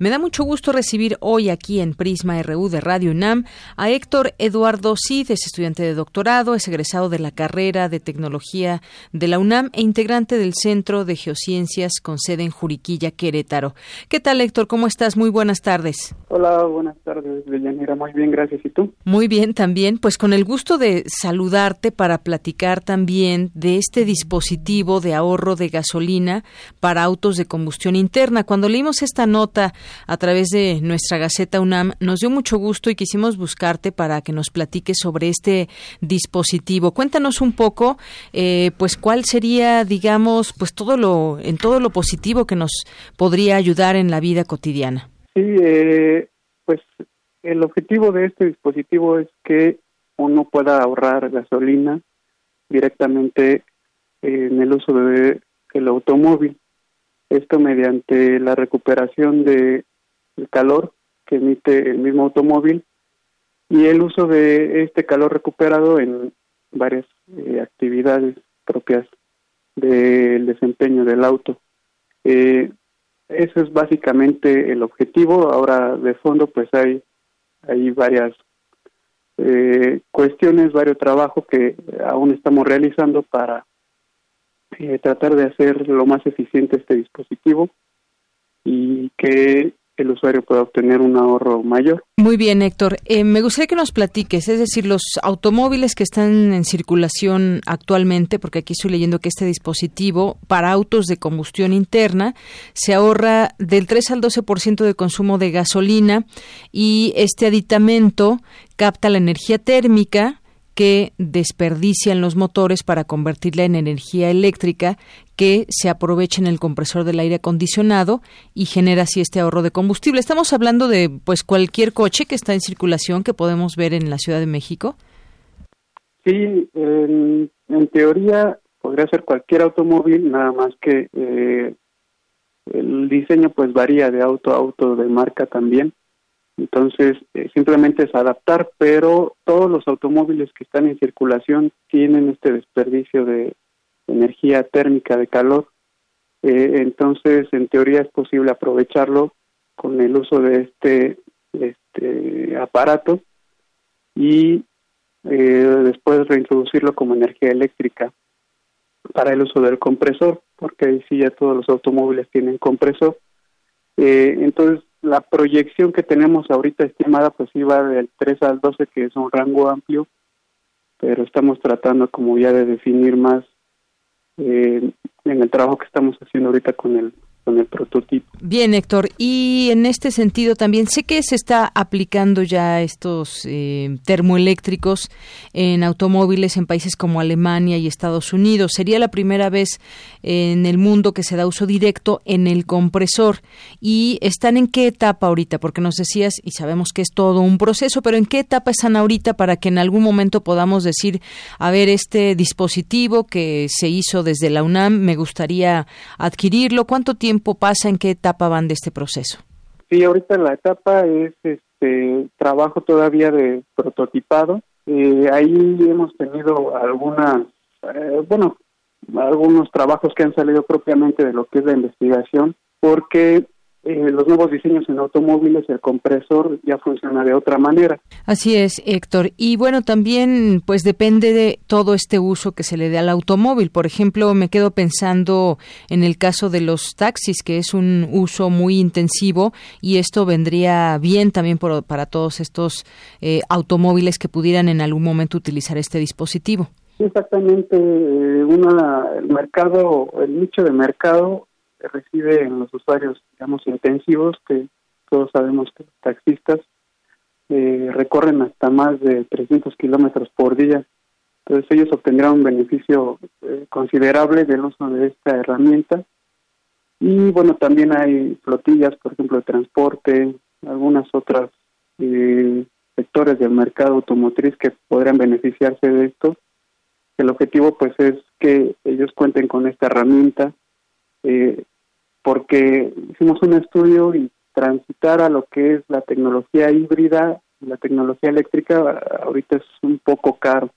Me da mucho gusto recibir hoy aquí en Prisma RU de Radio UNAM a Héctor Eduardo Cid, es estudiante de doctorado, es egresado de la carrera de tecnología de la UNAM e integrante del Centro de Geociencias con sede en Juriquilla, Querétaro. ¿Qué tal, Héctor? ¿Cómo estás? Muy buenas tardes. Hola, buenas tardes, Deyanira. Muy bien, gracias. ¿Y tú? Muy bien, también. Pues con el gusto de saludarte para platicar también de este dispositivo de ahorro de gasolina para autos de combustión interna. Cuando leímos esta nota a través de nuestra Gaceta UNAM, nos dio mucho gusto y quisimos buscarte para que nos platiques sobre este dispositivo. Cuéntanos un poco, eh, pues, cuál sería, digamos, pues todo lo, en todo lo positivo que nos podría ayudar en la vida cotidiana. Sí, eh, pues el objetivo de este dispositivo es que uno pueda ahorrar gasolina directamente en el uso de el automóvil esto mediante la recuperación de calor que emite el mismo automóvil y el uso de este calor recuperado en varias eh, actividades propias del desempeño del auto. Eh, eso es básicamente el objetivo. Ahora de fondo pues hay, hay varias eh, cuestiones, varios trabajos que aún estamos realizando para eh, tratar de hacer lo más eficiente este dispositivo y que el usuario pueda obtener un ahorro mayor. Muy bien, Héctor. Eh, me gustaría que nos platiques, es decir, los automóviles que están en circulación actualmente, porque aquí estoy leyendo que este dispositivo para autos de combustión interna se ahorra del 3 al 12% de consumo de gasolina y este aditamento capta la energía térmica que desperdician los motores para convertirla en energía eléctrica que se aproveche en el compresor del aire acondicionado y genera así este ahorro de combustible. Estamos hablando de pues cualquier coche que está en circulación que podemos ver en la Ciudad de México. Sí, en, teoría podría ser cualquier automóvil, nada más que eh, el diseño pues varía de auto a auto, de marca también. Entonces, eh, simplemente es adaptar, pero todos los automóviles que están en circulación tienen este desperdicio de energía térmica de calor. Eh, entonces, en teoría es posible aprovecharlo con el uso de este, este aparato y eh, después reintroducirlo como energía eléctrica para el uso del compresor, porque ahí sí ya todos los automóviles tienen compresor. Eh, entonces, la proyección que tenemos ahorita estimada, pues iba del 3 al 12, que es un rango amplio, pero estamos tratando como ya de definir más eh, en el trabajo que estamos haciendo ahorita con el con prototipo. Bien, Héctor, y en este sentido también sé que se está aplicando ya estos eh, termoeléctricos en automóviles en países como Alemania y Estados Unidos. Sería la primera vez en el mundo que se da uso directo en el compresor. ¿Y están en qué etapa ahorita? Porque nos decías, y sabemos que es todo un proceso, pero ¿en qué etapa están ahorita para que en algún momento podamos decir, a ver, este dispositivo que se hizo desde la UNAM, me gustaría adquirirlo? ¿Cuánto tiempo tiempo pasa? ¿En qué etapa van de este proceso? Sí, ahorita la etapa es este trabajo todavía de prototipado. Eh, ahí hemos tenido algunas, eh, bueno, algunos trabajos que han salido propiamente de lo que es la investigación, porque eh, los nuevos diseños en automóviles, el compresor ya funciona de otra manera. Así es, Héctor. Y bueno, también pues depende de todo este uso que se le dé al automóvil. Por ejemplo, me quedo pensando en el caso de los taxis, que es un uso muy intensivo y esto vendría bien también para todos estos eh, automóviles que pudieran en algún momento utilizar este dispositivo. exactamente. Eh, una, el mercado, el nicho de mercado recibe en los usuarios, digamos, intensivos, que todos sabemos que los taxistas eh, recorren hasta más de 300 kilómetros por día. Entonces ellos obtendrán un beneficio eh, considerable del uso de esta herramienta. Y bueno, también hay flotillas, por ejemplo, de transporte, algunas otras eh, sectores del mercado automotriz que podrán beneficiarse de esto. El objetivo pues es que ellos cuenten con esta herramienta eh, porque hicimos un estudio y transitar a lo que es la tecnología híbrida, la tecnología eléctrica, ahorita es un poco caro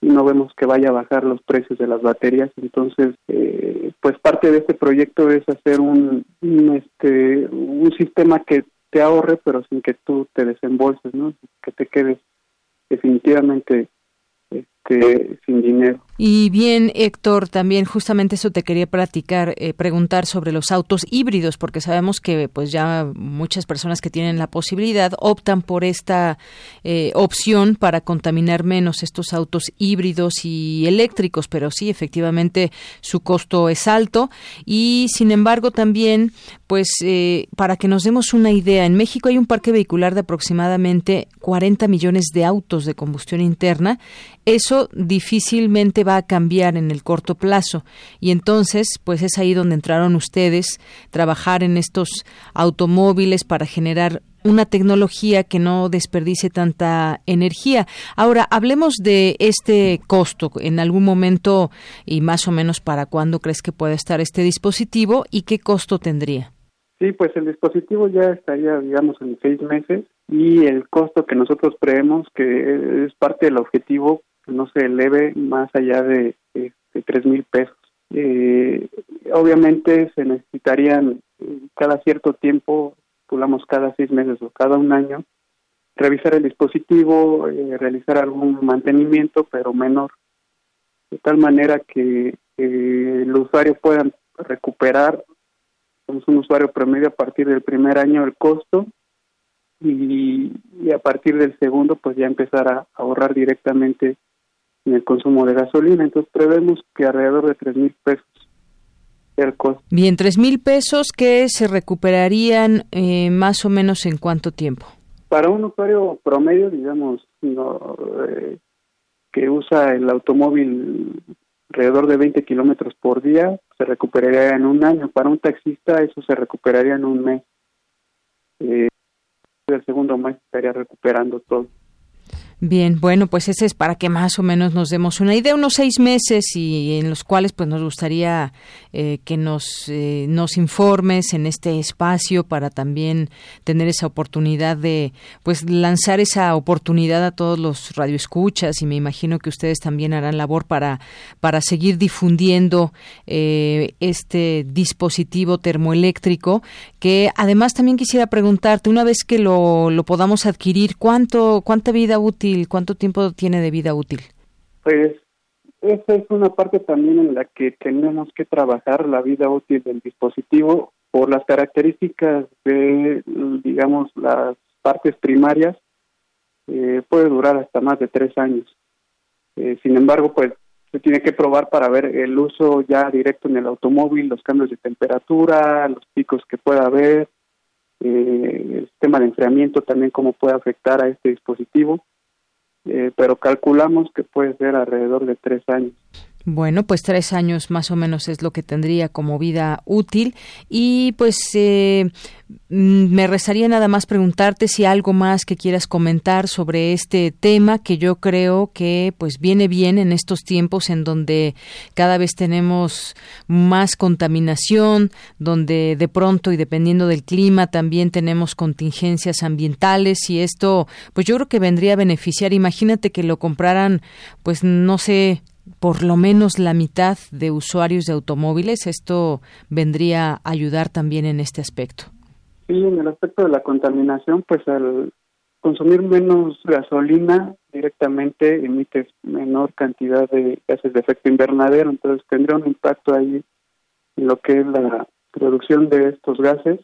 y no vemos que vaya a bajar los precios de las baterías. Entonces, eh, pues parte de este proyecto es hacer un, este, un sistema que te ahorre, pero sin que tú te desembolses, ¿no? Que te quedes definitivamente sin dinero. Y bien, Héctor, también justamente eso te quería platicar, eh, preguntar sobre los autos híbridos, porque sabemos que pues ya muchas personas que tienen la posibilidad optan por esta eh, opción para contaminar menos estos autos híbridos y eléctricos, pero sí, efectivamente, su costo es alto y, sin embargo, también, pues, eh, para que nos demos una idea, en México hay un parque vehicular de aproximadamente 40 millones de autos de combustión interna. Eso difícilmente va a cambiar en el corto plazo. Y entonces, pues es ahí donde entraron ustedes, trabajar en estos automóviles para generar una tecnología que no desperdice tanta energía. Ahora, hablemos de este costo en algún momento y más o menos para cuándo crees que puede estar este dispositivo y qué costo tendría. Sí, pues el dispositivo ya estaría, digamos, en seis meses y el costo que nosotros creemos que es parte del objetivo no se eleve más allá de, tres mil pesos. Eh, obviamente se necesitarían eh, cada cierto tiempo, pulamos cada seis meses o cada un año, revisar el dispositivo, eh, realizar algún mantenimiento, pero menor, de tal manera que el usuario pueda recuperar, somos un usuario promedio a partir del primer año el costo y a partir del segundo pues ya empezar a ahorrar directamente en el consumo de gasolina. Entonces prevemos que alrededor de tres mil pesos el costo. Bien, tres mil pesos que se recuperarían eh, más o menos en cuánto tiempo. Para un usuario promedio, digamos, no, eh, que usa el automóvil alrededor de 20 kilómetros por día, se recuperaría en un año. Para un taxista eso se recuperaría en un mes. Eh, el segundo mes estaría recuperando todo. Bien, bueno, pues ese es para que más o menos nos demos una idea, unos seis meses y en los cuales pues nos gustaría eh, que nos, eh, nos informes en este espacio para también tener esa oportunidad de pues lanzar esa oportunidad a todos los radioescuchas y me imagino que ustedes también harán labor para, para seguir difundiendo eh, este dispositivo termoeléctrico que además también quisiera preguntarte, una vez que lo, lo podamos adquirir, ¿cuánto, ¿cuánta vida útil ¿Cuánto tiempo tiene de vida útil? Pues esa es una parte también en la que tenemos que trabajar la vida útil del dispositivo por las características de, digamos, las partes primarias. Eh, puede durar hasta más de tres años. Eh, sin embargo, pues se tiene que probar para ver el uso ya directo en el automóvil, los cambios de temperatura, los picos que pueda haber, eh, el sistema de enfriamiento también cómo puede afectar a este dispositivo. Eh, pero calculamos que puede ser alrededor de tres años. Bueno, pues tres años más o menos es lo que tendría como vida útil. Y pues eh, mm, me rezaría nada más preguntarte si algo más que quieras comentar sobre este tema que yo creo que pues viene bien en estos tiempos en donde cada vez tenemos más contaminación, donde de pronto y dependiendo del clima también tenemos contingencias ambientales y esto pues yo creo que vendría a beneficiar. Imagínate que lo compraran pues no sé por lo menos la mitad de usuarios de automóviles. Esto vendría a ayudar también en este aspecto. Sí, en el aspecto de la contaminación, pues al consumir menos gasolina directamente emites menor cantidad de gases de efecto invernadero, entonces tendría un impacto ahí en lo que es la producción de estos gases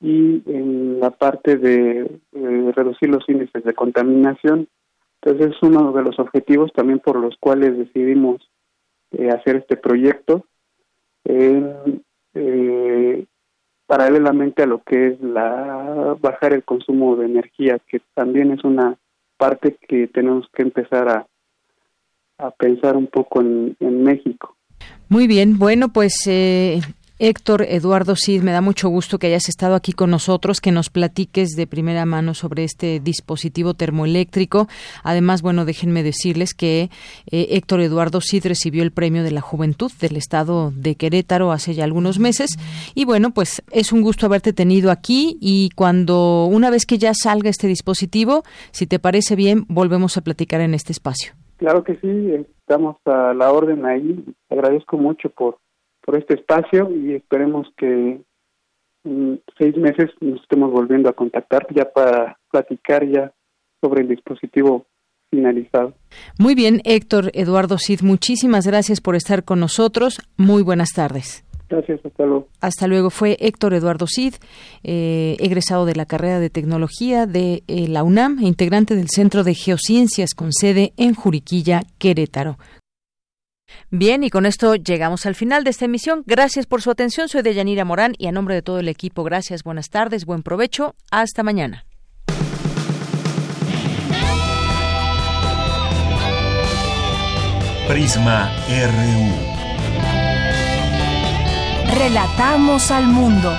y en la parte de reducir los índices de contaminación entonces es uno de los objetivos también por los cuales decidimos eh, hacer este proyecto, eh, paralelamente a lo que es la bajar el consumo de energía, que también es una parte que tenemos que empezar a, pensar un poco en, en México. Muy bien, bueno, pues eh, Héctor Eduardo Cid, me da mucho gusto que hayas estado aquí con nosotros, que nos platiques de primera mano sobre este dispositivo termoeléctrico. Además, bueno, déjenme decirles que eh, Héctor Eduardo Cid recibió el premio de la juventud del estado de Querétaro hace ya algunos meses. Y bueno, pues es un gusto haberte tenido aquí y cuando, una vez que ya salga este dispositivo, si te parece bien, volvemos a platicar en este espacio. Claro que sí, estamos a la orden ahí. Agradezco mucho por por este espacio y esperemos que en seis meses nos estemos volviendo a contactar ya para platicar ya sobre el dispositivo finalizado. Muy bien, Héctor Eduardo Cid, muchísimas gracias por estar con nosotros. Muy buenas tardes. Gracias, hasta luego. Hasta luego. Fue Héctor Eduardo Cid, eh, egresado de la carrera de Tecnología de eh, la UNAM e integrante del Centro de Geociencias con sede en Juriquilla, Querétaro. Bien, y con esto llegamos al final de esta emisión. Gracias por su atención. Soy Deyanira Morán y a nombre de todo el equipo, gracias, buenas tardes, buen provecho. Hasta mañana. Prisma RU. Relatamos al mundo.